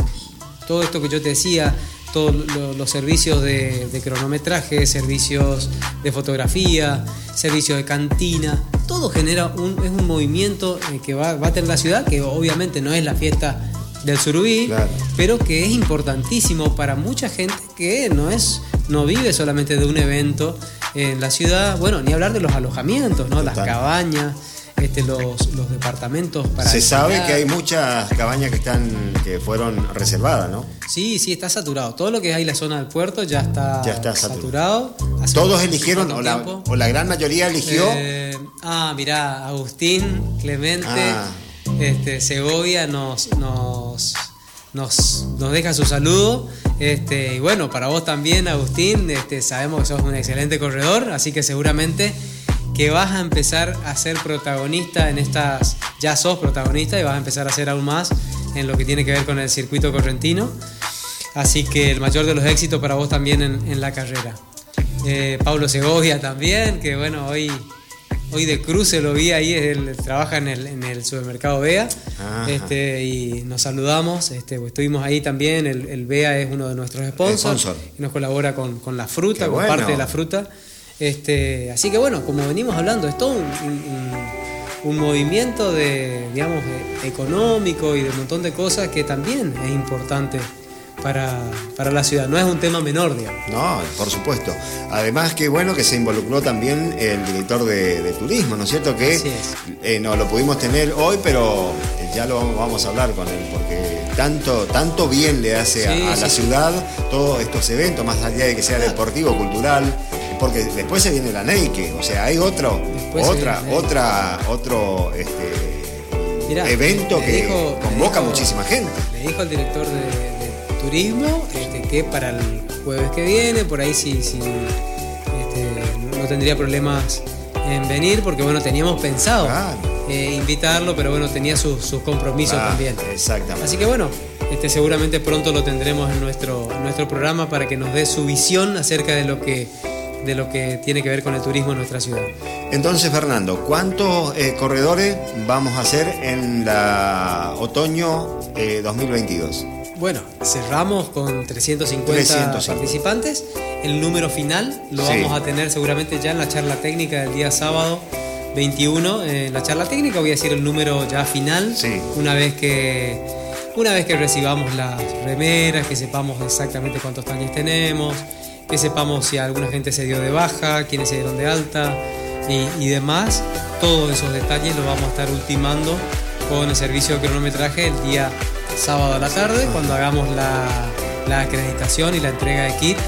todo esto que yo te decía, todos lo- los servicios de, de cronometraje, servicios de fotografía, servicios de cantina, todo genera un, es un movimiento eh, que va, va a tener la ciudad, que obviamente no es la fiesta del Surubí, Claro. pero que es importantísimo para mucha gente que no es no vive solamente de un evento en la ciudad, bueno, ni hablar de los alojamientos, ¿no? Las cabañas, este, los, los departamentos para Se sabe que hay muchas cabañas que están que fueron reservadas, ¿no? Sí, sí, está saturado. Todo lo que hay en la zona del puerto ya está, Ya está saturado. Todos eligieron, o la, o la gran mayoría eligió. Eh, ah, mirá, Agustín Clemente Ah. este, Segovia nos, nos, nos, nos deja su saludo. Este, y bueno, para vos también, Agustín, este, sabemos que sos un excelente corredor, así que seguramente que vas a empezar a ser protagonista en estas, ya sos protagonista y vas a empezar a ser aún más en lo que tiene que ver con el circuito correntino. Así que el mayor de los éxitos para vos también en, en la carrera. Eh, Pablo Segovia también, que bueno, hoy, hoy de cruce lo vi ahí, él trabaja en el, en el supermercado Bea. Este, y nos saludamos, este, pues, estuvimos ahí también, el, el Bea es uno de nuestros sponsors, Sponsor. y nos colabora con, con la fruta, Qué con bueno. parte de la fruta. Este, así que bueno, como venimos hablando, es todo un, un- movimiento de, digamos, económico y de un montón de cosas que también es importante para, para la ciudad. No es un tema menor, digamos. No, por supuesto. Además, que bueno que se involucró también el director de, de turismo, ¿no es cierto? Que Así es. eh, no lo pudimos tener hoy, pero ya lo vamos- a hablar con él, porque tanto, tanto bien le hace a- Sí, a, sí, la sí. ciudad todos estos eventos, más allá de que sea deportivo, cultural, porque después se viene la Neike, o sea, hay otro, otra, otra, otro este, evento que convoca muchísima gente. Le dijo al director de, turismo este, que para el jueves que viene, por ahí sí, sí este, no tendría problemas en venir, porque bueno, teníamos pensado eh, invitarlo, pero bueno, tenía sus, compromisos también. Exactamente. Así que bueno, este, seguramente pronto lo tendremos en nuestro, nuestro programa para que nos dé su visión acerca de lo que de lo que tiene que ver con el turismo en nuestra ciudad. Entonces, Fernando, ¿cuántos eh, corredores vamos a hacer en la otoño 2022? Eh, bueno, cerramos con 350, participantes. El número final lo vamos a tener seguramente ya en la charla técnica del día sábado 21. En la charla técnica voy a decir el número ya final. Una vez que una vez que recibamos las remeras, que sepamos exactamente cuántos tañes tenemos, que sepamos si alguna gente se dio de baja, quiénes se dieron de alta y, demás, todos esos detalles los vamos a estar ultimando con el servicio de cronometraje el día sábado a la tarde, cuando hagamos la, acreditación y la entrega de kit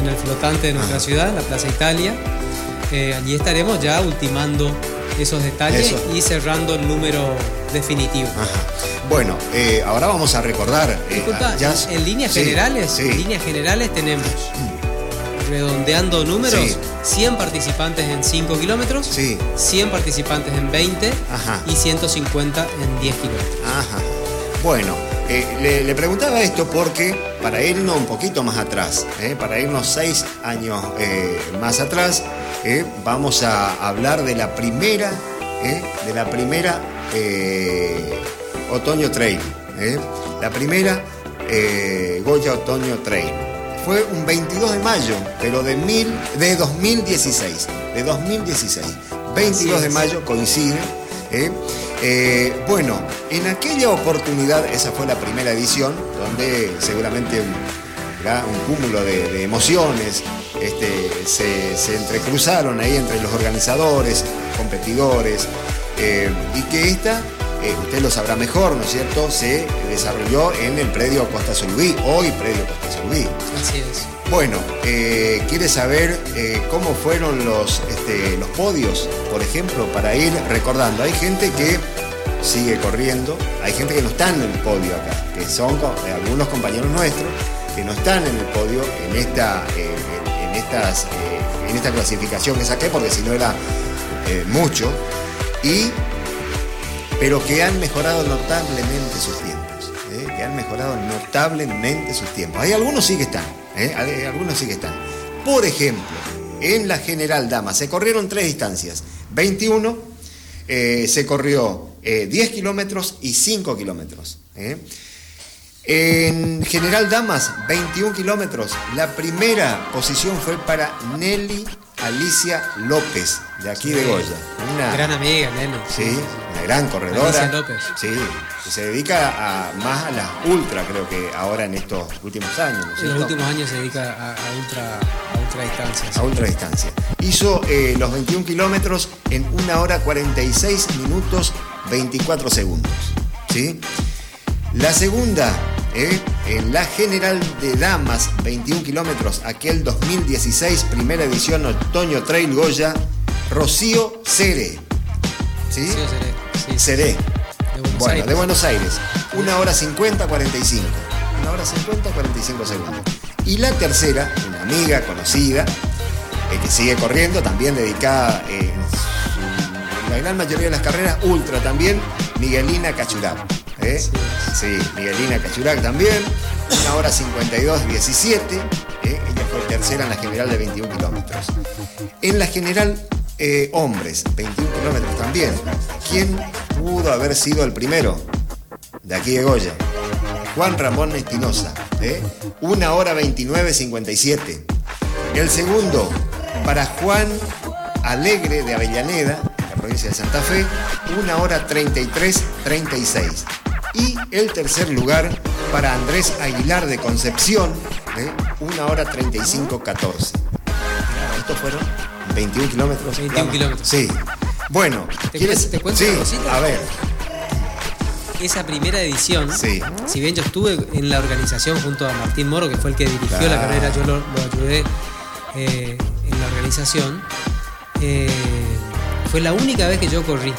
en el flotante de nuestra ciudad, en la Plaza Italia. Eh, allí estaremos ya ultimando esos detalles y cerrando el número definitivo. Bueno, eh, ahora vamos a recordar. Eh, Disculpa, en líneas generales, en líneas generales tenemos redondeando números, 100 participantes en 5 kilómetros, 100 participantes en 20 y 150 en 10 kilómetros. Bueno, eh, le, preguntaba esto porque para irnos un poquito más atrás, eh, para irnos seis años eh, más atrás, vamos a hablar de la primera, de la primera Otoño Trail, la primera Goya Otoño Trail. Fue un 22 de mayo, pero de, mil, de 2016, de 2016. 22 de mayo coincide ¿eh? Eh, bueno, en aquella oportunidad, esa fue la primera edición, donde seguramente un, cúmulo de, emociones este, se, entrecruzaron ahí entre los organizadores, competidores, eh, y que esta, usted lo sabrá mejor, ¿no es cierto?, se desarrolló en el predio Costa Solubí, hoy predio Costa Solubí. Así es. Bueno, eh, ¿quiere saber eh, cómo fueron los, este, los podios, por ejemplo, para ir recordando? Hay gente que sigue corriendo, hay gente que no está en el podio acá, que son eh, algunos compañeros nuestros que no están en el podio en esta, en, estas, en esta clasificación que saqué, porque si no era mucho, y, pero que han mejorado notablemente sus tiempos, que han mejorado notablemente sus tiempos. Hay algunos sí que están ¿eh? algunos sí que están. Por ejemplo, en la General Dama se corrieron tres distancias. 21, eh, se corrió 10 eh, kilómetros y 5 kilómetros. En General Damas, 21 kilómetros. La primera posición fue para Nelly Alicia López, de aquí de Goya. Una gran amiga, Nelly. Sí, una gran corredora. Alicia López. Sí, se dedica a, más a las ultra, creo que ahora en estos últimos años. en los últimos años se dedica a, ultra, a ultra distancia. A ultra distancia. Hizo eh, los 21 kilómetros en una hora 46 minutos 24 segundos. ¿sí? La segunda, eh, en la General de Damas, 21 kilómetros, aquel 2016, primera edición Otoño Trail Goya, Rocío Cere. ¿Sí? Rocío Cere. Cere bueno, de Buenos Aires. Una hora 50, 45. Una hora 50, 45 segundos. Y la tercera, una amiga conocida, eh, que sigue corriendo, también dedicada en, la gran mayoría de las carreras, ultra también, Miguelina Cachurac. ¿Eh? Sí. Miguelina Cachurac también. Una hora 52, 17. ¿eh? Ella fue tercera en la general de 21 kilómetros. En la general eh, hombres, 21 kilómetros también. ¿Quién pudo haber sido el primero? De aquí de Goya. Juan Ramón Espinosa, ¿eh? 1 hora 29, 57. El segundo, para Juan Alegre de Avellaneda, la provincia de Santa Fe, 1 hora 33, 36. Y el tercer lugar, para Andrés Aguilar de Concepción, ¿eh? 1 hora 35, 14. Estos fueron 21 kilómetros. 21 kilómetros. Sí. Bueno, ¿te, ¿quieres? ¿te cuento sí, A ver. Esa primera edición, si bien yo estuve en la organización junto a Martín Moro, que fue el que dirigió la carrera, yo lo, ayudé eh, en la organización, eh, fue la única vez que yo corrí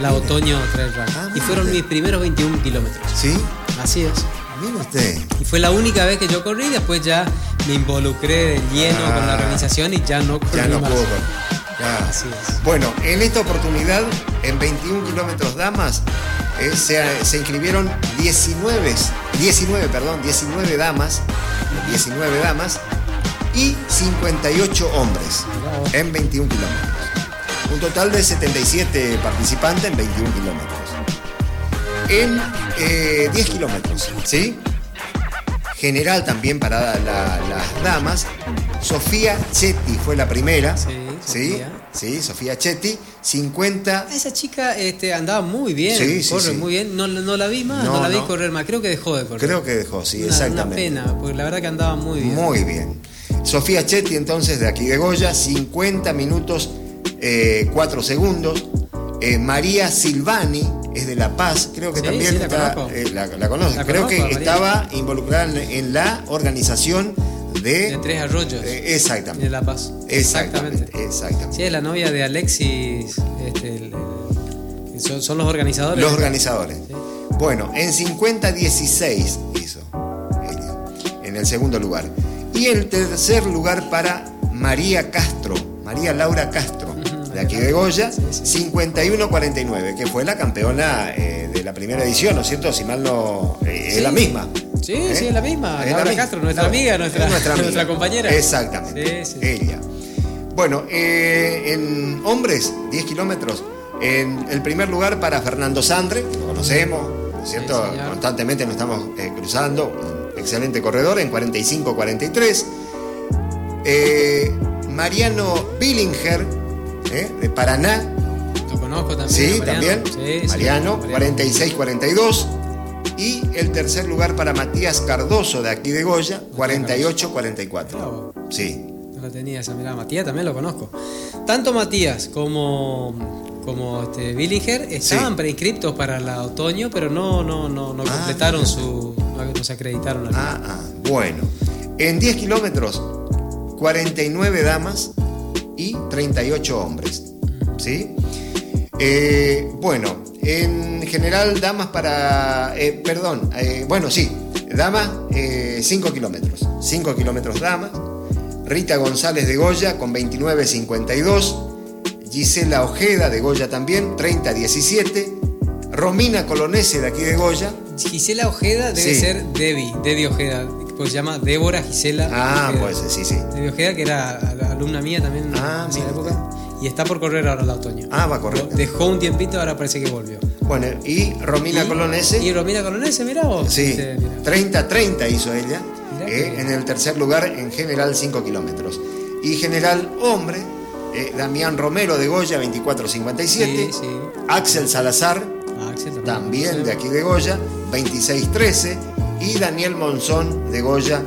la otoño trail run. Ah, y fueron mis primeros 21 kilómetros. ¿Sí? Así es. Mire usted. Y fue la única vez que yo corrí, después ya me involucré de lleno Ah. con la organización y ya no corrí Ya no más. puedo. correr. Ya. Así es. Bueno, en esta oportunidad, en 21 kilómetros damas, eh, se, se inscribieron 19, 19, perdón, 19 damas, 19 damas y 58 hombres en 21 kilómetros. Un total de 77 participantes en 21 kilómetros. En eh, 10 kilómetros, ¿sí? General también para la- las damas. Sofía Chetti fue la primera. Sí, ¿sí? Sofía. Sí, Sofía Chetti, 50. Esa chica este, andaba muy bien, Sí, sí, corre sí. muy bien. No, no la vi más, no, No, la vi no. correr más. Creo que dejó de correr. Creo que dejó, sí, Una- exactamente. Una pena, porque la verdad que andaba muy bien. Muy bien. Sofía Chetti, entonces, de aquí de Goya, 50 minutos, 4 segundos. Eh, María Silvani es de La Paz, creo que Sí, también sí, la está- conozco. eh, la, la conoce. La creo conozco, que María. estaba involucrada en, en la organización de. De Tres Arroyos, Eh, exactamente. de La Paz. Exactamente. Exactamente. Sí, es la novia de Alexis. este, el- el- son, son los organizadores. Los organizadores. Sí. Bueno, en 50-16 hizo en el segundo lugar. Y el tercer lugar para María Castro, María Laura Castro, de aquí de Goya, Sí, sí. 51-49, que fue la campeona eh, de la primera edición, ¿no es cierto? Si mal no. eh, Sí. Es la misma. Sí, ¿Eh? sí, es la misma. Es Laura. Castro, nuestra No, amiga, nuestra, es nuestra, amiga. nuestra compañera. Exactamente. Sí, sí. Ella. Bueno, en hombres, 10 kilómetros, en el primer lugar para Fernando Sandre, que lo conocemos, ¿no es cierto? Constantemente nos estamos cruzando. un Excelente corredor en 45-43. Eh, Mariano Billinger, eh, de Paraná, Lo conozco también. Sí, Mariano. también. Sí, sí, Mariano, Mariano. 46-42. Y el tercer lugar para Matías Cardoso, de aquí de Goya, 48-44. Bravo. Sí. No la tenía esa mirada. Matías también lo conozco. Tanto Matías como, como este Billinger estaban Sí. preinscriptos para la otoño, pero no, no, no, no Ah, completaron su. No, se acreditaron. Ah, ah, bueno. En 10 kilómetros, 49 damas y 38 hombres. ¿Sí? Eh, bueno, en general, damas para. eh, perdón, eh, bueno, sí, damas, 5 kilómetros. 5 kilómetros damas. Rita González de Goya con 29.52. Gisela Ojeda de Goya también, 30.17. Romina Colonese de aquí de Goya. Gisela Ojeda debe Sí. ser Debbie, Debbie Ojeda, pues se llama Débora Gisela. Ah, Ojeda. pues sí, sí. Debbie Ojeda, que era al- alumna mía también Ah, en esa mira. época. Y está por correr ahora el otoño. Ah, va a correr. Dejó un tiempito, ahora parece que volvió. Bueno, y Romina Y- Colonese. Y Romina Colonese, mirá vos. Sí, Este, mirá. 30-30 hizo ella. Eh, en el tercer lugar, en general, 5 kilómetros. Y general hombre, eh, Damián Romero de Goya, 24-57. Sí, sí. Axel Salazar, Ah, Axel también de aquí de Goya, 26-13. Y Daniel Monzón de Goya,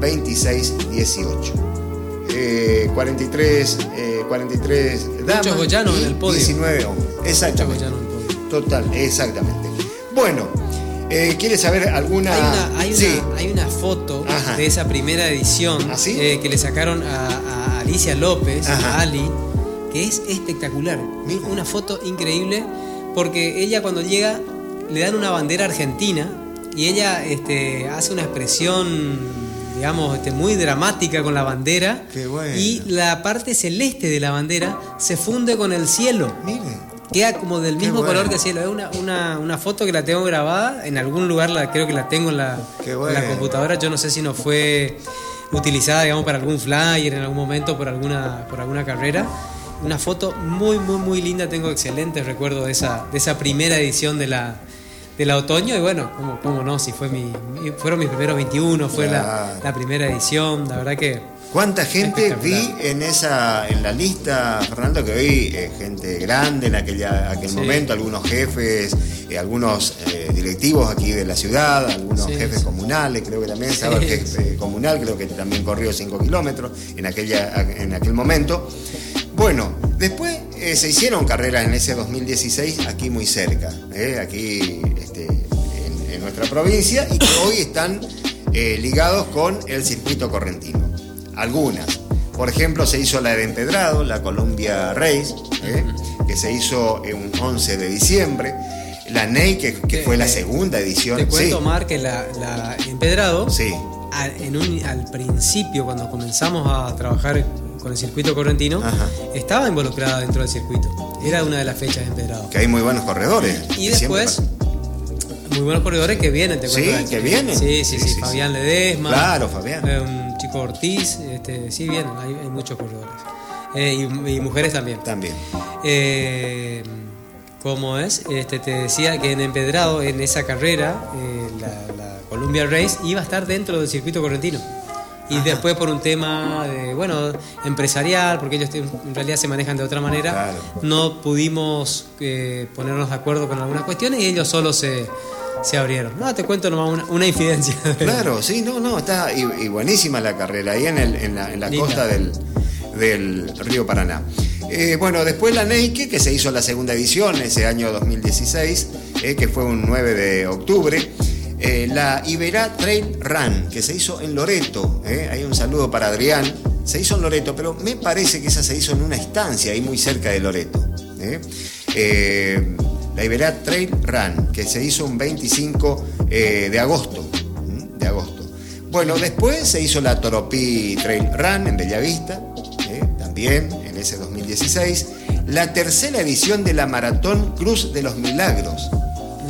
26-18. Eh, 43, eh, 43 damas. Muchos goyanos y en el podio. 19 hombres. Exactamente. Muchos en el podio. Total, exactamente. Bueno, eh, ¿quieres saber alguna? Hay una, hay, una, Sí. hay una foto Ajá. de esa primera edición ¿Ah, sí? eh, que le sacaron a, a Alicia López, Ajá. a Ali, que es espectacular. Mira. Una foto increíble porque ella cuando llega le dan una bandera argentina y ella este, hace una expresión, digamos, este, muy dramática con la bandera Qué bueno. y la parte celeste de la bandera se funde con el cielo. Mire. Queda como del mismo bueno. color que el cielo. Es una, una, una foto que la tengo grabada. En algún lugar la, creo que la tengo en la computadora. Yo no sé si no fue utilizada, digamos, para algún flyer en algún momento por alguna, por alguna carrera. Una foto muy, muy, muy linda. Tengo excelentes recuerdos de esa, de esa primera edición de la, de la otoño. Y bueno, cómo, cómo no, si fue mi, fueron mis primeros 21, fue la, primera edición. La verdad que ¿Cuánta gente vi en esa en la lista, Fernando, que vi eh, gente grande en aquella, aquel Sí. momento, algunos jefes, eh, algunos eh, directivos aquí de la ciudad, algunos Sí, jefes sí. comunales, creo que también estaba el jefe comunal, creo que también corrió 5 kilómetros en, aquella, en aquel momento. Bueno, después eh, se hicieron carreras en ese 2016 aquí muy cerca, eh, aquí este, en, en nuestra provincia y que hoy están eh, ligados con el circuito correntino. Algunas. Por ejemplo, se hizo la de Empedrado, la Columbia Race, que se hizo en un 11 de diciembre. La NEI, que, fue la segunda edición. Te cuento, sí. Mar, que la, la Empedrado, sí. al, en un, al principio, cuando comenzamos a trabajar con el circuito correntino, estaba involucrada dentro del circuito. Era una de las fechas de Empedrado. Que hay muy buenos corredores. Y después muy buenos corredores que vienen, te Sí, que vienen. Sí, sí, sí. Fabián Ledesma. Claro, Fabián. Eh, un chico Ortiz. Este, sí, vienen, hay, hay muchos corredores. Eh, y, y, mujeres también. También. Eh, ¿Cómo es? Este, te decía que en Empedrado, en esa carrera, eh, la, la, Columbia Race iba a estar dentro del circuito correntino. Y Ajá. después por un tema de, bueno, empresarial, porque ellos en realidad se manejan de otra manera, Claro. no pudimos eh, ponernos de acuerdo con algunas cuestiones y ellos solo se, se abrieron. No, te cuento nomás una, una infidencia. Claro, sí, no, no, está y, y buenísima la carrera ahí en, el, en la, en la Linda. costa del, del río Paraná. Eh, bueno, después la Neike, que se hizo la segunda edición ese año 2016, eh, que fue un 9 de octubre. Eh, la Iberá Trail Run, que se hizo en Loreto. eh, Hay un saludo para Adrián. Se hizo en Loreto, pero me parece que esa se hizo en una estancia ahí muy cerca de Loreto. eh. Eh, la Iberá Trail Run, que se hizo un 25 eh, de agosto. De agosto. Bueno, después se hizo la Toropí Trail Run en Bellavista, eh, también en ese 2016. La tercera edición de la Maratón Cruz de los Milagros,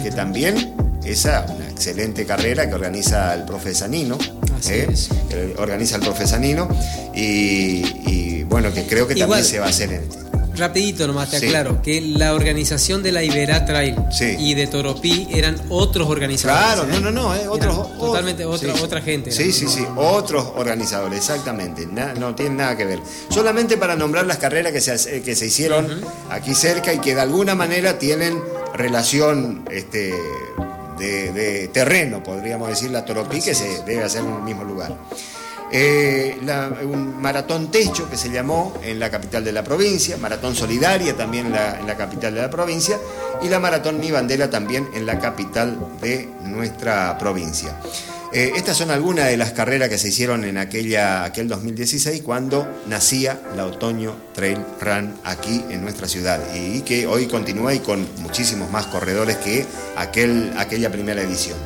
que también esa excelente carrera que organiza el profe Sanino. Así eh, es. que organiza el profe Sanino y, y, bueno, que creo que Igual. también se va a hacer en este. Rapidito nomás te Sí. aclaro que la organización de la Iberá Trail Sí. y de Toropí eran otros organizadores. Claro, ¿eh? no, no, no, eh, otros, Eran totalmente otra, sí. otra gente. Sí, eran. sí, sí, otros organizadores, exactamente. Na- no tienen nada que ver. Solamente para nombrar las carreras que se, que se hicieron aquí cerca y que de alguna manera tienen relación este, de, de terreno, podríamos decir, la Toropí, que se debe hacer en el mismo lugar. Eh, la- un maratón techo que se llamó en la capital de la provincia, maratón solidaria también en la, en la capital de la provincia y la maratón Mi Bandera también en la capital de nuestra provincia. Eh, estas son algunas de las carreras que se hicieron en aquella, aquel 2016 cuando nacía la Otoño Trail Run aquí en nuestra ciudad y que hoy continúa y con muchísimos más corredores que aquel, aquella primera edición.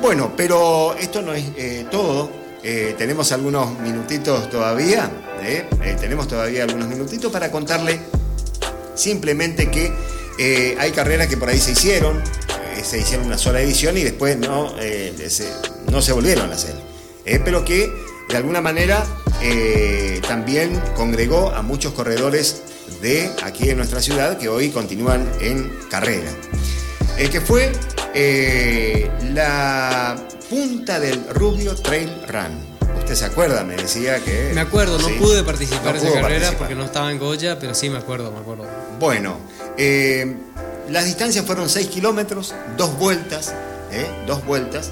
Bueno, pero esto no es eh, todo. Eh, tenemos algunos minutitos todavía. tenemos todavía algunos minutitos para contarle simplemente que hay carreras que por ahí se hicieron, se hicieron una sola edición y después no, eh, se, no se volvieron a hacer. Eh, pero que de alguna manera eh, también congregó a muchos corredores de aquí en nuestra ciudad que hoy continúan en carrera. El que fue eh, la punta del Rubio Trail Run. Usted se acuerda, me decía que... Me acuerdo, no Sí. pude participar No en esa carrera participar. porque no estaba en Goya, pero sí me acuerdo, me acuerdo. Bueno, eh, las distancias fueron 6 kilómetros, dos vueltas, ¿eh? dos vueltas.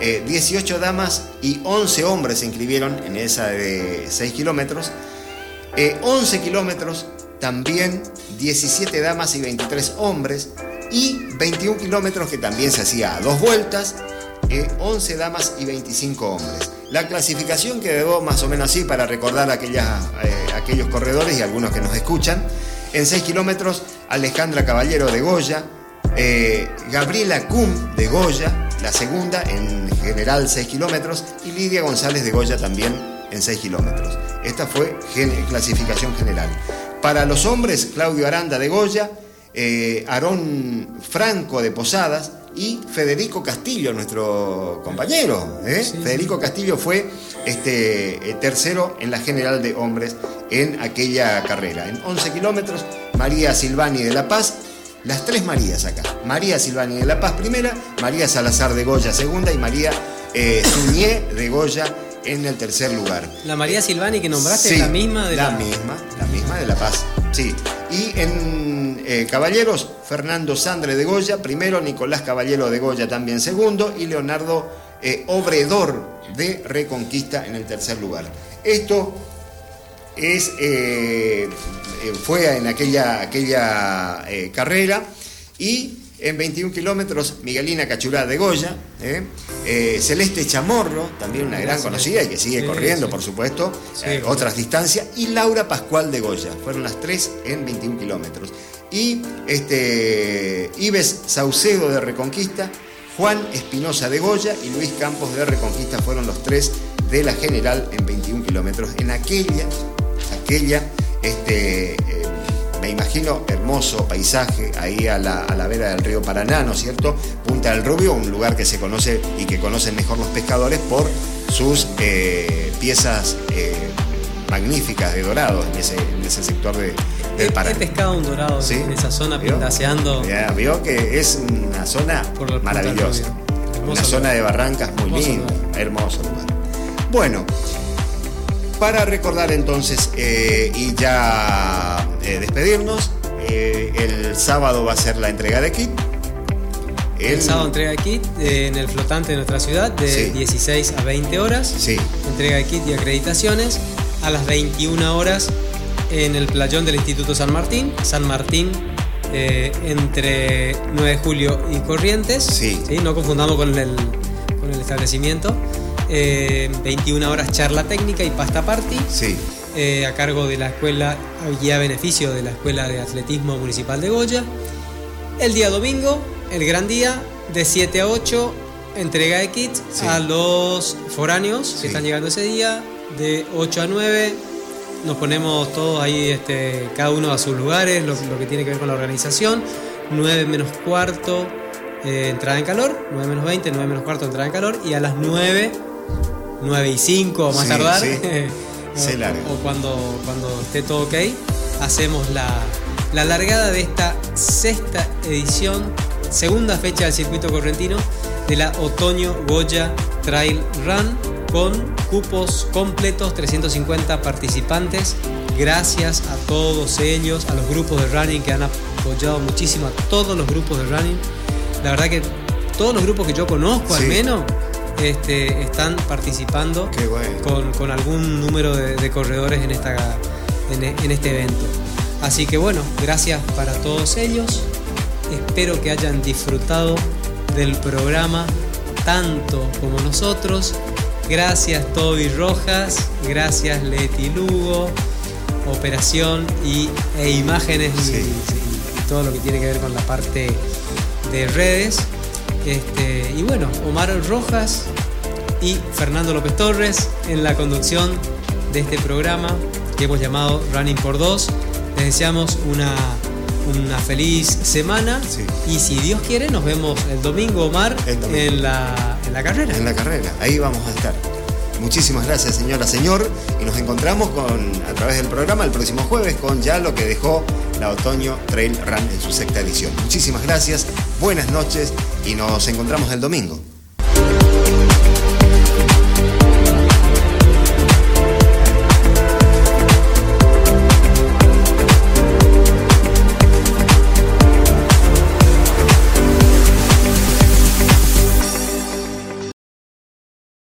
Eh, 18 damas y 11 hombres se inscribieron en esa de 6 kilómetros. Eh, 11 kilómetros, también 17 damas y 23 hombres. Y 21 kilómetros que también se hacía a dos vueltas, eh, 11 damas y 25 hombres. La clasificación quedó más o menos así para recordar aquellas, eh, aquellos corredores y algunos que nos escuchan. En 6 kilómetros, Alejandra Caballero de Goya, eh, Gabriela Cum de Goya, la segunda en general 6 kilómetros, y Lidia González de Goya también en 6 kilómetros. Esta fue gen- clasificación general. Para los hombres, Claudio Aranda de Goya, eh, Aarón Franco de Posadas y Federico Castillo, nuestro compañero. ¿eh? Sí. Federico Castillo fue este, eh, tercero en la general de hombres en aquella carrera. En 11 kilómetros, María Silvani de La Paz, las tres Marías acá. María Silvani de La Paz primera, María Salazar de Goya segunda y María eh, Suñé de Goya en el tercer lugar. La María Silvani que nombraste Sí, es la misma de la, la, misma, la misma de La Paz. Sí. Y en eh, Caballeros, Fernando Sandre de Goya, primero, Nicolás Caballero de Goya también segundo, y Leonardo eh, Obredor de Reconquista en el tercer lugar. Esto es, eh, eh, fue en aquella, aquella eh, carrera y En 21 kilómetros, Miguelina Cachurá de Goya, Celeste Chamorro, también una gran conocida y que sigue corriendo, por supuesto, otras distancias, y Laura Pascual de Goya. Fueron las tres en 21 kilómetros. Y este, Ives Saucedo de Reconquista, Juan Espinosa de Goya y Luis Campos de Reconquista fueron los tres de la general en 21 kilómetros. En aquella, aquella, este, me imagino, hermoso paisaje ahí a la, vera del río Paraná, ¿no es cierto? Punta del Rubio, un lugar que se conoce y que conocen mejor los pescadores por sus eh, piezas eh, magníficas de dorados en ese, sector de, del Paraná. He pescado un dorado en esa zona pintaseando. Ya, vio que es una zona maravillosa. Una zona de barrancas muy linda, hermoso lugar. Bueno, para recordar entonces eh, y ya eh, despedirnos, eh, el sábado va a ser la entrega de kit. El, sábado entrega de kit en el flotante de nuestra ciudad de 16 a 20 horas. Sí. Entrega de kit y acreditaciones a las 21 horas en el playón del Instituto San Martín. San Martín entre 9 de julio y Corrientes. Sí. No confundamos con el, con el establecimiento. 21 eh, horas charla técnica y pasta party. Sí. Eh, a cargo de la escuela y a beneficio de la Escuela de Atletismo Municipal de Goya. El día domingo, el gran día, de 7 a 8, entrega de kits a los foráneos que están llegando ese día, de 8 a 9. Nos ponemos todos ahí, este, cada uno a sus lugares, lo, que tiene que ver con la organización. 9 menos cuarto, eh, entrada en calor, 9 menos 20, 9 menos cuarto, entrada en calor, y a las 9 9 y 5 más tardar. o, cuando, cuando esté todo ok, hacemos la, la largada de esta sexta edición, segunda fecha del circuito correntino de la Otoño Goya Trail Run con cupos completos, 350 participantes. Gracias a todos ellos, a los grupos de running que han apoyado muchísimo, a todos los grupos de running. La verdad que todos los grupos que yo conozco al menos este, están participando con, algún número de, corredores en, esta, en, este evento. Así que bueno, gracias para todos ellos. Espero que hayan disfrutado del programa tanto como nosotros. Gracias Toby Rojas, gracias Leti Lugo, operación y, e imágenes y, todo lo que tiene que ver con la parte de redes. Este, y bueno, Omar Rojas y Fernando López Torres en la conducción de este programa que hemos llamado Running por Dos. Les deseamos una, una feliz semana y si Dios quiere nos vemos el domingo, Omar, En, la, en la carrera. En la carrera, ahí vamos a estar. Muchísimas gracias, señora, señor. Y nos encontramos con, a través del programa el próximo jueves con ya lo que dejó la Otoño Trail Run en su sexta edición. Muchísimas gracias, buenas noches y nos encontramos el domingo.